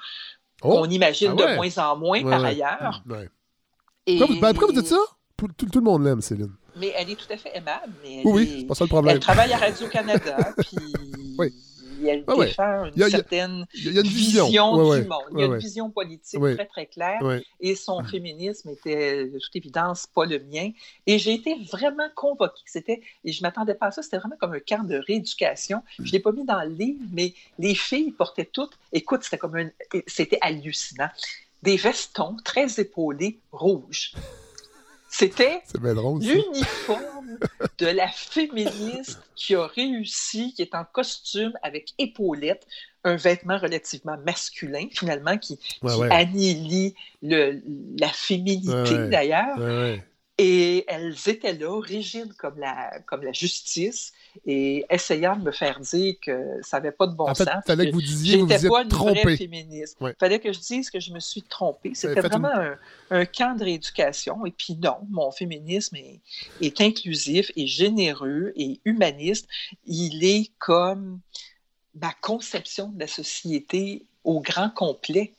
B: Oh!
K: imagine
B: Ah ouais.
K: de moins en moins par ailleurs. Et-
B: Pourquoi, ben, pourquoi vous dites ça? Tout, tout- tout le monde l'aime, Céline.
K: Mais elle est tout à fait aimable. Mais elle
B: Oui, oui,
K: est-
B: c'est pas ça le problème.
K: Elle travaille à Radio-Canada, puis
B: Oui.
K: elle
B: Ah ouais.
K: défend une
B: Il y a-
K: certaine
B: Il y a- une vision. Ouais,
K: du
B: ouais.
K: monde. Il y a une vision politique très, très claire. Et son féminisme était, de toute évidence, pas le mien. Et j'ai été vraiment convoquée. C'était, et je ne m'attendais pas à ça. C'était vraiment comme un camp de rééducation. Je ne l'ai pas mis dans le livre, mais les filles portaient toutes. Écoute, c'était comme un. C'était hallucinant. Des vestons très épaulés rouges. C'était l'uniforme de la féministe qui a réussi, qui est en costume avec épaulettes, un vêtement relativement masculin, finalement, qui,
B: Ouais,
K: qui
B: ouais.
K: annihilie le- la féminité,
B: ouais.
K: d'ailleurs. Et elles étaient là, rigides comme la, comme la justice, et essayant de me faire dire que ça n'avait pas de bon
B: En fait,
K: sens.
B: fallait que vous disiez que vous vous
K: pas
B: êtes
K: une vraie
B: trompé.
K: féministe.
B: Ouais.
K: fallait que je dise que je me suis trompée. C'était
B: une-
K: vraiment un, un camp de rééducation. Et puis non, mon féminisme est, est inclusif et généreux et humaniste. Il est comme ma conception de la société au grand complet.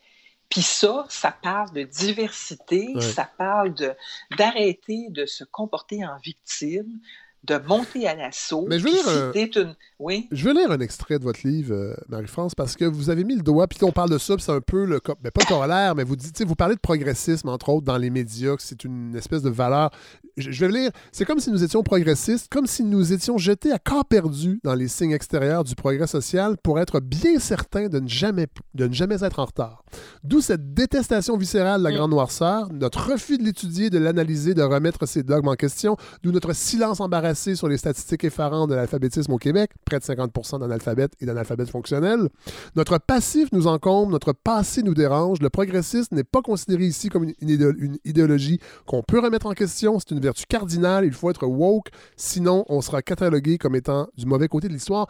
K: Puis ça, ça parle de diversité, ça parle de d'arrêter de se comporter en victime, de monter à l'assaut.
B: Mais je veux euh,
K: t'es une... Oui,
B: Je veux lire un extrait de votre livre, euh, Marie-France, parce que vous avez mis le doigt, puis on parle de ça, puis c'est un peu le. co- Ben, pas le corollaire, mais vous dites, vous parlez de progressisme, entre autres, dans les médias, que c'est une espèce de valeur. Je, je vais lire. C'est comme si nous étions progressistes, comme si nous étions jetés à corps perdu dans les signes extérieurs du progrès social pour être bien certains de ne jamais, de ne jamais être en retard. D'où cette détestation viscérale de la
K: Mm.
B: grande noirceur, notre refus de l'étudier, de l'analyser, de remettre ses dogmes en question, d'où notre silence embarrassé placé sur les statistiques effarantes de l'alphabétisme au Québec, près de 50 d'analphabètes et d'analphabètes fonctionnels. Notre passif nous encombre, notre passé nous dérange. Le progressisme n'est pas considéré ici comme une, idéo- une idéologie qu'on peut remettre en question. C'est une vertu cardinale. Il faut être woke, sinon on sera catalogué comme étant du mauvais côté de l'histoire.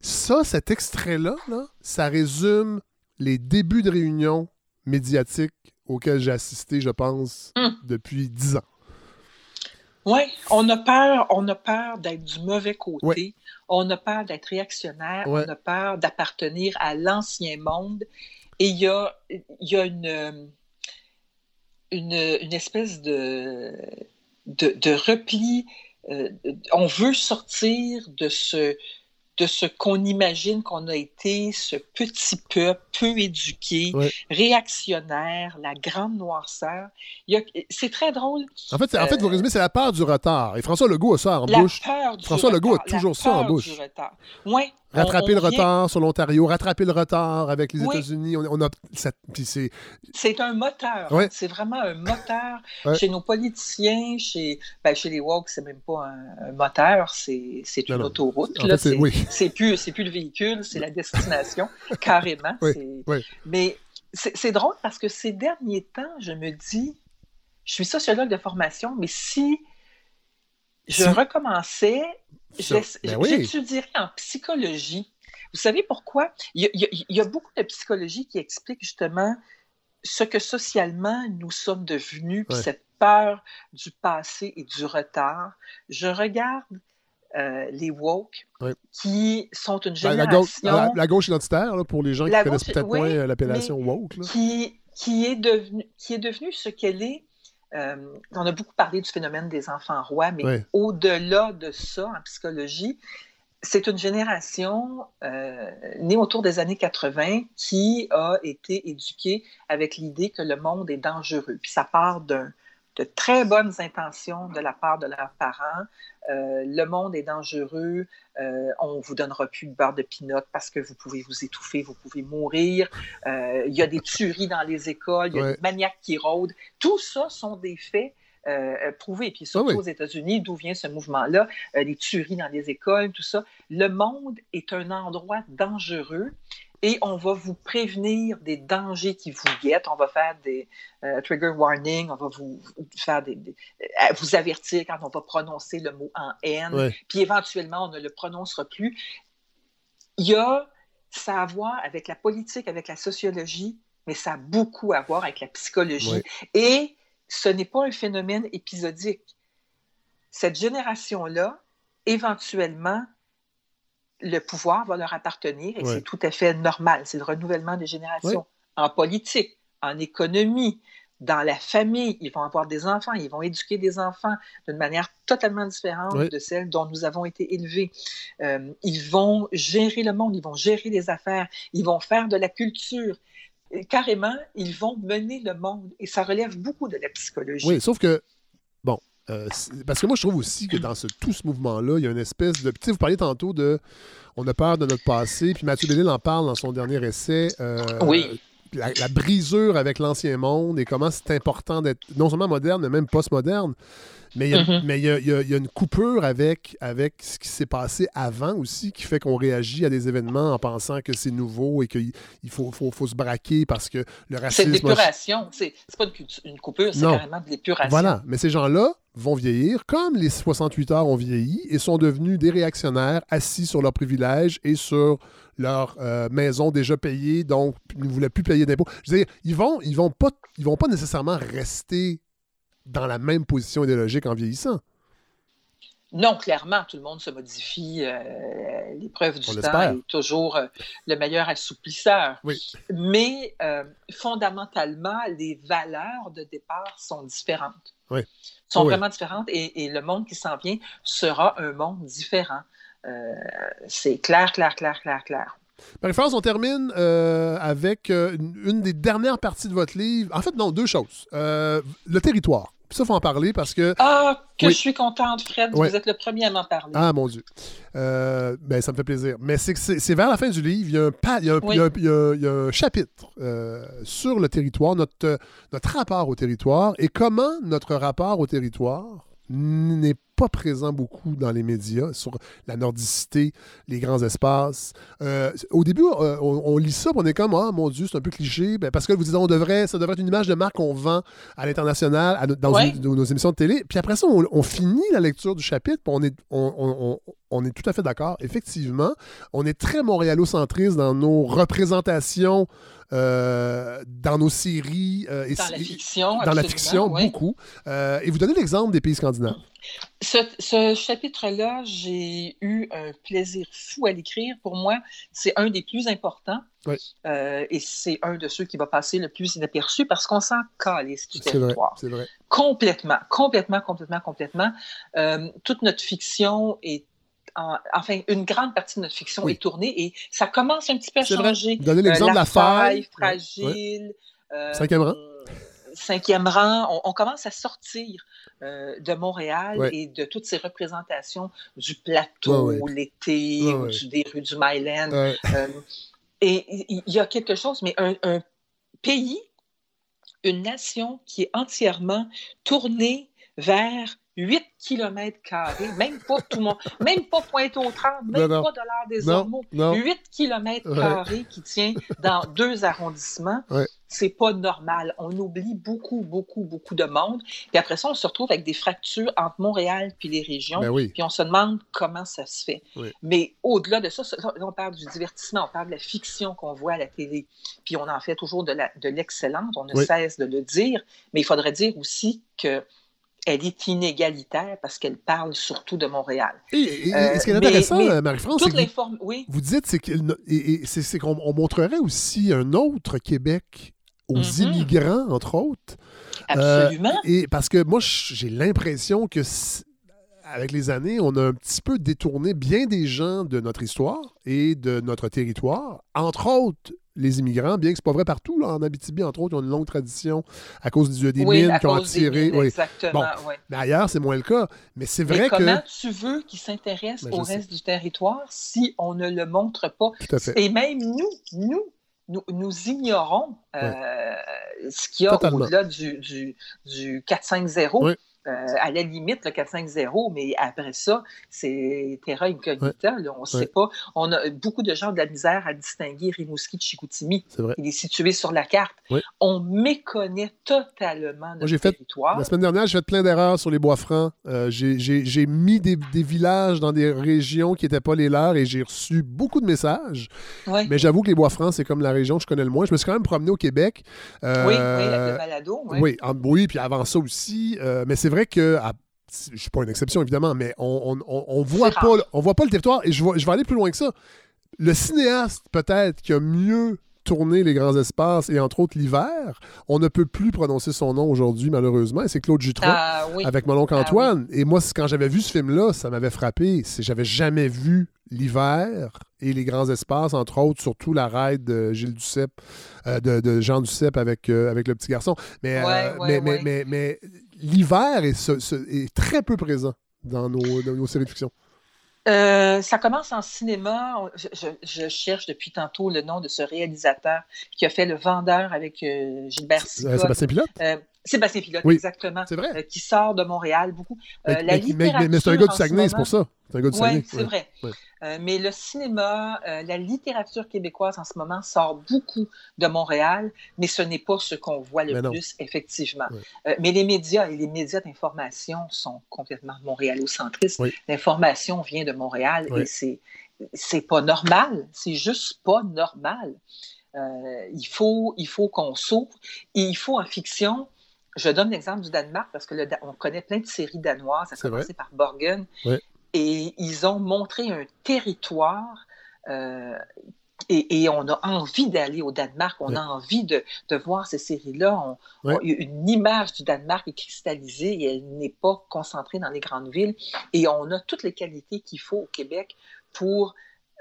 B: Ça, cet extrait-là, là, ça résume les débuts de réunions médiatiques auxquelles j'ai assisté, je pense,
K: Hum.
B: depuis dix ans.
K: Oui, on a peur, on a peur d'être du mauvais côté,
B: Ouais.
K: on a peur d'être réactionnaire,
B: Ouais.
K: on a peur d'appartenir à l'ancien monde. Et il y a, il y a une, euh, une, une espèce de, de, de repli. euh, on veut sortir de ce, de ce qu'on imagine qu'on a été, ce petit peuple peu éduqué,
B: Ouais.
K: réactionnaire, la grande noirceur. C'est très drôle.
B: En fait, en fait, vous
K: Euh,
B: résumez, c'est la peur du retard. Et François Legault a ça en
K: la
B: bouche.
K: peur du
B: François Legault a
K: retard, la
B: toujours ça en
K: peur
B: bouche.
K: du on-
B: Rattraper
K: on
B: le
K: vient-
B: retard sur l'Ontario, rattraper le retard avec les
K: Oui.
B: États-Unis. On, on a, c'est,
K: C'est un moteur.
B: Ouais.
K: C'est vraiment un moteur.
B: Ouais.
K: Chez nos politiciens, chez, ben, chez les woke, c'est même pas un, un moteur, c'est c'est une
B: non.
K: autoroute. Là.
B: fait, c'est- oui.
K: c'est plus, c'est plus le véhicule, c'est la destination, carrément.
B: Oui,
K: C'est-
B: oui.
K: Mais c'est c'est drôle parce que ces derniers temps, je me dis, je suis sociologue de formation, mais si je
B: Si-
K: recommençais,
B: Ben oui.
K: j'étudierais en psychologie. Vous savez pourquoi? Il y, a, il y beaucoup de psychologie qui explique justement ce que socialement nous sommes devenus, puis cette peur du passé et du retard. Je regarde euh, les woke qui sont une
B: Ben, la, gauche,
K: génération
B: la, la gauche identitaire, là, pour les gens qui
K: La
B: connaissent peut-être
K: oui,
B: moins euh, l'appellation woke. là.
K: qui, qui, est devenue, qui est devenue ce qu'elle est. Euh, on a beaucoup parlé du phénomène des enfants rois, mais au-delà de ça, en psychologie, c'est une génération euh, née autour des années 80 qui a été éduquée avec l'idée que le monde est dangereux. Puis ça part d'un- de très bonnes intentions de la part de leurs parents. Euh, le monde est dangereux, euh, on vous donnera plus de beurre de pinot parce que vous pouvez vous étouffer, vous pouvez mourir. Euh, Il y a des tueries dans les écoles, il y a
B: Ouais.
K: des maniaques qui rôdent. Tout ça sont des faits euh, prouvés. Puis surtout
B: Ah oui.
K: aux États-Unis, d'où vient ce mouvement-là, euh, les tueries dans les écoles, tout ça. Le monde est un endroit dangereux et on va vous prévenir des dangers qui vous guettent. On va faire des euh, trigger warning, on va vous faire des, des- euh, vous avertir quand on va prononcer le mot en haine,
B: Ouais.
K: puis éventuellement on ne le prononcera plus. Il y a ça à voir avec la politique, avec la sociologie, mais ça a beaucoup à voir avec la psychologie.
B: Ouais.
K: Et ce n'est pas un phénomène épisodique. Cette génération-là, éventuellement, le pouvoir va leur appartenir et
B: Ouais.
K: c'est tout à fait normal. C'est le renouvellement des générations.
B: Ouais.
K: En politique, en économie, dans la famille, ils vont avoir des enfants, ils vont éduquer des enfants d'une manière totalement différente
B: Ouais.
K: de celle dont nous avons été élevés. Euh, ils vont gérer le monde, ils vont gérer les affaires, ils vont faire de la culture. Et carrément, ils vont mener le monde. Et ça relève beaucoup de la psychologie.
B: Oui, sauf que, euh, parce que moi, je trouve aussi que dans ce, tout ce mouvement-là, il y a une espèce de. Tu sais, vous parliez tantôt de. On a peur de notre passé, puis Mathieu Bellil en parle dans son dernier essai. euh,
K: Oui.
B: La, la brisure avec l'ancien monde et comment c'est important d'être non seulement moderne, mais même post-moderne. Mais il y a, y y y une coupure avec, avec ce qui s'est passé avant aussi qui fait qu'on réagit à des événements en pensant que c'est nouveau et qu'il il faut, faut, faut se braquer parce que le
K: C'est
B: racisme.
K: l'épuration. C'est c'est pas une, coupure, c'est carrément de l'épuration.
B: Voilà, mais ces gens-là vont vieillir comme les 68 heures ont vieilli et sont devenus des réactionnaires assis sur leurs privilèges et sur leur euh, maison déjà payée, donc ne voulaient plus payer d'impôts. Je veux dire, ils vont, ils vont pas, ils vont pas nécessairement rester dans la même position idéologique en vieillissant.
K: Non, clairement, tout le monde se modifie. euh, L'épreuve du
B: On
K: temps est toujours euh, le meilleur assouplisseur.
B: Oui.
K: Mais euh, fondamentalement, les valeurs de départ sont différentes.
B: Oui.
K: Sont
B: Oui.
K: vraiment différentes et, et le monde qui s'en vient sera un monde différent. Euh, C'est clair, clair, clair, clair, clair.
B: Marie-France, on termine euh, avec euh, une, une des dernières parties de votre livre. En fait, non, deux choses. Le territoire. Ça, il faut en parler parce que
K: Ah, que
B: Oui.
K: je suis contente, Fred. Vous êtes le premier à m'en parler.
B: Ah, mon Dieu. Euh, ben, ça me fait plaisir. Mais c'est vers la fin du livre, il y a un, pa- il y a un-
K: Oui.
B: il y a un- il y a- il y a un chapitre euh, sur le territoire, notre, notre rapport au territoire et comment notre rapport au territoire n'est pas présent beaucoup dans les médias sur la nordicité, les grands espaces. Euh, au début, euh, on, lit ça, on est comme ah mon Dieu, c'est un peu cliché, ben, parce que vous dites on devrait, ça devrait être une image de marque qu'on vend à l'international, dans nos émissions de télé. Puis après ça, on, finit la lecture du chapitre, puis on est, on, on est tout à fait d'accord. Effectivement, on est très montréalocentriste dans nos représentations, euh, dans nos séries.
K: Euh, dans la fiction.
B: Dans la fiction, beaucoup. Euh, et vous donnez l'exemple des pays scandinaves.
K: Ce, chapitre-là, j'ai eu un plaisir fou à l'écrire. Pour moi, c'est un des plus importants. et c'est un de ceux qui va passer le plus inaperçu parce qu'on s'en calisse du territoire.
B: C'est vrai.
K: Complètement, complètement, complètement, complètement. toute notre fiction est enfin, une grande partie de notre fiction est tournée et ça commence un petit peu à changer.
B: Donnez l'exemple de la faille.
K: fragile.
B: Euh, cinquième rang.
K: Cinquième rang. On, commence à sortir euh, de Montréal et de toutes ces représentations du plateau, l'été, des rues du Myland. Euh, et il y a quelque chose, mais un, un pays, une nation qui est entièrement tournée vers 8 km carrés, même pas tout le monde, même pas pointe au 30, même pas de l'art des Ormeaux. 8 km carrés qui tient dans deux arrondissements. C'est pas normal. On oublie beaucoup, beaucoup, beaucoup de monde. Puis après ça, on se retrouve avec des fractures entre Montréal puis les régions.
B: Ben
K: puis on se demande comment ça se fait. Mais au-delà de ça, on parle du divertissement, on parle de la fiction qu'on voit à la télé. Puis on en fait toujours de l'excellence, on ne cesse de le dire. Mais il faudrait dire aussi que elle est inégalitaire parce qu'elle parle surtout de Montréal.
B: Et, ce qui est intéressant, Marie-France, vous, dites c'est qu'on montrerait aussi un autre Québec aux mm-hmm. immigrants, entre autres.
K: Absolument.
B: Euh, et parce que moi, j'ai l'impression que avec les années, on a un petit peu détourné bien des gens de notre histoire et de notre territoire, entre autres les immigrants, bien que ce pas vrai partout. Là, en Abitibi, entre autres, ils ont une longue tradition à cause des, des mines qui ont attiré.
K: oui. Exactement,
B: Mais ailleurs, c'est moins le cas. Mais c'est vrai que.
K: Comment tu veux qu'ils s'intéressent ben, au reste du territoire si on ne le montre pas?
B: Tout à fait.
K: Et même nous, nous, nous, ignorons euh, ce qu'il y a au-delà du, du, du 4-5-0. Euh, à la limite, le 4-5-0, mais après ça, c'est terra incognita. on ne sait pas. On a beaucoup de gens de la misère à distinguer Rimouski de Chicoutimi. Il est situé sur la carte. On méconnaît totalement notre Moi, territoire.
B: la semaine dernière, j'ai fait plein d'erreurs sur les bois francs. Euh, j'ai mis des, villages dans des régions qui n'étaient pas les leurs et j'ai reçu beaucoup de messages. Mais j'avoue que les bois francs, c'est comme la région que je connais le moins. Je me suis quand même promené au Québec.
K: Euh, oui, oui, le balado.
B: Oui, oui, puis avant ça aussi. mais c'est vrai que je ne suis pas une exception évidemment, mais on, on, voit pas, on voit pas le territoire et je, je vais aller plus loin que ça. Le cinéaste peut-être qui a mieux tourné les grands espaces et entre autres l'hiver, on ne peut plus prononcer son nom aujourd'hui malheureusement c'est Claude Jutras
K: ah
B: avec mon oncle ah Antoine. Et moi quand j'avais vu ce film-là, ça m'avait frappé. J'avais jamais vu l'hiver et les grands espaces, entre autres, surtout la raide de Gilles Duceppe, euh, de, Jean Duceppe avec, euh, avec le petit garçon. Mais, euh, mais, mais, mais, l'hiver est, très peu présent dans nos, séries de fiction.
K: ça commence en cinéma. Je, cherche depuis tantôt le nom de ce réalisateur qui a fait Le Vendeur avec Gilbert Sicotte.
B: Sébastien Pilote?
K: Sébastien Pilote, exactement.
B: C'est vrai.
K: qui sort de Montréal beaucoup.
B: mais, mais c'est un gars du Saguenay, c'est pour ça.
K: Oui, c'est vrai. Euh, mais le cinéma, euh, la littérature québécoise en ce moment sort beaucoup de Montréal, mais ce n'est pas ce qu'on voit le plus, effectivement. Euh, mais les médias et les médias d'information sont complètement montréalocentristes. L'information vient de Montréal et c'est c'est pas normal. C'est juste pas normal. il faut, il faut qu'on s'ouvre. il faut en fiction je donne l'exemple du Danemark parce que on connaît plein de séries danoises, à commencer par Borgen. Et ils ont montré un territoire euh, et, on a envie d'aller au Danemark, on a envie de, voir ces séries-là. Une image du Danemark est cristallisée et elle n'est pas concentrée dans les grandes villes. Et on a toutes les qualités qu'il faut au Québec pour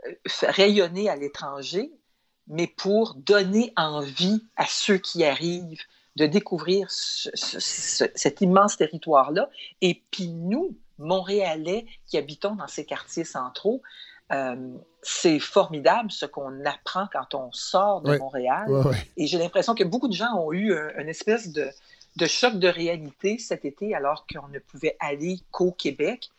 K: euh, rayonner à l'étranger, mais pour donner envie à ceux qui arrivent de découvrir cet immense territoire-là. Et puis nous, Montréalais qui habitons dans ces quartiers centraux, euh, c'est formidable ce qu'on apprend quand on sort de Montréal. Et j'ai l'impression que beaucoup de gens ont eu une espèce de, de choc de réalité cet été alors qu'on ne pouvait aller qu'au Québec.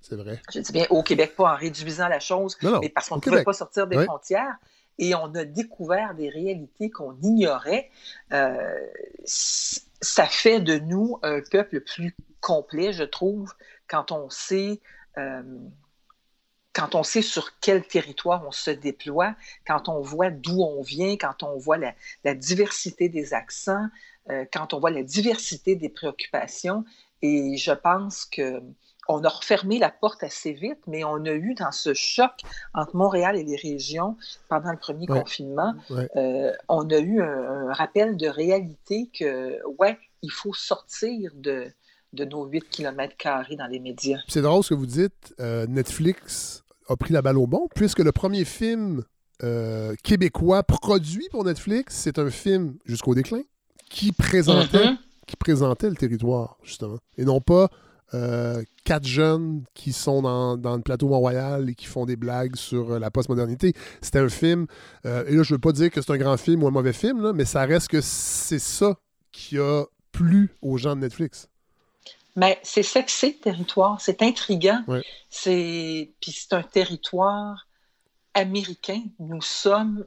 B: C'est vrai.
K: Je dis bien au Québec, pas en réduisant la chose,
B: Non, non,
K: mais parce qu'on ne pouvait
B: Québec.
K: pas sortir des frontières. Et on a découvert des réalités qu'on ignorait. Euh, ça fait de nous un peuple plus complet, je trouve, quand on sait, euh, quand on sait sur quel territoire on se déploie, quand on voit d'où on vient, quand on voit la, la diversité des accents, euh, quand on voit la diversité des préoccupations. Et je pense que on a refermé la porte assez vite, mais on a eu dans ce choc entre Montréal et les régions pendant le premier
B: Ouais.
K: confinement,
B: Ouais.
K: euh, on a eu un, un rappel de réalité que, ouais, il faut sortir de, de nos 8 km dans les médias.
B: C'est drôle ce que vous dites. euh, Netflix a pris la balle au bon, puisque le premier film euh, québécois produit pour Netflix, c'est un film jusqu'au déclin qui présentait,
K: Mhm.
B: qui présentait le territoire, justement. Et non pas euh, quatre jeunes qui sont dans, dans le plateau Mont-Royal et qui font des blagues sur euh, la postmodernité. C'était un film, euh, et là, je veux pas dire que c'est un grand film ou un mauvais film, là, mais ça reste que c'est ça qui a plu aux gens de Netflix.
K: Mais c'est sexy, territoire. C'est intriguant.
B: Ouais.
K: C'est... Puis c'est un territoire américain. Nous sommes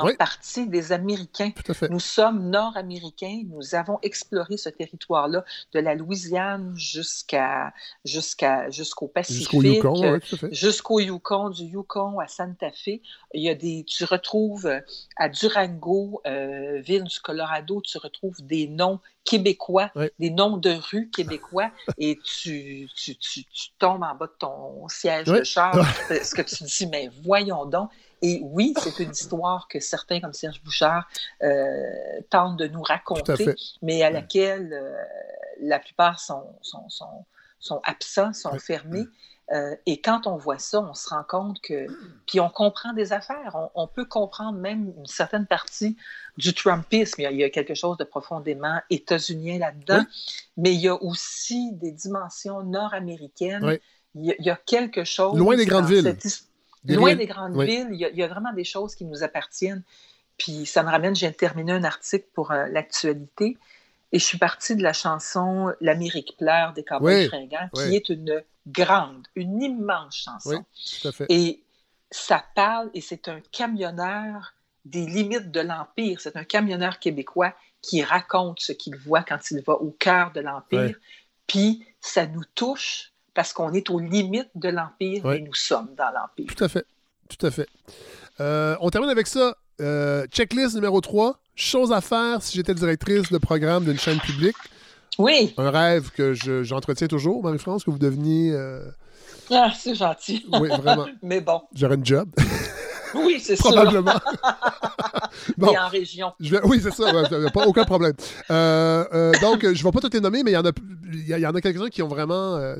K: en
B: Oui.
K: partie des Américains. Nous sommes nord-américains. Nous avons exploré ce territoire-là de la Louisiane jusqu'à, jusqu'à, jusqu'au Pacifique.
B: Jusqu'au Yukon,
K: euh,
B: oui,
K: jusqu'au du Yukon à Santa Fe. Il y a des, tu retrouves euh, à Durango, euh, ville du Colorado, tu retrouves des noms québécois, des noms de rues québécois, et tu, tu, tu, tu tombes en bas de ton siège de char. Ce que tu dis, mais voyons donc. Et oui, c'est une histoire que certains, comme Serge Bouchard, euh, tentent de nous
B: à
K: raconter, mais à laquelle euh, la plupart sont, sont, sont, sont absents, sont fermés. Euh, et quand on voit ça, on se rend compte que. Puis on comprend des affaires. On, on peut comprendre même une certaine partie du Trumpisme. Il y a, il y a quelque chose de profondément états-unien là-dedans. Mais il y a aussi des dimensions nord-américaines.
B: Oui.
K: Il, y a, il y a quelque chose.
B: Loin des grandes villes.
K: cette Loin des grandes
B: Oui.
K: villes, il y, a, il y a vraiment des choses qui nous appartiennent. Puis ça me ramène, je viens de terminer un article pour euh, l'actualité. Et je suis partie de la chanson L'Amérique pleure des Cowboys
B: Oui,
K: fringants,
B: oui.
K: qui est une grande, une immense chanson.
B: Oui, tout à fait.
K: Et ça parle, et c'est un camionneur des limites de l'Empire. C'est un camionneur québécois qui raconte ce qu'il voit quand il va au cœur de l'Empire. Puis ça nous touche parce qu'on est aux limites de l'Empire,
B: Ouais.
K: mais nous sommes dans l'Empire.
B: Tout à fait. Tout à fait. Euh, on termine avec ça. Euh, checklist numéro 3. Chose à faire si j'étais directrice de programme d'une chaîne publique.
K: Oui,
B: Un rêve que je- j'entretiens toujours, Marie-France, que vous deveniez. euh,
K: ah, c'est gentil.
B: Oui, vraiment.
K: mais bon,
B: J'aurais une job,
K: oui, c'est sûr.
B: probablement. Bon.
K: Et en région.
B: Je vais- Oui, c'est ça, ouais, pas, aucun problème. Euh, euh, donc, je ne vais pas toutes les nommer, mais il y en a, y, a- il y en a quelques-uns qui ont vraiment. euh,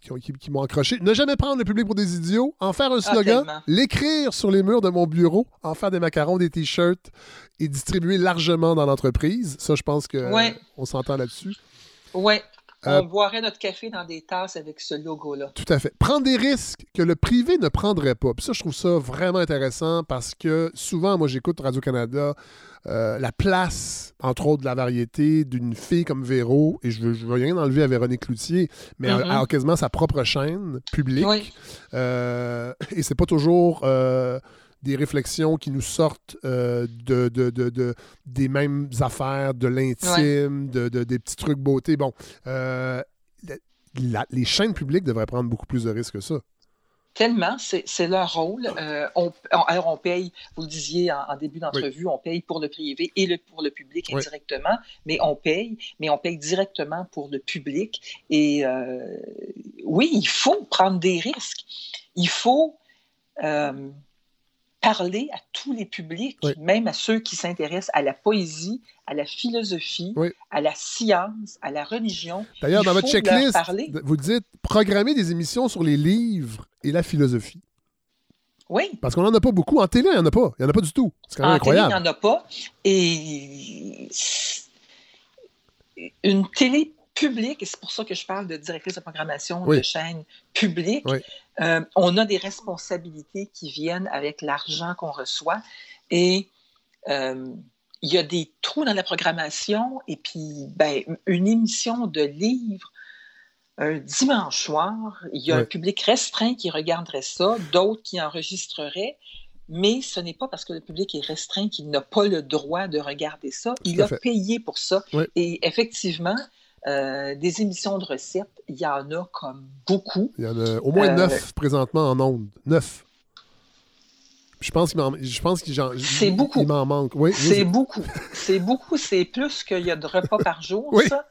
B: qui, ont- qui- qui m'ont accroché. Ne jamais prendre le public pour des idiots, en faire un slogan,
K: tellement.
B: l'écrire sur les murs de mon bureau, en faire des macarons, des t-shirts et distribuer largement dans l'entreprise. Ça, je pense qu'on
K: Ouais.
B: s'entend là-dessus.
K: Oui,
B: Euh,
K: on boirait notre café dans des tasses avec ce logo-là.
B: Tout à fait. Prendre des risques que le privé ne prendrait pas. Puis ça, je trouve ça vraiment intéressant parce que souvent, moi, j'écoute Radio-Canada, euh, la place, entre autres, de la variété d'une fille comme Véro, et je veux, je veux rien enlever à Véronique Cloutier, mais elle-
K: Mhm.
B: elle a quasiment sa propre chaîne publique.
K: Oui.
B: Euh, et c'est pas toujours euh, des réflexions qui nous sortent euh, de, de- de- de- des mêmes affaires, de l'intime, de, de- des petits trucs beauté. Bon, euh, la- les chaînes publiques devraient prendre beaucoup plus de risques que ça.
K: Tellement, c'est leur rôle. Euh, on, alors, on paye, vous le disiez en, en début d'entrevue, on paye pour le privé et le, pour le public
B: Oui.
K: indirectement, mais on paye, mais on paye directement pour le public. Et euh, oui, il faut prendre des risques. Il faut euh, parler à tous les publics,
B: Oui.
K: même à ceux qui s'intéressent à la poésie, à la philosophie,
B: Oui.
K: à la science, à la religion.
B: D'ailleurs,
K: Il
B: dans votre checklist, vous dites programmer des émissions sur les livres et la philosophie.
K: Oui.
B: Parce qu'on n'en a pas beaucoup. En télé, il n'y en a pas. Il n'y en a pas du tout. C'est quand même
K: En télé,
B: incroyable.
K: il n'y en a pas. Et une télé publique, et c'est pour ça que je parle de directrice de programmation
B: Oui.
K: de chaîne publique. Euh, on a des responsabilités qui viennent avec l'argent qu'on reçoit. Et euh, il y a des trous dans la programmation et puis ben, une émission de livre un dimanche soir, il y a un public restreint qui regarderait ça, d'autres qui enregistreraient, mais ce n'est pas parce que le public est restreint qu'il n'a pas le droit de regarder ça. Il a payé pour ça. Et effectivement, euh, des émissions de recettes, il y en a comme beaucoup.
B: Il y en a au moins neuf euh, présentement en ondes. Neuf. Je pense qu'il m'en, je pense qu'il
K: c'est beaucoup.
B: m'en manque.
K: Oui, c'est beaucoup. C'est beaucoup. C'est plus qu'il y a de repas par jour, ça.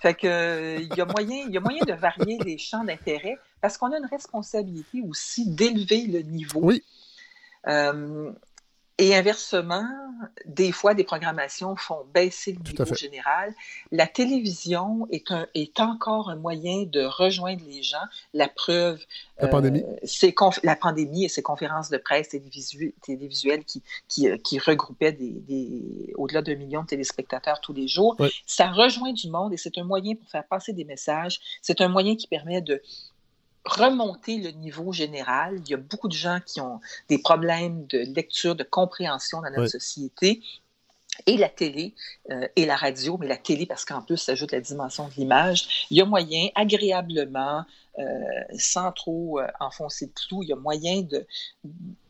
K: Fait que il y a moyen, il y a moyen de varier les champs d'intérêt parce qu'on a une responsabilité aussi d'élever le niveau.
B: Oui.
K: Euh, et inversement, des fois, des programmations font baisser le niveau général. La télévision est, un, est encore un moyen de rejoindre les gens. La preuve,
B: la pandémie,
K: euh, c'est la pandémie et ses conférences de presse télévisuelles qui, qui, euh, qui regroupaient des, des au-delà d'un million de téléspectateurs tous les jours. Ça rejoint du monde et c'est un moyen pour faire passer des messages. C'est un moyen qui permet de remonter le niveau général. Il y a beaucoup de gens qui ont des problèmes de lecture, de compréhension dans notre société. Et la télé euh, et la radio, mais la télé parce qu'en plus s'ajoute la dimension de l'image, il y a moyen agréablement sans trop euh, enfoncer de clous, il y a moyen de,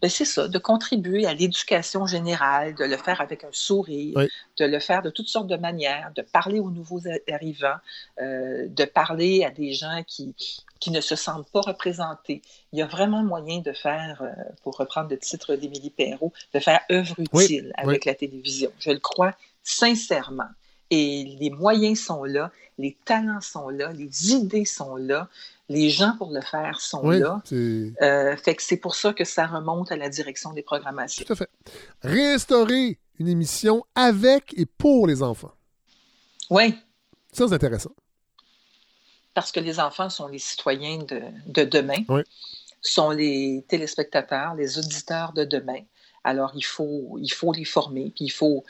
K: ben c'est ça, de contribuer à l'éducation générale, de le faire avec un sourire, de le faire de toutes sortes de manières, de parler aux nouveaux arrivants, euh, de parler à des gens qui, qui ne se sentent pas représentés. Il y a vraiment moyen de faire, pour reprendre le titre d'Émilie Perrault, de faire œuvre utile avec la télévision. Je le crois sincèrement. Et les moyens sont là, les talents sont là, les idées sont là les gens pour le faire sont là. Euh, fait que c'est pour ça que ça remonte à la direction des programmations.
B: Tout à fait. Réinstaurer une émission avec et pour les enfants.
K: Oui.
B: Ça, c'est intéressant.
K: Parce que les enfants sont les citoyens de, de demain,
B: oui.
K: sont les téléspectateurs, les auditeurs de demain. Alors, il faut, il faut les former, puis il faut,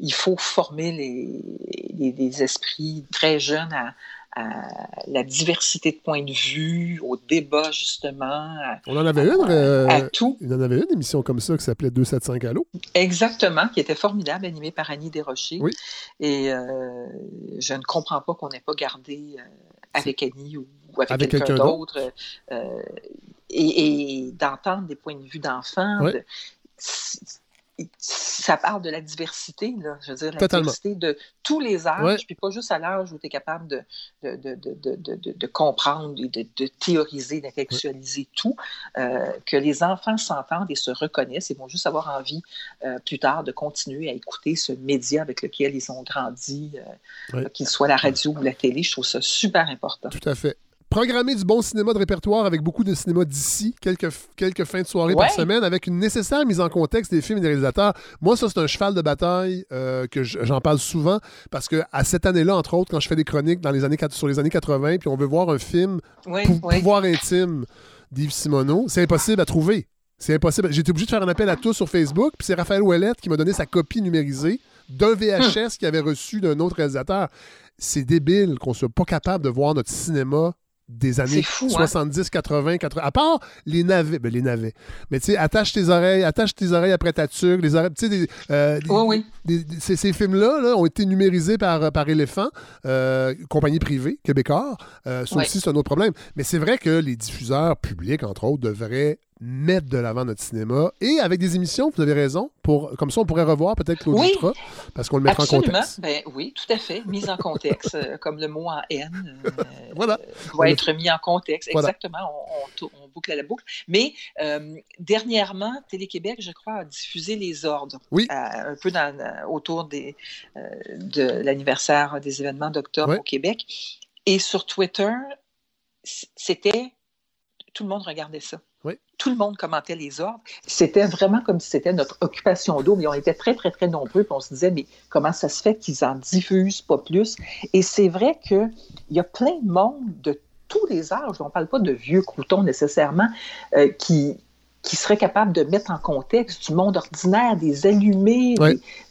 K: il faut former les, les, les esprits très jeunes à la diversité de points de vue, au débat, justement.
B: On en avait une. Euh,
K: à tout.
B: Il en avait une émission comme ça qui s'appelait 275 Allo.
K: Exactement, qui était formidable, animée par Annie Desrochers.
B: Oui.
K: Et euh, je ne comprends pas qu'on n'ait pas gardé euh, avec Annie ou, avec, quelqu'un d'autre. et, d'entendre des points de vue d'enfants. Ça parle de la diversité, là, je veux dire, la diversité de tous les âges, puis pas juste à l'âge où tu es capable de, de, de, de comprendre et de, théoriser, d'intellectualiser tout, euh, que les enfants s'entendent et se reconnaissent et vont juste avoir envie euh, plus tard de continuer à écouter ce média avec lequel ils ont grandi, euh, qu'il soit la radio ou la télé. Je trouve ça super important.
B: Tout à fait programmer du bon cinéma de répertoire avec beaucoup de cinéma d'ici, quelques, quelques fins de soirée par semaine, avec une nécessaire mise en contexte des films et des réalisateurs. Moi, ça, c'est un cheval de bataille euh, que j'en parle souvent parce que à cette année-là, entre autres, quand je fais des chroniques dans les années, sur les années 80, puis on veut voir un film Pouvoir intime d'Yves Simoneau, c'est impossible à trouver. C'est impossible. J'ai été obligé de faire un appel à tous sur Facebook, puis c'est Raphaël Ouellette qui m'a donné sa copie numérisée d'un VHS hum. qu'il avait reçu d'un autre réalisateur. C'est débile qu'on soit pas capable de voir notre cinéma des années 70, 80, 80. À part les navets, ben les navets. Mais tu sais, attache tes oreilles, attache tes oreilles après ta tuque, les oreilles, tu sais, euh, ces, films-là ont été numérisés par, par Éléphant, euh, compagnie privée, québécois. Euh, ça aussi, c'est un autre problème. Mais c'est vrai que les diffuseurs publics, entre autres, devraient mettre de l'avant notre cinéma et avec des émissions, vous avez raison, pour, comme ça on pourrait revoir peut-être Claude oui, parce qu'on le mettra en contexte.
K: Ben, oui, tout à fait, mise en contexte, euh, comme le mot en N euh,
B: voilà.
K: doit être mis en contexte. Exactement, on, boucle à la boucle. Mais euh, dernièrement, Télé-Québec, je crois, a diffusé les ordres,
B: oui.
K: un peu dans, autour des, de l'anniversaire des événements d'octobre au Québec. Et sur Twitter, c'était tout le monde regardait ça. Tout le monde commentait les ordres. C'était vraiment comme si c'était notre occupation d'eau, mais on était très, très, très nombreux, puis on se disait, mais comment ça se fait qu'ils en diffusent pas plus? Et c'est vrai qu'il y a plein de monde de tous les âges, on ne parle pas de vieux croutons nécessairement, euh, qui, qui serait capable de mettre en contexte du monde ordinaire, des allumés,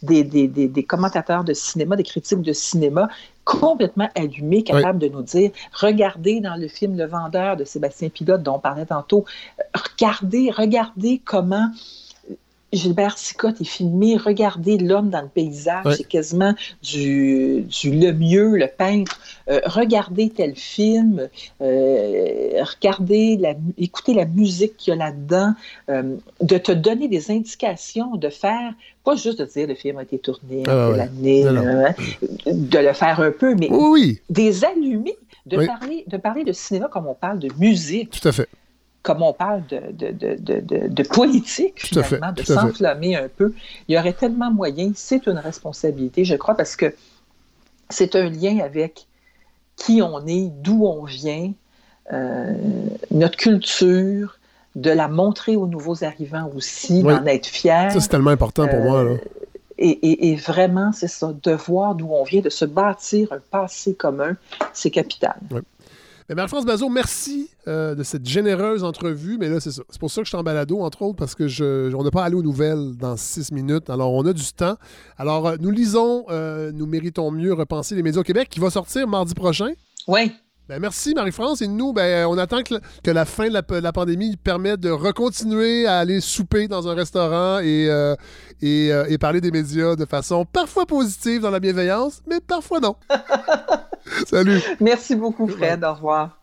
K: des, des, des, des, commentateurs de cinéma, des critiques de cinéma complètement allumés, capables de nous dire, regardez dans le film Le Vendeur de Sébastien Pilote dont on parlait tantôt, regardez, regardez comment Gilbert Sicotte est filmé, regardez l'homme dans le paysage,
B: Ouais.
K: c'est quasiment du, du le mieux, le peintre. Euh, regardez tel film, euh, regardez, la, écoutez la musique qu'il y a là-dedans, euh, de te donner des indications, de faire, pas juste de dire le film a été tourné
B: Ah, ouais.
K: année, hein, de le faire un peu, mais
B: Oui, oui,
K: des allumés, de,
B: Oui.
K: parler, de parler de cinéma comme on parle de musique
B: tout à fait.
K: Comme on parle de, de, de, de, politique,
B: fait,
K: finalement, de s'enflammer un peu. Il y aurait tellement moyen, c'est une responsabilité, je crois, parce que c'est un lien avec qui on est, d'où on vient, euh, notre culture, de la montrer aux nouveaux arrivants aussi,
B: Oui.
K: d'en être fier.
B: Ça, c'est tellement important pour
K: Euh,
B: moi. Là.
K: Et, et- et vraiment, c'est ça, de voir d'où on vient, de se bâtir un passé commun, c'est capital.
B: Mais Marie-France Bazot, merci euh, de cette généreuse entrevue. Mais là, c'est ça. C'est pour ça que je suis en balado, entre autres, parce que je, on n'a pas allé aux nouvelles dans six minutes. Alors, on a du temps. Alors, euh, nous lisons euh, Nous méritons mieux repenser les médias au Québec, qui va sortir mardi prochain.
K: Oui.
B: Ben, merci Marie-France. Et nous, ben, on attend que, la fin de la, de la pandémie permette de recontinuer à aller souper dans un restaurant et, euh, et, euh, et parler des médias de façon parfois positive dans la bienveillance, mais parfois non. Salut.
K: Merci beaucoup, Fred. Au revoir.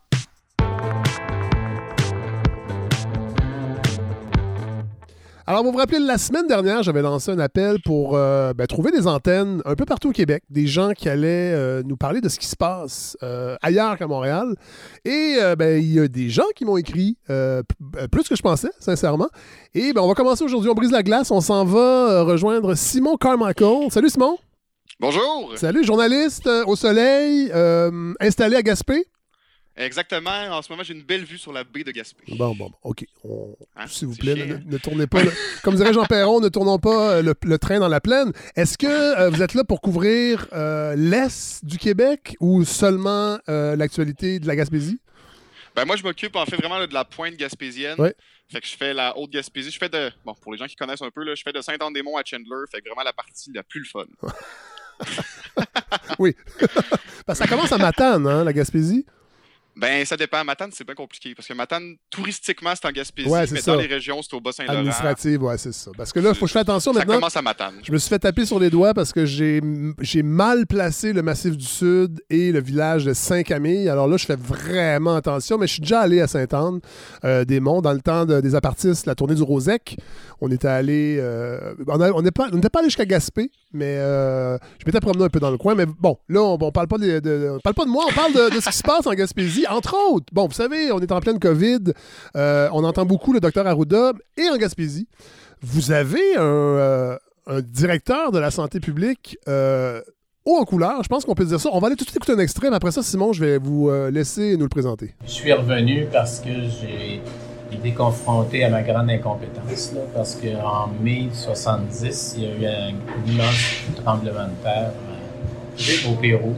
B: Alors, vous vous rappelez, la semaine dernière, j'avais lancé un appel pour euh, ben, trouver des antennes un peu partout au Québec, des gens qui allaient euh, nous parler de ce qui se passe euh, ailleurs qu'à Montréal. Et ben, il y a des gens qui m'ont écrit, plus que je pensais, sincèrement. Et ben, on va commencer aujourd'hui. On brise la glace. On s'en va rejoindre Simon Carmichael. Salut Simon.
L: Bonjour.
B: Salut, journaliste au soleil, installé à Gaspé.
L: Exactement. En ce moment, j'ai une belle vue sur la baie de Gaspé.
B: Bon, bon, bon, OK. On-
L: Hein,
B: S'il vous plaît, ne, ne tournez pas, le- comme dirait Jean Perron, ne tournons pas euh, le, le train dans la plaine. Est-ce que euh, vous êtes là pour couvrir euh, l'Est du Québec ou seulement euh, l'actualité de la Gaspésie?
L: Ben, moi, je m'occupe en fait vraiment là, de la pointe gaspésienne.
B: Ouais.
L: Fait que je fais la haute Gaspésie. Je fais de. Bon, pour les gens qui connaissent un peu, là, je fais de Saint-Anne-des-Monts à Chandler. Fait que vraiment la partie la plus le fun.
B: Oui. Parce que ça commence à Matane, hein, la Gaspésie.
L: Ben, ça dépend. Matane, c'est bien compliqué. Parce que Matane, touristiquement, c'est en Gaspésie.
B: Ouais,
L: mais
B: ça.
L: dans les régions, c'est au Bas-Saint-Laurent.
B: Administrative, ouais, c'est ça. Parce que là, il faut que je fasse attention
L: Ça
B: maintenant.
L: commence à Matane.
B: Je me suis fait taper sur les doigts parce que j'ai mal placé le Massif du Sud et le village de Saint-Camille. Alors là, je fais vraiment attention, mais je suis déjà allé à Sainte-Anne euh, des Monts dans le temps de- des apartistes, la tournée du Rosec. On était allé. euh, on n'est pas, n'était pas allé jusqu'à Gaspé, mais euh, je m'étais promené un peu dans le coin. Mais bon, là, on, on parle pas de, de- on parle pas de moi, on parle de, de ce qui se passe en Gaspésie, entre autres. Bon, vous savez, on est en pleine COVID. Euh, on entend beaucoup le docteur Arruda et en Gaspésie. Vous avez un, euh, directeur de la santé publique euh, haut en couleur. Je pense qu'on peut dire ça. On va aller tout de suite écouter un extrait, après ça, Simon, je vais vous laisser nous le présenter.
M: Je suis revenu parce que j'ai été confronté à ma grande incompétence. là, parce qu'en mai 70, il y a eu un immense tremblement de terre au Pérou.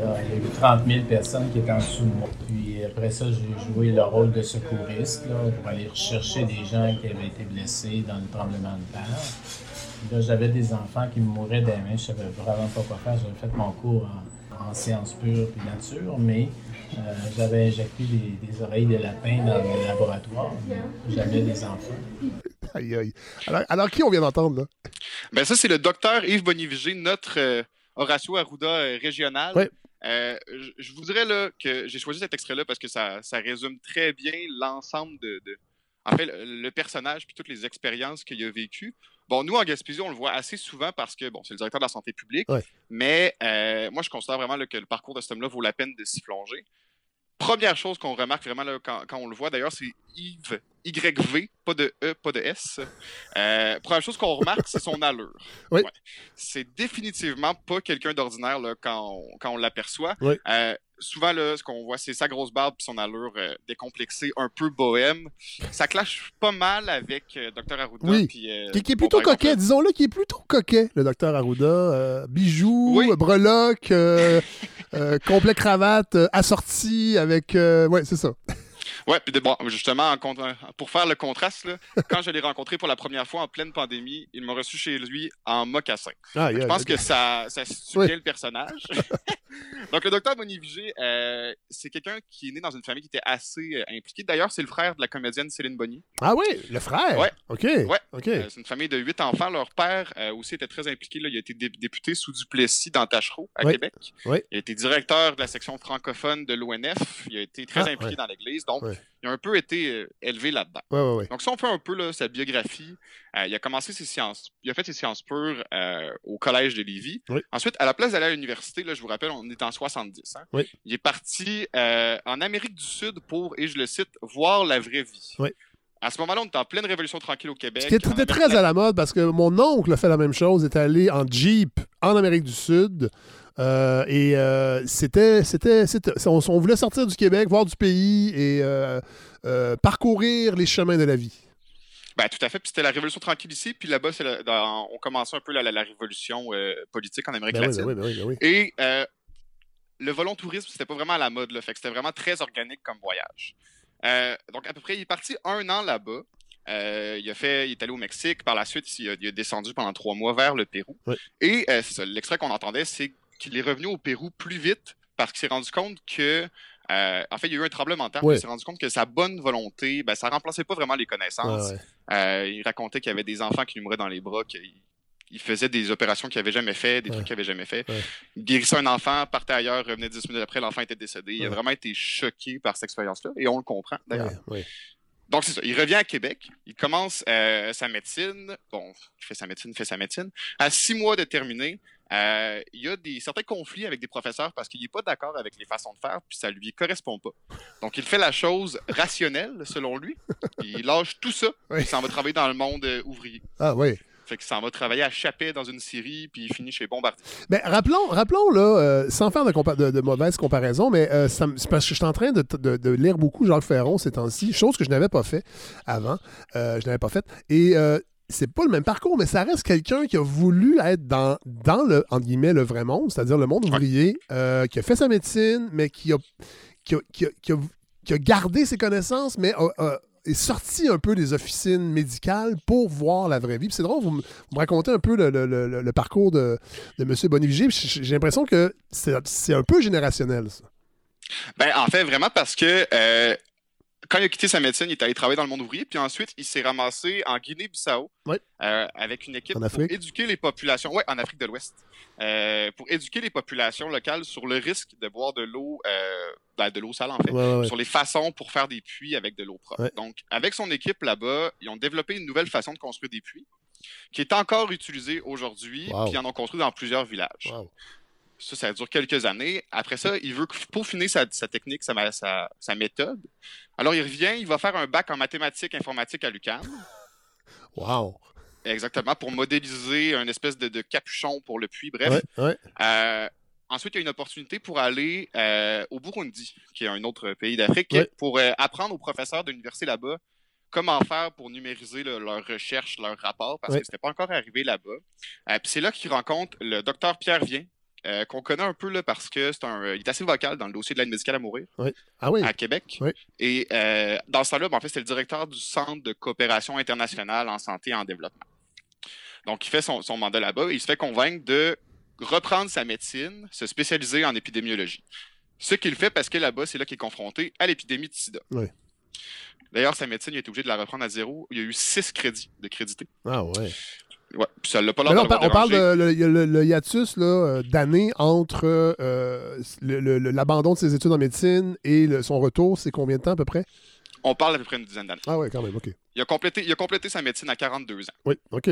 M: Alors, il y a eu 30 000 personnes qui étaient en dessous de moi. Puis après ça, j'ai joué le rôle de secouriste là, pour aller rechercher des gens qui avaient été blessés dans le tremblement de terre. Là, j'avais des enfants qui me mouraient des mains. Je savais vraiment pas quoi faire. J'avais fait mon cours en, en sciences pures et nature, mais euh, j'avais injecté des, des oreilles de lapin dans le laboratoire. J'avais des enfants.
B: Aïe, aïe. Alors, alors, qui on vient d'entendre, là?
L: Ben ça, c'est le docteur Yves Bonivigé, notre euh, Horacio Arruda euh, régional.
B: Ouais.
L: Euh, je, vous dirais là, que j'ai choisi cet extrait-là parce que ça, ça résume très bien l'ensemble de, de- En fait, le, le personnage puis toutes les expériences qu'il a vécues. Bon, nous, en Gaspésie, on le voit assez souvent parce que, bon, c'est le directeur de la santé publique,
B: Ouais.
L: mais euh, moi, je considère vraiment là, que le parcours de cet homme-là vaut la peine de s'y plonger. Première chose qu'on remarque vraiment là, quand, quand on le voit, d'ailleurs, c'est Yves, YV, pas de E, pas de S. Euh, première chose qu'on remarque, c'est son allure.
B: Oui.
L: Ouais. C'est définitivement pas quelqu'un d'ordinaire quand on, quand on l'aperçoit.
B: Oui.
L: Euh, souvent, là, ce qu'on voit, c'est sa grosse barbe et son allure euh, décomplexée, un peu bohème. Ça clash pas mal avec Dr. Arruda.
B: Oui. Qui, qui est plutôt coquet, disons-le, qui est plutôt coquet, le docteur Arruda. Bijoux,
L: Oui.
B: breloques, euh, complet cravate, euh, assorti avec... euh, ouais, c'est ça.
L: Ouais, puis bon, justement, en pour faire le contraste, là, quand je l'ai rencontré pour la première fois en pleine pandémie, il m'a reçu chez lui en mocassin.
B: Ah,
L: je pense que ça, ça situe
B: Oui.
L: bien le personnage. Donc, le docteur Bonnie-Vigé, euh, c'est quelqu'un qui est né dans une famille qui était assez euh, impliquée. D'ailleurs, c'est le frère de la comédienne Céline Bonnier.
B: Ah oui, le frère?
L: Ouais.
B: OK.
L: Ouais.
B: OK.
L: Euh, c'est une famille de huit enfants. Leur père euh, aussi était très impliqué. Là. Il a été dé- député sous Duplessis dans Tachereau, à. Québec.
B: Oui.
L: Il a été directeur de la section francophone de l'ONF. Il a été très
B: Ah,
L: impliqué
B: ouais.
L: dans l'Église. Donc,
B: Ouais.
L: il a un peu été élevé là-dedans.
B: Ouais, ouais, ouais.
L: Donc, si on fait un peu là, sa biographie, euh, il a commencé ses sciences. Il a fait ses sciences pures euh, au Collège de Lévis.
B: Oui.
L: Ensuite, à la place d'aller à l'université, là, je vous rappelle, on est en 70. hein.
B: Oui.
L: Il est parti euh, en Amérique du Sud pour, et je le cite, voir la vraie vie.
B: Oui.
L: À ce moment-là, on était en pleine révolution tranquille au Québec.
B: Ce qui
L: On
B: était
L: avait
B: très à la mode parce que mon oncle a fait la même chose, est allé en Jeep en Amérique du Sud. euh, et euh, c'était, c'était, c'était- on, on voulait sortir du Québec, voir du pays et euh, parcourir les chemins de la vie.
L: Ben, tout à fait. Puis c'était la révolution tranquille ici. Puis là-bas, c'est la- dans- on commençait un peu la, la- la révolution euh, politique en Amérique
B: Ben
L: latine.
B: ben oui, ben oui, oui.
L: Et euh, le volontourisme, c'était pas vraiment à la mode. Là, fait que c'était vraiment très organique comme voyage. Euh, donc, à peu près, il est parti un an là-bas. Euh, il, a fait, il est allé au Mexique. Par la suite, il a, il a descendu pendant trois mois vers le Pérou. Et l'extrait qu'on entendait, c'est qu'il est revenu au Pérou plus vite parce qu'il s'est rendu compte que. Euh, en fait, il y a eu un tremblement de terre.
B: Oui.
L: Il s'est rendu compte que sa bonne volonté, ben, ça remplaçait pas vraiment les connaissances.
B: Ouais.
L: Euh, il racontait qu'il y avait des enfants qui lui mouraient dans les bras, qu'il il faisait des opérations qu'il n'avait jamais fait, des
B: Ouais.
L: trucs qu'il n'avait jamais fait.
B: Ouais.
L: Il guérissait un enfant, partait ailleurs, revenait dix minutes après, l'enfant était décédé. Il a vraiment été choqué par cette expérience-là, et on le comprend d'ailleurs. Donc c'est ça, il revient à Québec, il commence euh, sa médecine, bon, il fait sa médecine, il fait sa médecine. À six mois de terminer, euh, il y a des, certains conflits avec des professeurs parce qu'il n'est pas d'accord avec les façons de faire, puis ça lui correspond pas. Donc il fait la chose rationnelle, selon lui, il lâche tout ça,
B: Oui.
L: il s'en va travailler dans le monde euh, ouvrier.
B: Ah oui.
L: Fait qu'il s'en va travailler à Chappet dans une série, puis il finit chez Bombardier.
B: Mais rappelons, rappelons là, euh, sans faire de, compa- de, de mauvaises comparaisons, mais euh, ça parce que je suis en train de, lire beaucoup Jacques Ferron ces temps-ci, chose que je n'avais pas fait avant. Euh, je n'avais pas fait. Et c'est pas le même parcours, mais ça reste quelqu'un qui a voulu être dans, dans le, entre guillemets, le vrai monde, c'est-à-dire le monde ouvrier, euh, qui a fait sa médecine, mais qui a, qui a, qui a- qui a- qui a gardé ses connaissances, mais a- a- est sorti un peu des officines médicales pour voir la vraie vie. C'est drôle, vous me, vous me racontez un peu le, le- le- le parcours de, de M. Bonivigier. puis J'ai l'impression que c'est c'est un peu générationnel, ça.
L: Ben, en fait, vraiment parce que euh, quand il a quitté sa médecine, il est allé travailler dans le monde ouvrier, puis ensuite, il s'est ramassé en Guinée-Bissau
B: Oui.
L: euh, avec une équipe
B: En
L: pour éduquer les populations, ouais, en Afrique de l'Ouest, euh, pour éduquer les populations locales sur le risque de boire de l'eau, euh, ben, de l'eau sale en fait,
B: Ouais, ouais, ouais.
L: sur les façons pour faire des puits avec de l'eau propre. Donc, avec son équipe là-bas, ils ont développé une nouvelle façon de construire des puits qui est encore utilisée aujourd'hui,
B: Wow.
L: puis ils en ont construit dans plusieurs villages.
B: Wow.
L: Ça, ça dure quelques années. Après ça, il veut peaufiner sa, sa technique, sa, ma- sa, sa méthode. Alors, il revient, il va faire un bac en mathématiques informatique à l'UQAM.
B: Wow.
L: Exactement, pour modéliser un espèce de, de capuchon pour le puits. Bref.
B: Ouais, ouais.
L: Euh, ensuite, il y a une opportunité pour aller euh, au Burundi, qui est un autre pays d'Afrique,
B: Ouais.
L: pour euh, apprendre aux professeurs de l'université là-bas comment faire pour numériser le- leurs recherches, leurs rapports, parce que c'était pas encore arrivé là-bas. Euh, Puis c'est là qu'il rencontre le docteur Pierre Vien, euh, qu'on connaît un peu là, parce que c'est un, il est assez vocal dans le dossier de l'aide médicale à mourir.
B: Ah oui.
L: à Québec.
B: Oui.
L: Et euh, dans ce temps-là, ben, en fait, c'était le directeur du Centre de coopération internationale en santé et en développement. Donc, il fait son, son mandat là-bas et il se fait convaincre de reprendre sa médecine, se spécialiser en épidémiologie. Ce qu'il fait parce que là-bas, c'est là qu'il est confronté à l'épidémie de sida. D'ailleurs, sa médecine, il a été obligé de la reprendre à zéro. Il y a eu six crédits de crédité.
B: Ah ouais.
L: Ouais, puis ça l'a pas l'air
B: on,
L: d'avoir
B: par- on parle de le, le- le hiatus euh, d'années entre euh, l'abandon de ses études en médecine et le- son retour. C'est combien de temps à peu près?
L: On parle à peu près une dizaine d'années.
B: Ah ouais, quand même, OK.
L: Il a, complété, il a complété sa médecine à 42 ans.
B: Oui, OK.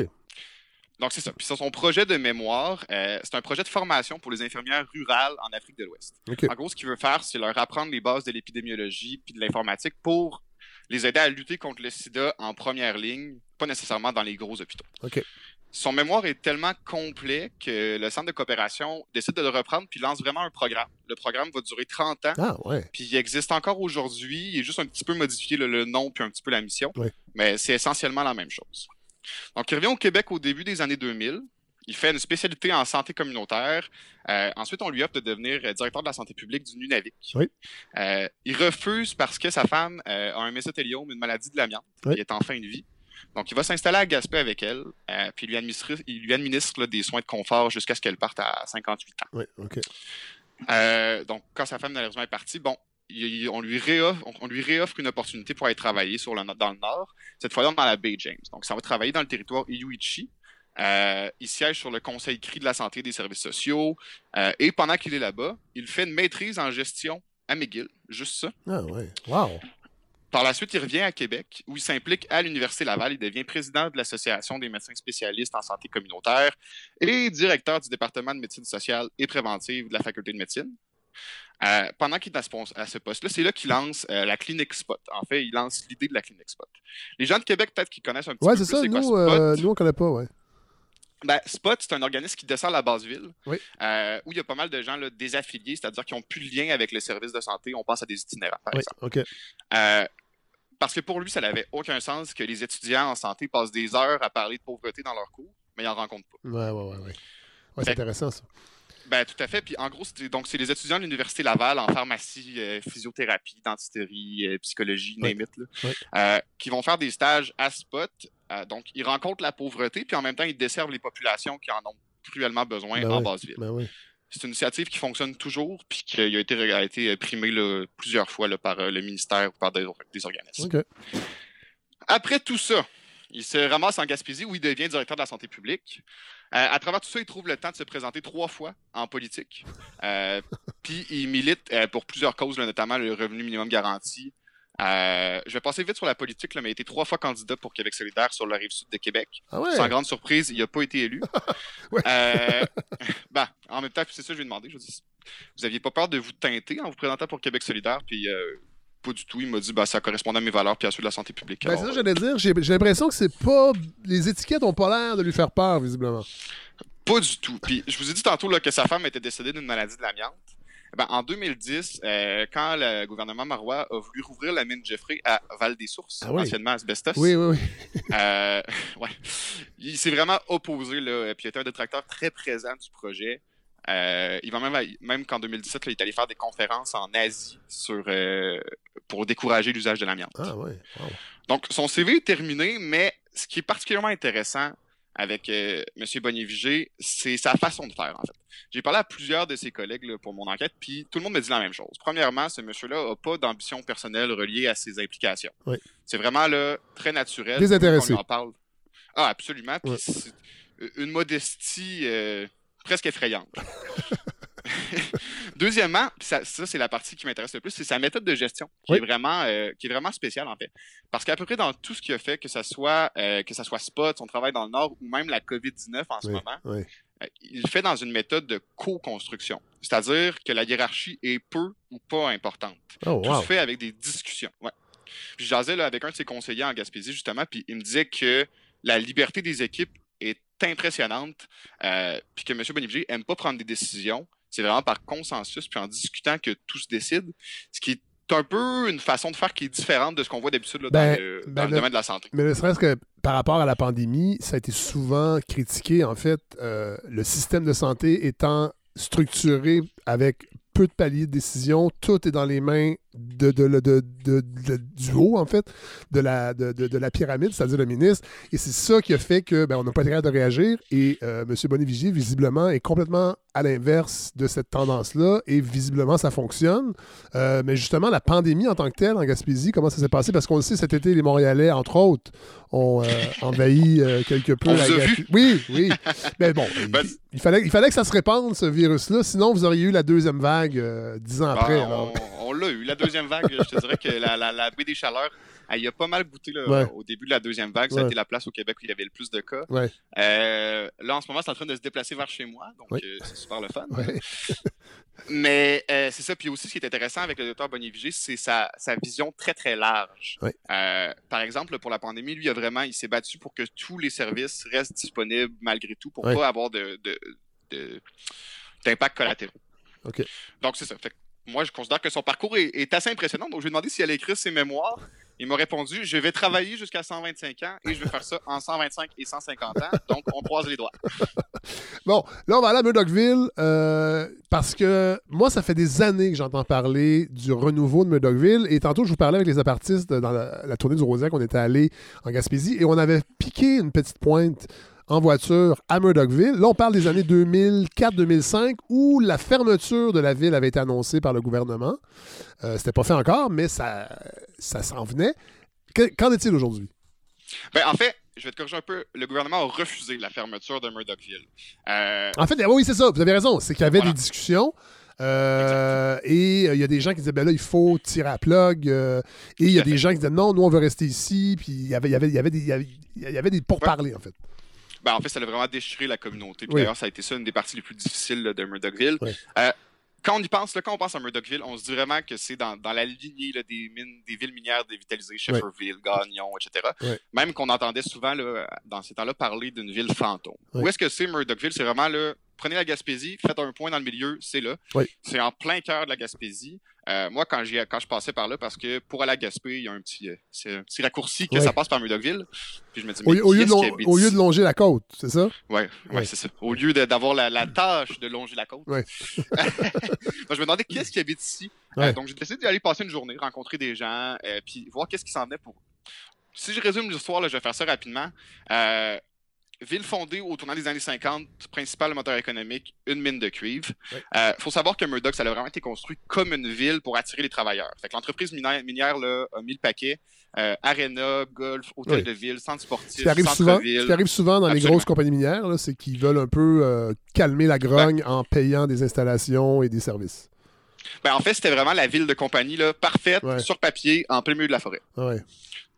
L: Donc, c'est ça. Puis, son projet de mémoire, euh, c'est un projet de formation pour les infirmières rurales en Afrique de l'Ouest. En gros, ce qu'il veut faire, c'est leur apprendre les bases de l'épidémiologie puis de l'informatique pour les aider à lutter contre le sida en première ligne, pas nécessairement dans les gros hôpitaux.
B: OK.
L: Son mémoire est tellement complet que le centre de coopération décide de le reprendre puis lance vraiment un programme. Le programme va durer 30 ans.
B: Ah ouais.
L: Puis il existe encore aujourd'hui. Il est juste un petit peu modifié le, le nom puis un petit peu la mission.
B: Ouais.
L: Mais c'est essentiellement la même chose. Donc il revient au Québec au début des années 2000. Il fait une spécialité en santé communautaire. Euh, ensuite, on lui offre de devenir directeur de la santé publique du Nunavik.
B: Oui.
L: Euh, il refuse parce que sa femme euh, a un mésothéliome, une maladie de l'amiante.
B: Oui.
L: Il est en fin de vie. Donc, il va s'installer à Gaspé avec elle, euh, puis il lui administre, il lui administre là, des soins de confort jusqu'à ce qu'elle parte à 58 ans.
B: Oui, OK.
L: Euh, donc, quand sa femme malheureusement est partie, bon, il- on, lui réoffre, on, lui réoffre une opportunité pour aller travailler sur le, dans le nord, cette fois-là dans la baie James. Donc, ça va travailler dans le territoire Iuichi. Euh, il siège sur le conseil CRI de la santé et des services sociaux. Et pendant qu'il est là-bas, il fait une maîtrise en gestion à McGill, juste ça.
B: Ah ouais. Wow.
L: Par la suite, il revient à Québec, où il s'implique à l'Université Laval. Il devient président de l'Association des médecins spécialistes en santé communautaire et directeur du département de médecine sociale et préventive de la faculté de médecine. Euh, pendant qu'il est à ce, poste-là, c'est là qu'il lance euh, la clinique Spot. En fait, il lance l'idée de la clinique Spot. Les gens de Québec, peut-être qu'ils connaissent un petit
B: Ouais,
L: peu
B: c'est
L: plus
B: ça.
L: quoi
B: Nous, euh, nous, on connaît pas, ouais.
L: Ben, Spot, c'est un organisme qui dessert la base ville,
B: Oui.
L: euh, où il y a pas mal de gens là, désaffiliés, c'est-à-dire qui n'ont plus de lien avec le service de santé. On pense à des itinérants, par
B: Oui,
L: exemple. Euh, parce que pour lui, ça n'avait aucun sens que les étudiants en santé passent des heures à parler de pauvreté dans leurs cours, mais ils n'en rencontrent pas.
B: Ouais, ouais, ouais. ouais. C'est intéressant, ça.
L: Ben, tout à fait. Puis en gros, c'est, donc, c'est les étudiants de l'Université Laval en pharmacie, euh, physiothérapie, dentisterie, euh, psychologie,
B: Ouais.
L: name it, là, euh, qui vont faire des stages à Spot. Euh, donc, ils rencontrent la pauvreté, puis en même temps, ils desservent les populations qui en ont cruellement besoin
B: Ben
L: en
B: oui,
L: basse ville.
B: ben oui.
L: C'est une initiative qui fonctionne toujours, puis qui a été, a été primée là, plusieurs fois là, par euh, le ministère ou par des, des organismes. Après tout ça, il se ramasse en Gaspésie où il devient directeur de la santé publique. Euh, à travers tout ça, il trouve le temps de se présenter trois fois en politique. Euh, Puis il milite euh, pour plusieurs causes, là, notamment le revenu minimum garanti. Euh, je vais passer vite sur la politique, là, mais il a été trois fois candidat pour Québec solidaire sur la rive sud de Québec.
B: Ah ouais?
L: Sans grande surprise, il n'a pas été élu. Euh, ben, en même temps, c'est ça que je lui ai demandé. Je lui ai dit, vous aviez pas peur de vous teinter en vous présentant pour Québec solidaire? Puis euh, pas du tout. Il m'a dit bah ça correspondait à mes valeurs puis à ceux de la santé publique.
B: Ben, c'est ça que j'allais dire. J'ai j'ai l'impression que c'est pas. Les étiquettes ont pas l'air de lui faire peur, visiblement.
L: Pas du tout. Puis je vous ai dit tantôt là, que sa femme était décédée d'une maladie de l'amiante. Ben, en 2010, euh, quand le gouvernement marois a voulu rouvrir la mine Jeffrey à Val-des-Sources,
B: Ah oui.
L: anciennement Asbestos,
B: Oui, oui, oui.
L: euh, ouais, il s'est vraiment opposé, là, puis il était un détracteur très présent du projet. Euh, il va même, même qu'en 2017, là, il est allé faire des conférences en Asie sur, euh, pour décourager l'usage de l'amiante.
B: Ah ouais. Wow.
L: Donc, son CV est terminé, mais ce qui est particulièrement intéressant avec euh, M. Bonnier-Vigé, c'est sa façon de faire, en fait. J'ai parlé à plusieurs de ses collègues là, pour mon enquête, puis tout le monde me dit la même chose. Premièrement, ce monsieur-là n'a pas d'ambition personnelle reliée à ses implications.
B: Oui.
L: C'est vraiment là, très naturel.
B: Désintéressé.
L: On en parle. Ah, absolument. Puis une modestie euh, presque effrayante. Deuxièmement, ça, ça, c'est la partie qui m'intéresse le plus, c'est sa méthode de gestion, qui,
B: Oui.
L: est vraiment, euh, qui est vraiment spéciale en fait. Parce qu'à peu près dans tout ce qu'il a fait, que ça soit euh, que ça soit Spot, son travail dans le Nord, ou même la COVID-19 en ce
B: Oui,
L: moment,
B: oui.
L: euh, il fait dans une méthode de co-construction. C'est-à-dire que la hiérarchie est peu ou pas importante.
B: Oh,
L: Tout
B: wow.
L: se fait avec des discussions. Ouais. Puis je jasais là, avec un de ses conseillers en Gaspésie, justement, puis il me disait que la liberté des équipes est impressionnante, euh, puis que M. Bonivier aime pas prendre des décisions. C'est vraiment par consensus, puis en discutant que tout se décide, ce qui est un peu une façon de faire qui est différente de ce qu'on voit d'habitude
B: Ben,
L: dans, le,
B: ben,
L: dans le
B: le-
L: domaine de la santé.
B: Mais ne serait-ce que par rapport à la pandémie, ça a été souvent critiqué, en fait, euh, le système de santé étant structuré avec peu de paliers de décision, tout est dans les mains de, de- de- de- de- de- du haut, en fait, de la, de, la pyramide, c'est-à-dire le ministre. Et c'est ça qui a fait que ben, on n'a pas été capable de réagir. Et euh, M. Bonivigier, visiblement, est complètement à l'inverse de cette tendance-là. Et visiblement, ça fonctionne. Euh, mais justement, la pandémie en tant que telle, en Gaspésie, comment ça s'est passé? Parce qu'on le sait, cet été, les Montréalais, entre autres, ont euh, envahi quelque peu
L: On
B: la Gaspésie. Oui, oui. Mais bon, il,
L: Ben,
B: il fallait, il fallait que ça se répande, ce virus-là. Sinon, vous auriez eu la deuxième vague dix ans
L: Ah,
B: après.
L: on l'a eu. La deuxième vague, je te dirais que la, la, la baie des Chaleurs, elle y a pas mal goûté là,
B: Ouais.
L: au début de la deuxième vague. Ça a été la place au Québec où il y avait le plus de cas.
B: Ouais.
L: Euh, là, en ce moment, c'est en train de se déplacer vers chez moi, donc
B: Oui.
L: euh, c'est super le fun. Mais euh, c'est ça. Puis aussi, ce qui est intéressant avec le docteur Bonnier-Vigé, c'est sa, sa vision très, très large. Par exemple, pour la pandémie, lui, il a vraiment, il s'est battu pour que tous les services restent disponibles malgré tout pour
B: Oui.
L: pas avoir de, de, de- d'impact collatéraux.
B: OK.
L: Donc, c'est ça. Fait moi, je considère que son parcours est, assez impressionnant. Donc, je lui ai demandé si elle écrire ses mémoires. Il m'a répondu Je vais travailler jusqu'à 125 ans et je vais faire ça en 125 et 150 ans. Donc, on croise les doigts.
B: Bon, là, on va aller à Murdochville euh, parce que moi, ça fait des années que j'entends parler du renouveau de Murdochville. Et tantôt, je vous parlais avec les apartistes dans la, la tournée du Rosiac. On était allé en Gaspésie et on avait piqué une petite pointe en voiture à Murdochville. Là, on parle des années 2004-2005 où la fermeture de la ville avait été annoncée par le gouvernement. Euh, C'était pas fait encore, mais ça, ça s'en venait. Que- Qu'en est-il aujourd'hui?
L: Ben, en fait, je vais te corriger un peu. Le gouvernement a refusé la fermeture de Murdochville. Euh,
B: En fait, oui, c'est ça. Vous avez raison. C'est qu'il y avait des discussions. euh, et euh, il y a des gens qui disaient, ben là, il faut tirer à plug. euh, et il y a des gens qui disaient, non, nous, on veut rester ici. Puis y il avait, y avait y avait, il y avait des pourparlers, en fait.
L: Ben, en fait, ça a vraiment déchiré la communauté.
B: Oui.
L: D'ailleurs, ça a été ça une des parties les plus difficiles là, de Murdochville.
B: Oui.
L: Euh, quand on y pense, là, quand on pense à Murdochville, on se dit vraiment que c'est dans, dans la lignée là, des, mines, des villes minières dévitalisées, Shefferville, Gagnon, etc.
B: Oui.
L: Même qu'on entendait souvent là, dans ces temps-là parler d'une ville fantôme.
B: Oui.
L: Où est-ce que c'est Murdochville? C'est vraiment là, prenez la Gaspésie, faites un point dans le milieu, c'est là.
B: Oui.
L: C'est en plein cœur de la Gaspésie. Euh, moi, quand, quand je passais par là, parce que pour aller à Gaspé, il y a un petit, euh, c'est un petit raccourci que
B: Oui.
L: ça passe par Murdochville. Puis je me dis,
B: Au,
L: mais
B: au
L: qui
B: lieu de,
L: qui
B: lon-
L: habite
B: au lieu de longer la côte, c'est ça?
L: Ouais, ouais,
B: Oui.
L: c'est ça. Au lieu d'avoir la, la tâche de longer la côte. Donc, je me demandais qui est-ce qui habite ici? Euh, donc, j'ai décidé d'aller passer une journée, rencontrer des gens, euh, puis voir qu'est-ce qui s'en venait pour eux. Si je résume l'histoire, je vais faire ça rapidement. Euh, ville fondée au tournant des années 50, principal moteur économique, une mine de cuivre. Il faut savoir que Murdoch, ça a vraiment été construit comme une ville pour attirer les travailleurs. Fait que l'entreprise minière, minière là, a mis le paquet. Euh, arena, golf, hôtel
B: Oui.
L: de ville, centre sportif,
B: Ce qui arrive souvent,
L: centre-ville.
B: ce qui arrive souvent dans les grosses compagnies minières, là, c'est qu'ils veulent un peu euh, calmer la grogne en payant des installations et des services.
L: Ben, en fait, c'était vraiment la ville de compagnie là, parfaite, sur papier, en plein milieu de la forêt.
B: Ouais.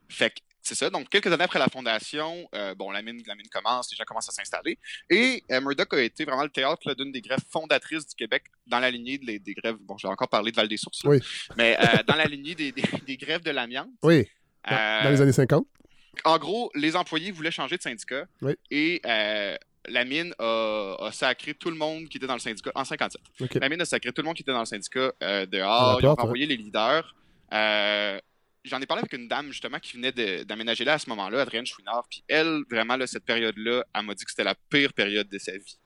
L: Fait que c'est ça. Donc, quelques années après la fondation, euh, bon, la mine, la mine commence, les gens commencent à s'installer. Et euh, Murdoch a été vraiment le théâtre d'une des grèves fondatrices du Québec dans la lignée des, des grèves. Bon, j'ai encore parlé de Val-des-Sources. là.
B: Oui.
L: Mais euh, dans la lignée des, des- des grèves de l'amiante.
B: Oui. Dans, dans les années 50.
L: En gros, les employés voulaient changer de syndicat.
B: Oui.
L: Et la mine a, a sacré tout le monde qui était dans le syndicat en 57.
B: OK.
L: La mine a sacré tout le monde qui était dans le syndicat dehors. Ils ont envoyé les leaders. Euh, J'en ai parlé avec une dame justement qui venait d'aménager là à ce moment-là, Adrienne Chouinard. Puis elle, vraiment, là, cette période-là, elle m'a dit que c'était la pire période de sa vie.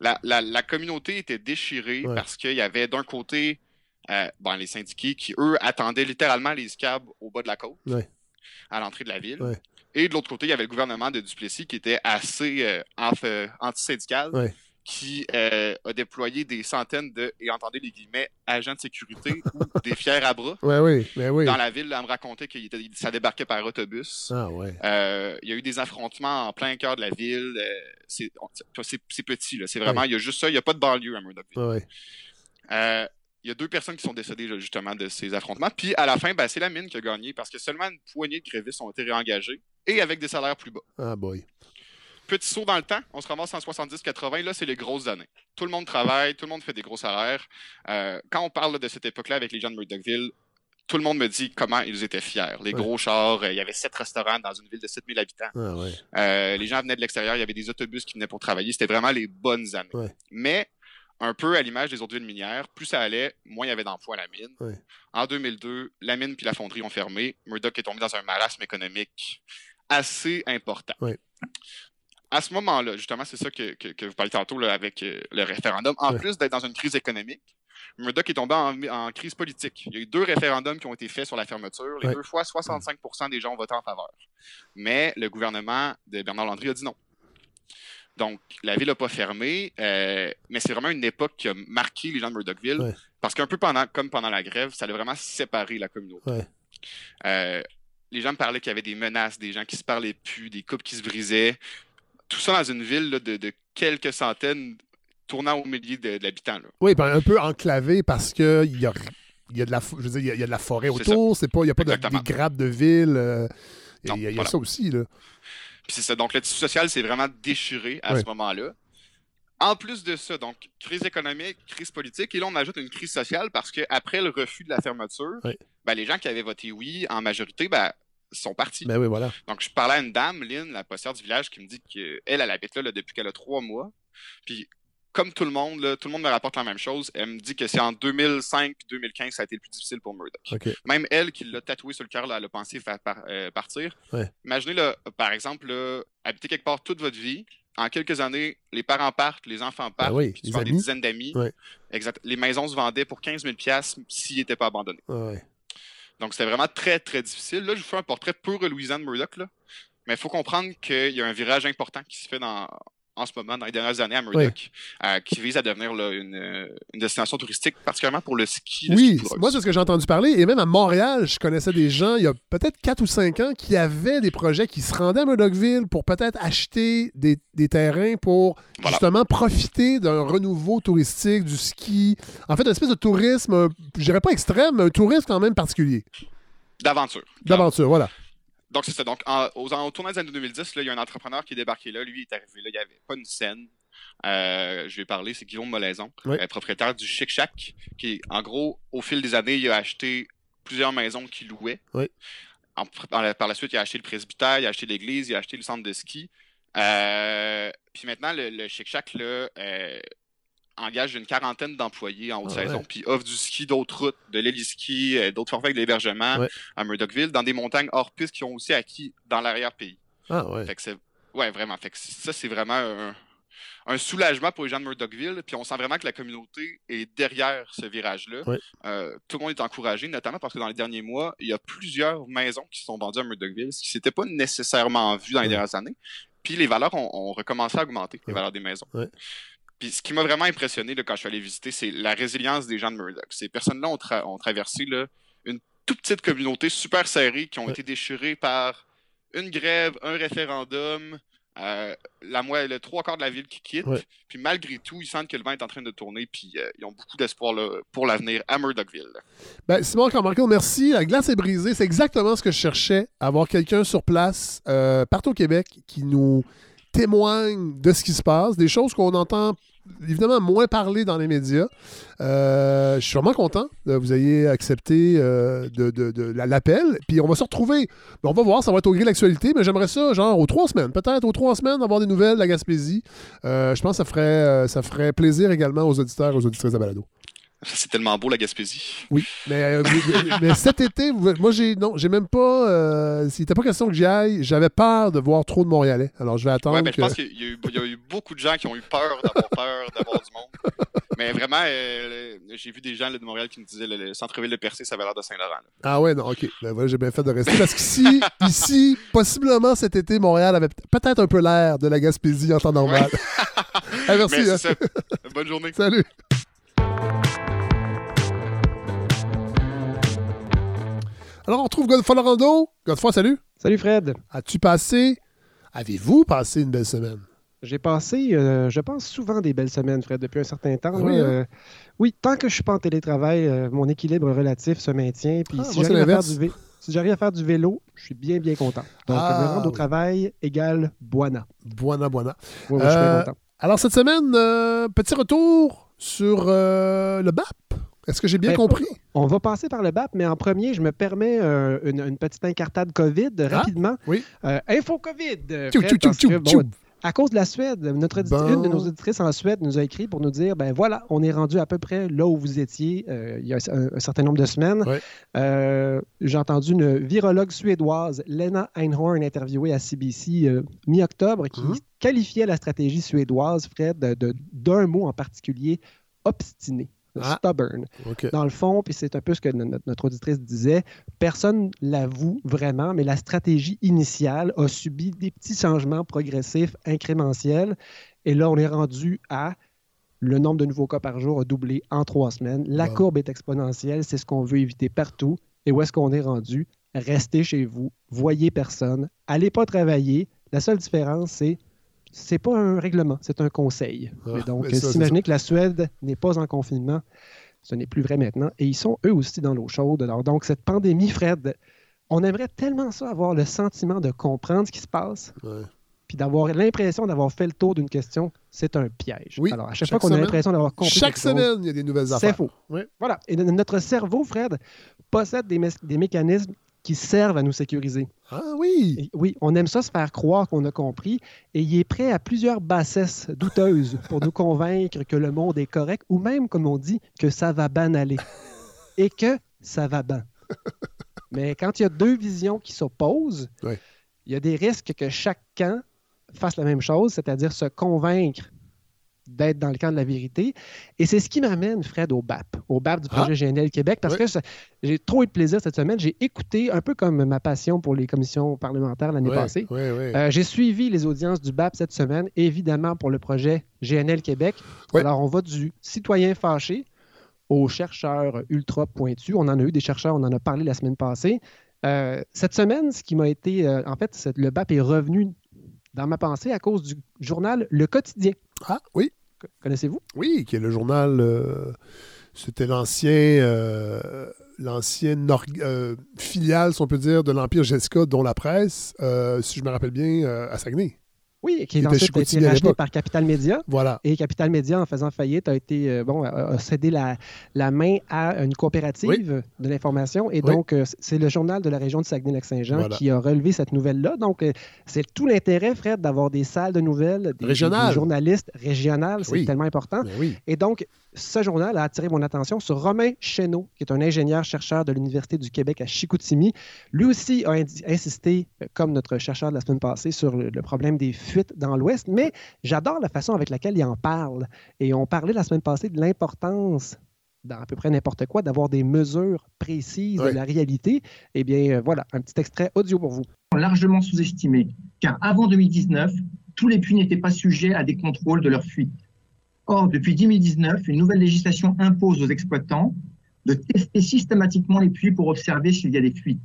L: La, la- la communauté était déchirée
B: Ouais.
L: parce qu'il y avait d'un côté euh, bon, les syndiqués qui, eux, attendaient littéralement les scabs au bas de la côte
B: Ouais.
L: à l'entrée de la ville.
B: Ouais.
L: Et de l'autre côté, il y avait le gouvernement de Duplessis qui était assez euh, euh, antisyndical. Qui euh, a déployé des centaines de, et entendez les guillemets, agents de sécurité ou des fiers à bras
B: Ouais, oui, ben oui.
L: dans la ville. Elle me racontait que ça débarquait par autobus.
B: Ah, ouais.
L: Euh, il y a eu des affrontements en plein cœur de la ville. Euh, c'est petit, là. C'est vraiment,
B: Ouais.
L: il y a juste ça. Il n'y a pas de banlieue à Murdochville. Il y a deux personnes qui sont décédées là, justement de ces affrontements. Puis à la fin, ben, c'est la mine qui a gagné parce que seulement une poignée de grévistes ont été réengagés et avec des salaires plus bas.
B: Ah, boy.
L: Petit saut dans le temps, on se ramasse en 70-80, là, c'est les grosses années. Tout le monde travaille, tout le monde fait des gros salaires. Euh, quand on parle de cette époque-là avec les gens de Murdochville, tout le monde me dit comment ils étaient fiers. Les
B: Ouais.
L: gros chars, euh, il y avait sept restaurants dans une ville de 7000 habitants.
B: Ah, ouais.
L: Euh, les gens venaient de l'extérieur, il y avait des autobus qui venaient pour travailler. C'était vraiment les bonnes années.
B: Ouais.
L: Mais, un peu à l'image des autres villes minières, plus ça allait, moins il y avait d'emplois à la mine. En 2002, la mine puis la fonderie ont fermé. Murdoch est tombé dans un marasme économique assez important. À ce moment-là, justement, c'est ça que, que, que vous parlez tantôt là, avec euh, le référendum. En
B: Ouais.
L: plus d'être dans une crise économique, Murdoch est tombé en, en crise politique. Il y a eu deux référendums qui ont été faits sur la fermeture. Les
B: Ouais.
L: deux fois, 65% des gens ont voté en faveur. Mais le gouvernement de Bernard Landry a dit non. Donc, la ville n'a pas fermé, euh, mais c'est vraiment une époque qui a marqué les gens de Murdochville.
B: Ouais.
L: Parce qu'un peu pendant, comme pendant la grève, ça a vraiment séparé la communauté.
B: Ouais.
L: Euh, les gens me parlaient qu'il y avait des menaces, des gens qui se parlaient plus, des couples qui se brisaient. Tout ça dans une ville là, de, de quelques centaines tournant au milieu là.
B: Oui, ben, un peu enclavé parce que il y a, y a de la, je veux dire, il y a- y a de la forêt autour. C'est pas, il n'y a pas de, des grappes de ville. euh, il y a- y ça aussi, là.
L: Puis c'est ça. Donc, le tissu social s'est vraiment déchiré à ce moment-là. En plus de ça, donc, crise économique, crise politique, et là, on ajoute une crise sociale parce qu'après le refus de la fermeture, ben, les gens qui avaient voté oui en majorité, ben, sont partis.
B: Ben oui, voilà.
L: Donc, je parlais à une dame, Lynn, la postière du village, qui me dit qu'elle, elle habite là, là, depuis qu'elle a trois mois. Puis, comme tout le monde, là, tout le monde me rapporte la même chose. Elle me dit que c'est en 2005 puis 2015 ça a été le plus difficile pour Murdoch. Même elle, qui l'a tatoué sur le cœur, elle a pensé faire par- euh, partir.
B: Ouais.
L: Imaginez, là, par exemple, là, habiter quelque part toute votre vie. En quelques années, les parents partent, les enfants partent,
B: Ben oui,
L: puis tu
B: les
L: des dizaines d'amis.
B: Ouais.
L: Exact. Les maisons se vendaient pour 15 000 s'ils n'étaient pas abandonnés.
B: Ouais.
L: Donc, c'était vraiment très, très difficile. Là, je vous fais un portrait pur de Louisiane Murdoch. Là. Mais il faut comprendre qu'il y a un virage important qui se fait dans, en ce moment, dans les dernières années à Murdoch, euh, qui vise à devenir là, une, euh, une, destination touristique, particulièrement pour le ski. Le
B: oui,
L: ski
B: moi, c'est ce que j'ai entendu parler. Et même à Montréal, je connaissais des gens, il y a peut-être 4 ou 5 ans, qui avaient des projets qui se rendaient à Murdochville pour peut-être acheter des, des, terrains pour voilà. justement profiter d'un renouveau touristique, du ski. En fait, une espèce de tourisme, je dirais pas extrême, mais un tourisme quand même particulier.
L: D'aventure.
B: D'aventure, voilà.
L: Donc, c'est ça. Donc, en, aux, tournant des années 2010, là, il y a un entrepreneur qui est débarqué là. Lui, il est arrivé là. Il n'y avait pas une scène. Euh, je vais parler, c'est Guillaume Molaison,
B: oui.
L: euh, propriétaire du Chic Shack, qui, en gros, au fil des années, il a acheté plusieurs maisons qu'il louait.
B: Oui.
L: En, par la suite, il a acheté le presbytère, il a acheté l'église, il a acheté le centre de ski. Euh, puis maintenant, le, le Chic Shack, là, engage une quarantaine d'employés en haute
B: Ah
L: saison, puis offre du ski d'autres routes, de l'héliski, euh, d'autres forfaits d'hébergement
B: Ouais.
L: à Murdochville, dans des montagnes hors piste qui ont aussi acquis dans l'arrière-pays.
B: Ah ouais.
L: Fait que c'est ouais vraiment. Fait que ça c'est vraiment un, un soulagement pour les gens de Murdochville. Puis on sent vraiment que la communauté est derrière ce virage-là.
B: Ouais.
L: Euh, tout le monde est encouragé, notamment parce que dans les derniers mois, il y a plusieurs maisons qui sont vendues à Murdochville, ce qui s'était pas nécessairement vu dans les dernières années. Puis les valeurs ont, ont recommencé à augmenter, les valeurs des maisons. Puis ce qui m'a vraiment impressionné là, quand je suis allé visiter, c'est la résilience des gens de Murdoch. Ces personnes-là ont, tra- ont traversé là, une toute petite communauté super serrée qui ont
B: Ouais.
L: été déchirées par une grève, un référendum, euh, la le trois quarts de la ville qui quitte.
B: Ouais.
L: Puis malgré tout, ils sentent que le vent est en train de tourner, puis euh, ils ont beaucoup d'espoir pour l'avenir à Murdochville.
B: Ben, Simon Carmarco, merci. La glace est brisée. C'est exactement ce que je cherchais. Avoir quelqu'un sur place, euh, partout au Québec, qui nous témoigne de ce qui se passe, des choses qu'on entend évidemment moins parler dans les médias. Euh, je suis vraiment content que vous ayez accepté euh, de, de- de la- l'appel. Puis on va se retrouver. On va voir, ça va être au gré de l'actualité, mais j'aimerais ça, genre, aux trois semaines, peut-être aux trois semaines, d'avoir des nouvelles de la Gaspésie. Euh, je pense que ça ferait, ça ferait plaisir également aux auditeurs et aux auditrices de balado.
L: C'est tellement beau, la Gaspésie.
B: Oui, mais, euh, mais- mais cet été, moi, j'ai non, j'ai même pas. Euh, S'il n'était pas question que j'y aille, j'avais peur de voir trop de Montréalais. Alors, je vais attendre.
L: Ouais, ben, je pense qu'il y, a eu- il y a eu beaucoup de gens qui ont eu peur d'avoir peur d'avoir du monde. Mais vraiment, euh, j'ai vu des gens là, de Montréal qui me disaient le, le centre-ville de Percé, ça avait l'air de Saint-Laurent.
B: Ah ouais, non, ok. Ben, voilà, j'ai bien fait de rester. Parce qu'ici, ici, possiblement cet été, Montréal avait peut-être un peu l'air de la Gaspésie en temps normal. Ah, merci.
L: Mais
B: hein.
L: Bonne journée.
B: Salut. Alors, on retrouve Godefroy Lorando. Godefroy, salut.
N: Salut Fred.
B: As-tu passé, avez-vous passé une belle semaine?
N: J'ai passé, euh, je pense souvent des belles semaines, Fred, depuis un certain temps.
B: Oui, hein?
N: Euh, oui, tant que je suis pas en télétravail, euh, mon équilibre relatif se maintient. Puis
B: Ah,
N: si j'arrive à, vé- si à faire du vélo, je suis bien, bien content. Donc,
B: Ah,
N: me rendre au travail égale buona.
B: Buona, buona.
N: Oui, oui, je suis bien content.
B: alors, cette semaine, petit retour sur le BAP. Est-ce que j'ai bien
N: Ben,
B: compris?
N: On va passer par le BAP, mais en premier, je me permets euh, une, une petite incartade COVID rapidement.
B: Ah, Oui.
N: Euh, info COVID. euh,
B: Tchou, tchou, tchou,
N: bon, à cause de la Suède, notre audit-
B: Bon.
N: une de nos auditrices en Suède nous a écrit pour nous dire ben voilà, on est rendu à peu près là où vous étiez euh, il y a un, un certain nombre de semaines. J'ai entendu une virologue suédoise, Lena Einhorn, interviewée à CBC mi-octobre, qui
B: Mhm.
N: qualifiait la stratégie suédoise, Fred, d'un mot en particulier obstiné.
B: Ah.
N: Stubborn. Dans le fond, puis c'est un peu ce que no- notre, notre auditrice disait, personne l'avoue vraiment, mais la stratégie initiale a subi des petits changements progressifs, incrémentiels. Et là, on est rendu à le nombre de nouveaux cas par jour a doublé en trois semaines. La courbe est exponentielle, c'est ce qu'on veut éviter partout. Et où est-ce qu'on est rendu? Restez chez vous, voyez personne, allez pas travailler. La seule différence, c'est c'est pas un règlement, c'est un conseil.
B: Ah,
N: donc,
B: c'est
N: s'imaginer que la Suède n'est pas en confinement, ce n'est plus vrai maintenant. Et ils sont eux aussi dans l'eau chaude. Alors, donc, cette pandémie, Fred, on aimerait tellement ça avoir le sentiment de comprendre ce qui se passe,
B: Ouais.
N: puis d'avoir l'impression d'avoir fait le tour d'une question. C'est un piège.
B: Oui,
N: Alors, à chaque,
B: chaque
N: fois qu'on a l'impression d'avoir compris
B: Chaque
N: chose,
B: semaine, il y a des nouvelles
N: c'est
B: affaires.
N: faux.
B: Oui.
N: Voilà. Et notre cerveau, Fred, possède des, mé- des mécanismes qui servent à nous sécuriser.
B: Ah oui!
N: Et oui, on aime ça se faire croire qu'on a compris et il est prêt à plusieurs bassesses douteuses pour nous convaincre que le monde est correct ou même, comme on dit, que ça va ban aller et que ça va ban. Mais quand il y a deux visions qui s'opposent, il y a des risques que chaque camp fasse la même chose, c'est-à-dire se convaincre d'être dans le camp de la vérité. Et c'est ce qui m'amène, Fred, au BAP, au BAP du projet
B: Ah.
N: GNL Québec, parce
B: Oui.
N: que j'ai trop eu de plaisir cette semaine. J'ai écouté, un peu comme ma passion pour les commissions parlementaires l'année passée, euh, j'ai suivi les audiences du BAP cette semaine, évidemment pour le projet GNL Québec. Alors, on va du citoyen fâché aux chercheurs ultra pointus. On en a eu des chercheurs, on en a parlé la semaine passée. Euh, cette semaine, ce qui m'a été. euh, en fait, le BAP est revenu dans ma pensée à cause du journal Le Quotidien.
B: Ah, oui.
N: Connaissez-vous?
B: Oui, qui est le journal. euh, C'était l'ancien. euh, L'ancienne euh, filiale, si on peut dire, de l'Empire Jessica, dont la presse, euh, si je me rappelle bien, euh, à Saguenay.
N: Oui, qui
B: Qui était
N: ensuite a été racheté par Capital Média.
B: Voilà.
N: Et Capital Média, en faisant faillite, a été euh, bon, a, cédé la, la main à une coopérative de l'information. Et
B: Oui.
N: donc, euh, c'est le journal de la région de Saguenay-Lac-Saint-Jean
B: Voilà.
N: qui a relevé cette nouvelle-là. Donc, euh, c'est tout l'intérêt, Fred, d'avoir des salles de nouvelles, des, des journalistes régionales. C'est
B: Oui.
N: tellement important.
B: Ben oui.
N: Et donc, ce journal a attiré mon attention sur Romain Cheneau, qui est un ingénieur-chercheur de l'Université du Québec à Chicoutimi. Lui aussi a insisté, euh, comme notre chercheur de la semaine passée, sur le, problème des fuites dans l'Ouest, mais j'adore la façon avec laquelle il en parle. Et on parlait la semaine passée de l'importance dans à peu près n'importe quoi, d'avoir des mesures précises de la réalité. Eh bien, euh, voilà, un petit extrait audio pour vous.
O: largement sous-estimés, car avant 2019, tous les puits n'étaient pas sujets à des contrôles de leur fuite. Or, depuis 2019, une nouvelle législation impose aux exploitants de tester systématiquement les puits pour observer s'il y a des fuites.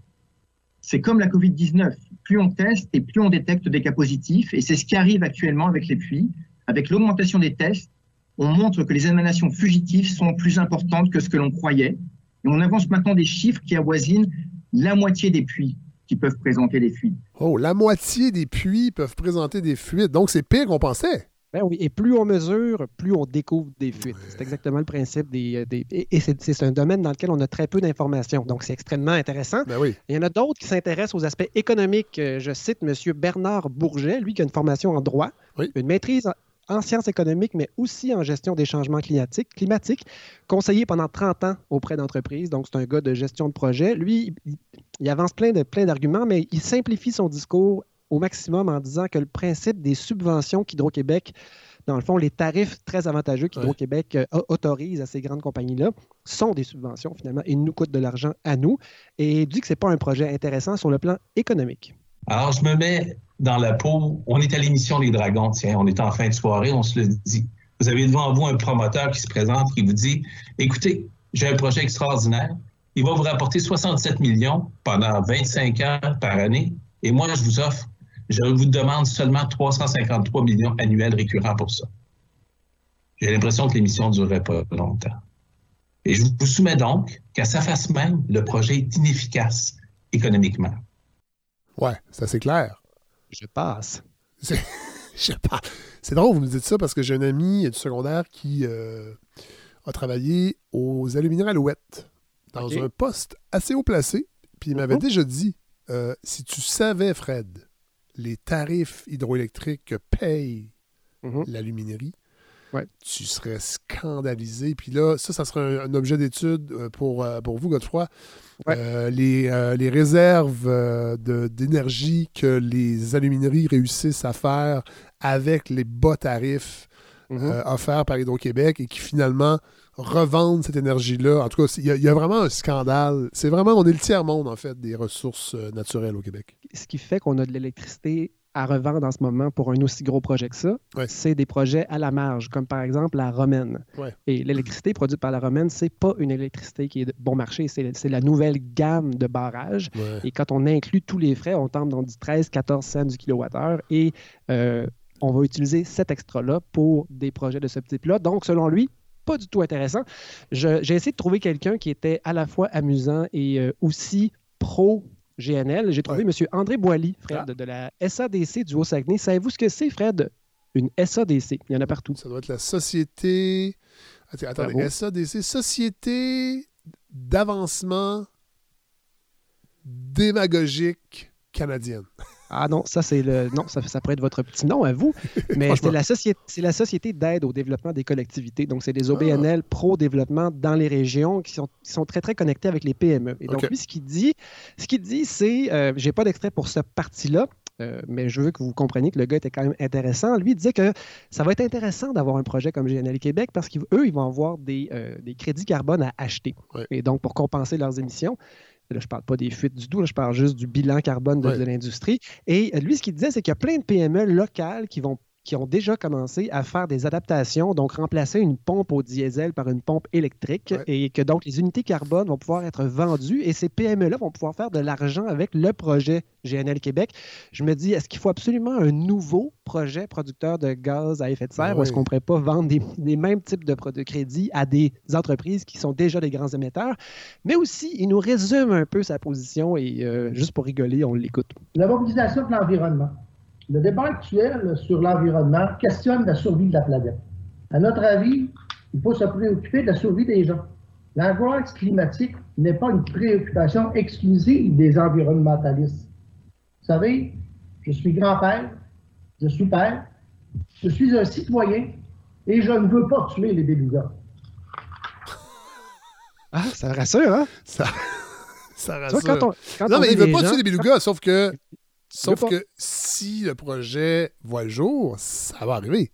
O: C'est comme la Covid-19, plus on teste et plus on détecte des cas positifs, et c'est ce qui arrive actuellement avec les puits. Avec l'augmentation des tests, on montre que les émanations fugitives sont plus importantes que ce que l'on croyait, et on avance maintenant des chiffres qui avoisinent la moitié des puits qui peuvent présenter des fuites.
B: Oh, la moitié des puits peuvent présenter des fuites. Donc, c'est pire qu'on pensait.
N: Ben oui, et plus on mesure, plus on découvre des fuites. C'est exactement le principe des. euh, des- et et c'est un domaine dans lequel on a très peu d'informations. Donc, c'est extrêmement intéressant.
B: Ben oui.
N: Il y en a d'autres qui s'intéressent aux aspects économiques. Euh, Je cite M. Bernard Bourget, lui qui a une formation en droit, une maîtrise en- en sciences économiques, mais aussi en gestion des changements climatiques, climatiques, conseillé pendant 30 ans auprès d'entreprises. Donc, c'est un gars de gestion de projet. Lui, il, il avance plein de plein d'arguments, mais il simplifie son discours au maximum en disant que le principe des subventions qu'Hydro-Québec, dans le fond, les tarifs très avantageux qu'Hydro-Québec euh, autorise à ces grandes compagnies-là, sont des subventions finalement et nous coûtent de l'argent à nous. Et dit que ce n'est pas un projet intéressant sur le plan économique.
P: Alors, je me mets dans la peau. On est à l'émission Les Dragons, tiens, on est en fin de soirée, on se le dit. Vous avez devant vous un promoteur qui se présente, qui vous dit Écoutez, j'ai un projet extraordinaire. Il va vous rapporter 67 millions pendant 25 ans par année. Et moi, je vous offre, je vous demande seulement 353 millions annuels récurrents pour ça. J'ai l'impression que l'émission ne durerait pas longtemps. Et je vous soumets donc qu'à sa face même, le projet est inefficace économiquement.
B: Ouais, c'est assez clair.
N: Je passe.
B: C'est je passe. C'est drôle, vous me dites ça parce que j'ai un ami du secondaire qui euh, a travaillé aux alumineries Alouette dans un poste assez haut placé. Puis il m'avait
N: Mhm.
B: déjà dit euh, si tu savais, Fred, les tarifs hydroélectriques que paye l'aluminerie, tu serais scandalisé. Puis là, ça, ça serait un, un objet d'étude euh, pour, euh, pour vous, Godefroy. Euh, les, euh, les réserves euh, d'énergie que les alumineries réussissent à faire avec les bas tarifs euh, offerts par Hydro-Québec et qui finalement revendent cette énergie-là. En tout cas, il y, a- il y a vraiment un scandale. C'est vraiment, on est le tiers-monde, en fait, des ressources euh, naturelles au Québec.
N: Ce qui fait qu'on a de l'électricité à revendre en ce moment pour un aussi gros projet que ça, c'est des projets à la marge, comme par exemple la Romaine.
B: Ouais.
N: Et l'électricité produite par la Romaine, c'est pas une électricité qui est de bon marché, c'est c'est la nouvelle gamme de barrages.
B: Ouais.
N: Et quand on inclut tous les frais, on tombe dans du 13-14 cents du kilowattheure et euh, on va utiliser cet extra-là pour des projets de ce type-là. Donc, selon lui, pas du tout intéressant. J'ai essayé de trouver quelqu'un qui était à la fois amusant et euh, aussi pro GNL. J'ai trouvé M. André Boily, Fred, de la SADC du Haut-Saguenay. Savez-vous ce que c'est, Fred? Une SADC. Il y en a partout.
B: Ça doit être la Société. Attends, attendez,
N: Bravo.
B: SADC, Société d'avancement démagogique canadienne.
N: Ah non, ça c'est le non, ça, ça pourrait être votre petit nom à vous, mais c'est la société, c'est la société d'aide au développement des collectivités. Donc c'est des
B: Ah.
N: OBNL pro développement dans les régions qui sont, qui sont très très connectés avec les PME. Et donc lui ce qu'il dit, ce qu'il dit c'est, euh, j'ai pas d'extrait pour ce parti-là. euh, mais je veux que vous compreniez que le gars était quand même intéressant. Lui il disait que ça va être intéressant d'avoir un projet comme GNL Québec parce qu'eux, ils vont avoir des, euh, des crédits carbone à acheter. Et donc, pour compenser leurs émissions. Là, je ne parle pas des fuites du tout, là, je parle juste du bilan carbone de,
B: Ouais.
N: de l'industrie. Et euh, lui, ce qu'il disait, c'est qu'il y a plein de PME locales qui vont qui ont déjà commencé à faire des adaptations, donc remplacer une pompe au diesel par une pompe électrique, et que donc les unités carbone vont pouvoir être vendues et ces PME-là vont pouvoir faire de l'argent avec le projet GNL Québec. Je me dis, est-ce qu'il faut absolument un nouveau projet producteur de gaz à effet de serre? Ou est-ce qu'on ne pourrait pas vendre des, des mêmes types de, de crédits à des entreprises qui sont déjà des grands émetteurs? Mais aussi, il nous résume un peu sa position et euh, juste pour rigoler, on l'écoute.
Q: La mobilisation de l'environnement. Le débat actuel sur l'environnement questionne la survie de la planète. À notre avis, il faut se préoccuper de la survie des gens. L'angoisse climatique n'est pas une préoccupation exclusive des environnementalistes. Vous savez, je suis grand-père, je suis père, je suis un citoyen et je ne veux pas tuer les belugas.
N: Ah, ça rassure, hein?
B: Ça, ça
N: Tu vois,
B: rassure.
N: quand on- quand
B: non,
N: on
B: mais il veut
N: les
B: pas
N: gens-
B: tuer des belugas, sauf que, sauf que si le projet voit le jour, ça va arriver.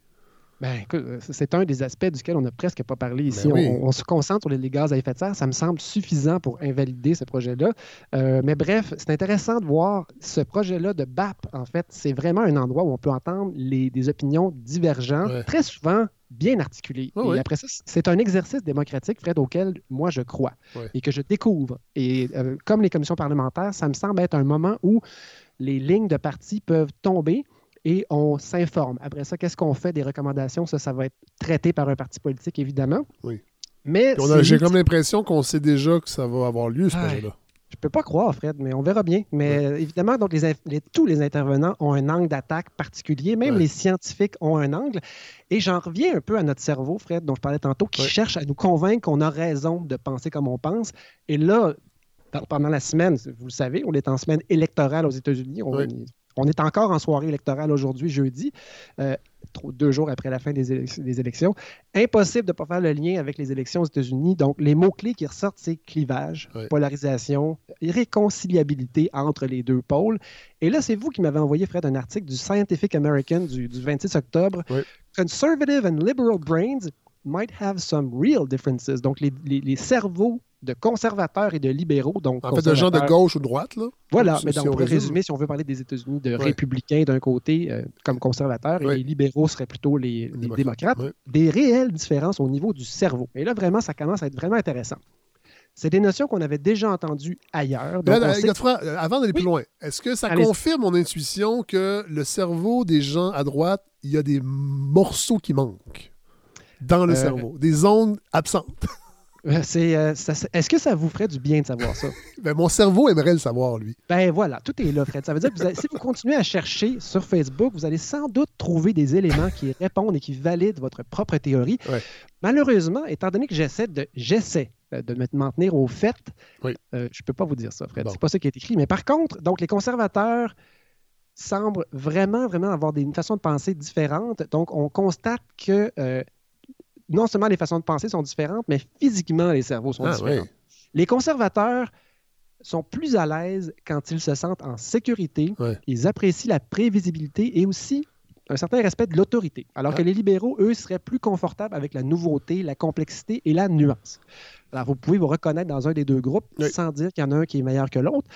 N: Ben, euh, c'est un des aspects duquel on n'a presque pas parlé ici.
B: Ben oui.
N: on, on se concentre sur les, les gaz à effet de serre. Ça me semble suffisant pour invalider ce projet-là. Euh, mais bref, c'est intéressant de voir ce projet-là de BAP. En fait, c'est vraiment un endroit où on peut entendre les, des opinions divergentes, très souvent bien articulées. Et après ça, c'est un exercice démocratique, Fred, auquel moi je crois
B: Ouais.
N: et que je découvre. Et euh, comme les commissions parlementaires, ça me semble être un moment où les lignes de parti peuvent tomber et on s'informe. Après ça, qu'est-ce qu'on fait des recommandations? Ça, ça va être traité par un parti politique, évidemment.
B: Oui.
N: Mais
B: J'ai comme l'impression qu'on sait déjà que ça va avoir lieu, ce projet-là.
N: Je peux pas croire, Fred, mais on verra bien. Mais évidemment, donc les, in- les- tous les intervenants ont un angle d'attaque particulier. Même les scientifiques ont un angle. Et j'en reviens un peu à notre cerveau, Fred, dont je parlais tantôt, qui cherche à nous convaincre qu'on a raison de penser comme on pense. Et là, pendant la semaine, vous le savez, on est en semaine électorale aux États-Unis. On, on est encore en soirée électorale aujourd'hui, jeudi, euh, deux jours après la fin des, élec- des élections. Impossible de ne pas faire le lien avec les élections aux États-Unis. Donc, les mots-clés qui ressortent, c'est clivage, polarisation, réconciliabilité entre les deux pôles. Et là, c'est vous qui m'avez envoyé, Fred, un article du Scientific American du, du 26 octobre. Conservative and liberal brains might have some real differences. Donc, les, les- les cerveaux de conservateurs et de libéraux. Donc
B: En fait, de gens de gauche ou de droite, là.
N: Voilà, mais
B: si
N: donc,
B: on résume.
N: résumer, si on veut parler des États-Unis, de
B: Ouais.
N: républicains d'un côté euh, comme conservateurs, et les libéraux seraient plutôt les, les démocrates, des réelles différences au niveau du cerveau. Et là, vraiment, ça commence à être vraiment intéressant. C'est des notions qu'on avait déjà entendues ailleurs. Donc
B: là,
N: on sait-
B: Godefroy, euh, avant d'aller plus loin, est-ce que ça confirme mon intuition que le cerveau des gens à droite, il y a des morceaux qui manquent dans le
N: Euh,
B: cerveau, des ondes absentes?
N: Euh, c'est, euh, ça- Est-ce que ça vous ferait du bien de savoir ça?
B: Ben, mon cerveau aimerait le savoir, lui.
N: Ben voilà, tout est là, Fred. Ça veut dire que vous allez- si vous continuez à chercher sur Facebook, vous allez sans doute trouver des éléments qui répondent et qui valident votre propre théorie. Malheureusement, étant donné que j'essaie de j'essaie euh, de me m'en tenir au fait, euh, je ne peux pas vous dire ça, Fred. C'est pas ça qui est écrit. Mais par contre, donc les conservateurs semblent vraiment, vraiment avoir des, une façon de penser différente. Donc, on constate que euh, non seulement les façons de penser sont différentes, mais physiquement, les cerveaux sont
B: Ah,
N: différents.
B: oui.
N: Les conservateurs sont plus à l'aise quand ils se sentent en sécurité. Ils apprécient la prévisibilité et aussi un certain respect de l'autorité. Alors que les libéraux, eux, seraient plus confortables avec la nouveauté, la complexité et la nuance. Alors, vous pouvez vous reconnaître dans un des deux groupes sans dire qu'il y en a un qui est meilleur que l'autre.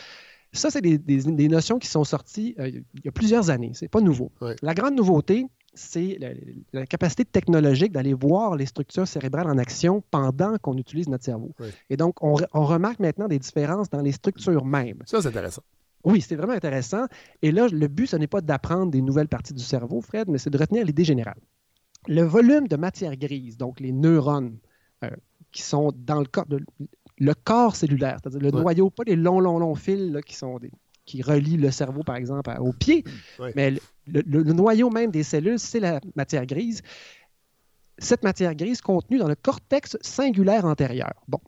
N: Ça, c'est des, des- des notions qui sont sorties euh, il y a plusieurs années. C'est pas nouveau. La grande nouveauté, c'est la, la capacité technologique d'aller voir les structures cérébrales en action pendant qu'on utilise notre cerveau. Et donc, on, re- on remarque maintenant des différences dans les structures mêmes.
B: Ça, c'est intéressant.
N: Oui, c'est vraiment intéressant. Et là, le but, ce n'est pas d'apprendre des nouvelles parties du cerveau, Fred, mais c'est de retenir l'idée générale. Le volume de matière grise, donc les neurones euh, qui sont dans le corps, de- le corps cellulaire, c'est-à-dire le
B: Ouais.
N: noyau, pas les longs, longs, longs fils là, qui sont des- qui relient le cerveau, par exemple, à- au pied,
B: Ouais.
N: mais le, le- le noyau même des cellules, c'est la matière grise. Cette matière grise contenue dans le cortex singulaire antérieur. Bon,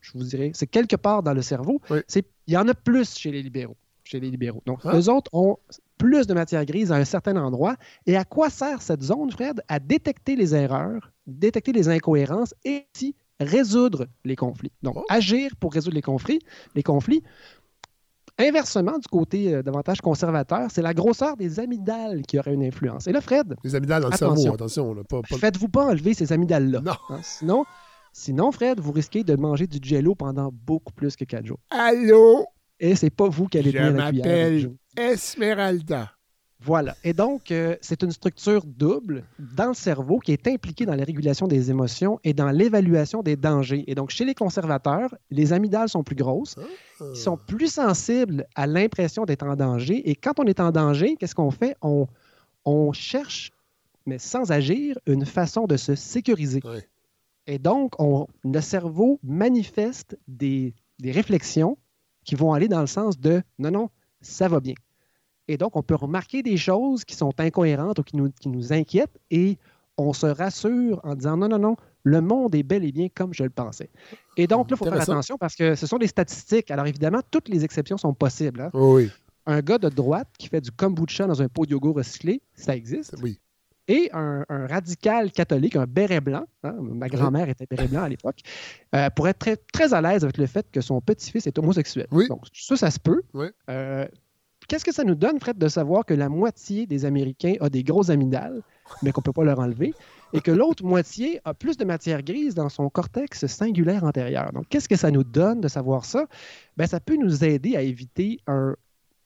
N: je vous dirais, c'est quelque part dans le cerveau. C'est- Il y en a plus chez les libéraux. Chez les libéraux. Donc,
B: Ah.
N: eux autres ont plus de matière grise à un certain endroit. Et à quoi sert cette zone, Fred? À détecter les erreurs, détecter les incohérences et aussi résoudre les conflits. Donc, agir pour résoudre les conflits. Les conflits. Inversement, du côté euh, davantage conservateur, c'est la grosseur des amygdales qui aurait une influence. Et là, Fred.
B: Les amygdales dans le
N: attention.
B: cerveau, attention. là, pas- pas-
N: Faites-vous pas enlever ces amygdales-là. Hein, Sinon, sinon, Fred, vous risquez de manger du jello pendant beaucoup plus que 4 jours.
B: Allô?
N: Et c'est pas vous qui allez
B: Je
N: tenir la cuillère.
B: m'appelle Esmeralda.
N: Voilà. Et donc, euh, c'est une structure double dans le cerveau qui est impliquée dans la régulation des émotions et dans l'évaluation des dangers. Et donc, chez les conservateurs, les amygdales sont plus grosses. Ils sont plus sensibles à l'impression d'être en danger. Et quand on est en danger, qu'est-ce qu'on fait? On, on cherche, mais sans agir, une façon de se sécuriser. Et donc, on- le cerveau manifeste des, des réflexions qui vont aller dans le sens de non, non, ça va bien. Et donc, on peut remarquer des choses qui sont incohérentes ou qui nous, qui nous inquiètent et on se rassure en disant non, non, non, le monde est bel et bien comme je le pensais. Et donc, là, il faut faire attention parce que ce sont des statistiques. Alors, évidemment, toutes les exceptions sont possibles. hein.
B: Oh oui.
N: Un gars de droite qui fait du kombucha dans un pot de yogourt recyclé, ça existe.
B: Oui.
N: Et un, un radical catholique, un béret blanc, hein, ma grand-mère était béret blanc à l'époque, euh, pourrait être très, très à l'aise avec le fait que son petit-fils est homosexuel. Donc, ça, ça se peut. Euh, Qu'est-ce que ça nous donne, Fred, de savoir que la moitié des Américains a des gros amygdales, mais qu'on ne peut pas leur enlever, et que l'autre moitié a plus de matière grise dans son cortex singulaire antérieur? Donc, qu'est-ce que ça nous donne de savoir ça? Ben, ça peut nous aider à éviter un,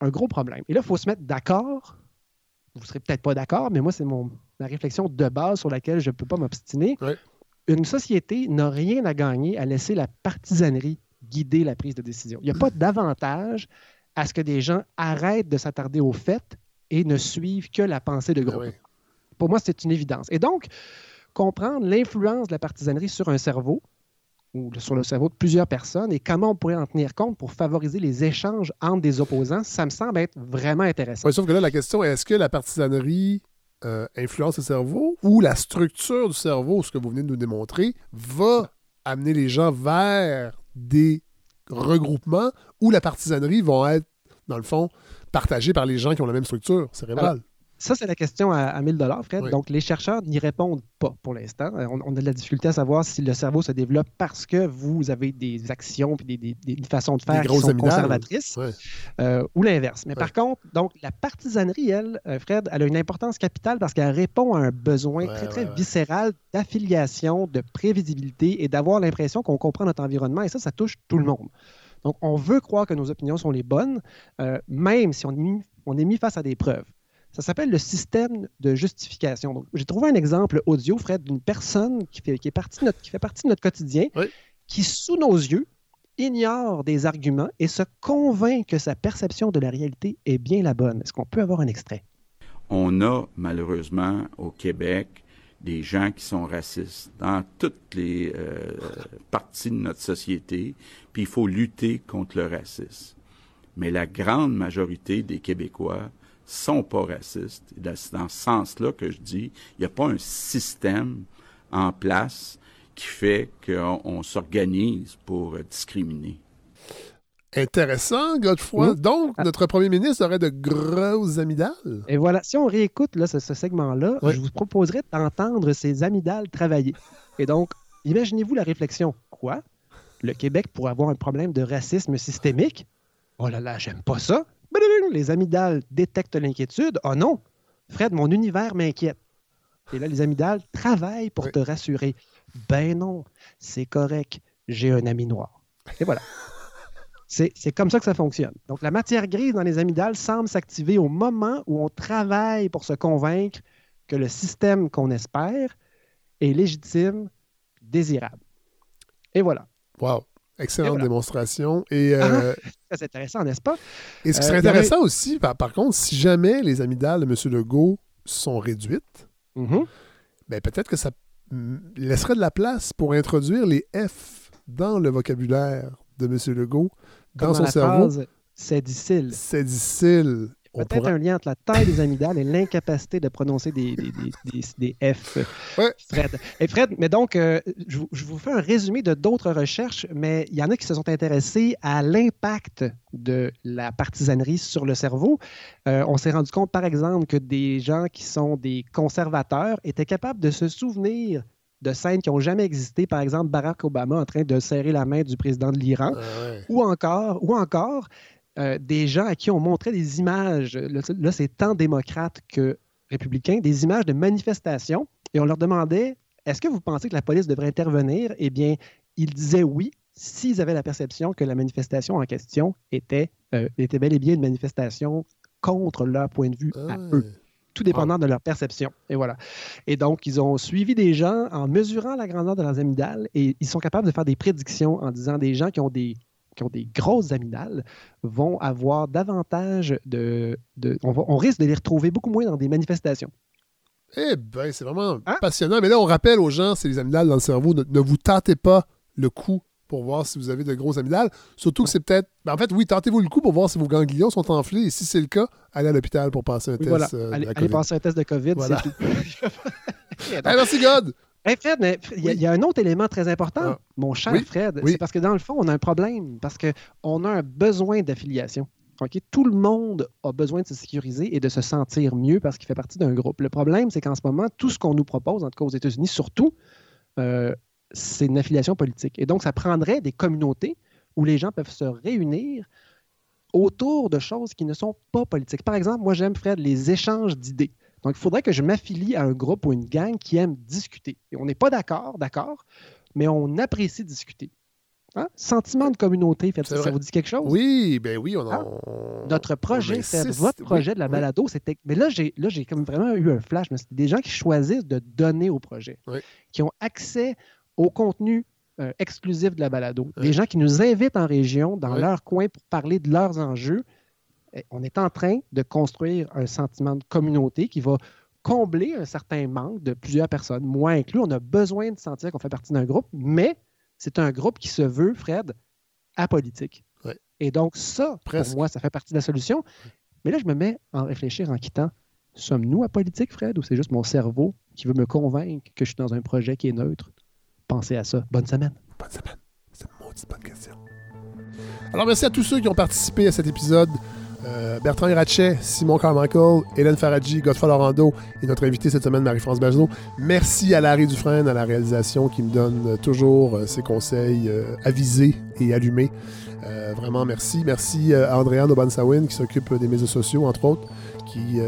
N: un gros problème. Et là, il faut se mettre d'accord. Vous ne serez peut-être pas d'accord, mais moi, c'est mon la réflexion de base sur laquelle je ne peux pas m'obstiner. Une société n'a rien à gagner à laisser la partisanerie guider la prise de décision. Il n'y a pas d'avantage à ce que des gens arrêtent de s'attarder aux faits et ne suivent que la pensée de groupe. Pour moi, c'est une évidence. Et donc, comprendre l'influence de la partisanerie sur un cerveau ou sur le cerveau de plusieurs personnes et comment on pourrait en tenir compte pour favoriser les échanges entre des opposants, ça me semble être vraiment intéressant.
B: Ouais, sauf que là, la question est est-ce que la partisanerie euh, influence le cerveau ou la structure du cerveau, ce que vous venez de nous démontrer, va amener les gens vers des regroupements où la partisanerie va être, dans le fond, partagée par les gens qui ont la même structure cérébrale?
N: Ça, c'est la question à, à 1000 Fred.
B: Oui.
N: Donc, les chercheurs n'y répondent pas pour l'instant. Euh, On, on a de la difficulté à savoir si le cerveau se développe parce que vous avez des actions puis des, des- des- des façons de faire qui sont conservatrices euh, ou l'inverse. Mais par contre, donc, la partisanerie, elle, euh, Fred, elle a une importance capitale parce qu'elle répond à un besoin très, très viscéral d'affiliation, de prévisibilité et d'avoir l'impression qu'on comprend notre environnement. Et ça, ça touche tout le monde. Donc, on veut croire que nos opinions sont les bonnes, euh, même si on est, mis, on est mis face à des preuves. Ça s'appelle le système de justification. J'ai trouvé un exemple audio, Fred, d'une personne qui fait, qui est partie de notre, qui fait partie de notre quotidien, qui, sous nos yeux, ignore des arguments et se convainc que sa perception de la réalité est bien la bonne. Est-ce qu'on peut avoir un extrait?
R: On a malheureusement au Québec des gens qui sont racistes dans toutes les euh, parties de notre société, puis il faut lutter contre le racisme. Mais la grande majorité des Québécois sont pas racistes. Et C'est dans ce sens-là que je dis, il n'y a pas un système en place qui fait qu'on on s'organise pour euh, discriminer.
B: Intéressant, Godefroy. Donc, notre premier ministre aurait de grosses amygdales.
N: Et voilà, si on réécoute là, ce, ce segment-là, je vous proposerais d'entendre ces amygdales travailler. Et donc, imaginez-vous la réflexion. Quoi? Le Québec pourrait avoir un problème de racisme systémique? Oh là là, j'aime pas ça. Les amygdales détectent l'inquiétude. Oh non! Fred, mon univers m'inquiète. Et là, les amygdales travaillent pour te rassurer. Ben non, c'est correct. J'ai un ami noir. Et voilà. C'est c'est comme ça que ça fonctionne. Donc, la matière grise dans les amygdales semble s'activer au moment où on travaille pour se convaincre que le système qu'on espère est légitime, désirable. Et voilà.
B: Wow. Excellente
N: Et voilà.
B: démonstration. Et, euh,
N: Ah, c'est intéressant, n'est-ce pas?
B: et ce qui
N: Euh,
B: serait intéressant aussi, par, par contre, si jamais les amygdales de M. Legault sont réduites,
N: Mm-hmm.
B: ben peut-être que ça laisserait de la place pour introduire les F dans le vocabulaire de M. Legault, dans
N: Comme
B: son
N: la
B: cerveau.
N: c'est difficile.
B: C'est difficile. On
N: Peut-être un lien entre la taille des amygdales et l'incapacité de prononcer des, des, des- des- des F. Fred. Et Fred, mais donc, euh, je, vous- je vous fais un résumé de d'autres recherches, mais il y en a qui se sont intéressés à l'impact de la partisanerie sur le cerveau. Euh, on s'est rendu compte, par exemple, que des gens qui sont des conservateurs étaient capables de se souvenir de scènes qui n'ont jamais existé, par exemple Barack Obama en train de serrer la main du président de l'Iran, ou encore, ou encore euh, des gens à qui on montrait des images, là, là, c'est tant démocrates que républicains, des images de manifestations, et on leur demandait est-ce que vous pensez que la police devrait intervenir? Eh bien, ils disaient oui s'ils avaient la perception que la manifestation en question était, euh, était bel et bien une manifestation contre leur point de vue à eux tout dépendant de leur perception. Et voilà. Et donc, ils ont suivi des gens en mesurant la grandeur de leurs amygdales et ils sont capables de faire des prédictions en disant des gens qui ont des qui ont des grosses amygdales vont avoir davantage de... de on, va- on risque de les retrouver beaucoup moins dans des manifestations.
B: Eh ben, c'est vraiment
N: Hein?
B: passionnant. Mais là, on rappelle aux gens, c'est les amygdales dans le cerveau, ne, ne vous tentez pas le coup pour voir si vous avez de gros amygdales. Surtout que c'est peut-être... ben, en fait, oui, tentez-vous le coup pour voir si vos ganglions sont enflés. Et si c'est le cas, allez à l'hôpital pour passer un
N: Oui,
B: test
N: voilà.
B: euh,
N: allez, allez passer un test de COVID,
B: Voilà.
N: c'est tout.
B: Hey, merci, God!
N: Hey, Fred, mais il y, a- il y a un autre élément très important,
B: Ah.
N: mon cher
B: Oui,
N: Fred.
B: oui.
N: C'est parce que dans le fond, on a un problème, parce qu'on a un besoin d'affiliation. Tout le monde a besoin de se sécuriser et de se sentir mieux parce qu'il fait partie d'un groupe. Le problème, c'est qu'en ce moment, tout ce qu'on nous propose, en tout cas aux États-Unis surtout, euh, c'est une affiliation politique. Et donc, ça prendrait des communautés où les gens peuvent se réunir autour de choses qui ne sont pas politiques. Par exemple, moi, j'aime, Fred, les échanges d'idées. Donc, il faudrait que je m'affilie à un groupe ou une gang qui aime discuter. Et on n'est pas d'accord, d'accord, mais on apprécie discuter. Hein? Sentiment de communauté,
B: C'est
N: ça, vous dit quelque chose?
B: Oui, ben oui, on en...
N: Ah. Notre projet,
B: insiste,
N: votre
B: oui,
N: projet de la
B: oui.
N: balado, c'était. Mais là, j'ai là, j'ai comme vraiment eu un flash. mais C'est des gens qui choisissent de donner au projet,
B: Oui.
N: qui ont accès au contenu euh, exclusif de la balado. Des gens qui nous invitent en région, dans leur coin, pour parler de leurs enjeux. On est en train de construire un sentiment de communauté qui va combler un certain manque de plusieurs personnes, moi inclus. On a besoin de sentir qu'on fait partie d'un groupe, mais c'est un groupe qui se veut, Fred, apolitique.
B: Oui.
N: Et donc, ça,
B: Presque.
N: pour moi, ça fait partie de la solution. Mais là, je me mets à en réfléchir en quittant. Sommes-nous apolitiques, Fred, ou c'est juste mon cerveau qui veut me convaincre que je suis dans un projet qui est neutre? Pensez à ça. Bonne semaine.
B: Bonne semaine. C'est une maudite bonne question. Alors, merci à tous ceux qui ont participé à cet épisode. Euh, Bertrand Ratchet, Simon Carmichael, Hélène Faradji, Godfrey Lorando et notre invité cette semaine, Marie-France Bagelot. Merci à Larry Dufresne à la réalisation qui me donne toujours euh, ses conseils euh, avisés et allumés. Vraiment, merci. Merci à Andréane Obansawin qui s'occupe des médias sociaux, entre autres, qui,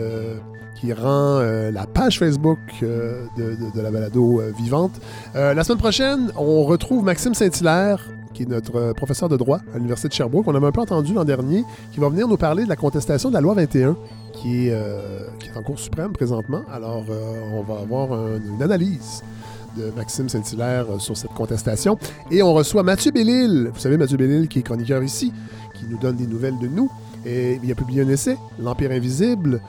B: rend la page Facebook de, de- la balado vivante. La semaine prochaine, on retrouve Maxime Saint-Hilaire, qui est notre euh, professeur de droit à l'Université de Sherbrooke. On avait un peu entendu l'an dernier, qui va venir nous parler de la contestation de la loi 21, qui est, euh, qui est en Cour suprême présentement. Alors, euh, on va avoir un- une analyse de Maxime Saint-Hilaire sur cette contestation. Et on reçoit Mathieu Bellil. Vous savez, Mathieu Bellil, qui est chroniqueur ici, qui nous donne des nouvelles de nous. Et il a publié un essai, L'Empire invisible,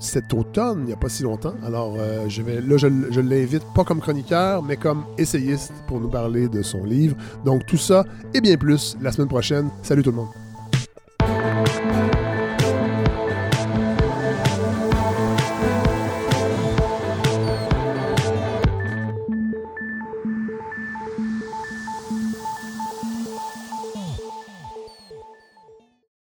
B: cet automne, il n'y a pas si longtemps. Alors, euh, je vais, là, je, je l'invite pas comme chroniqueur, mais comme essayiste pour nous parler de son livre. Donc, tout ça et bien plus la semaine prochaine. Salut tout le monde.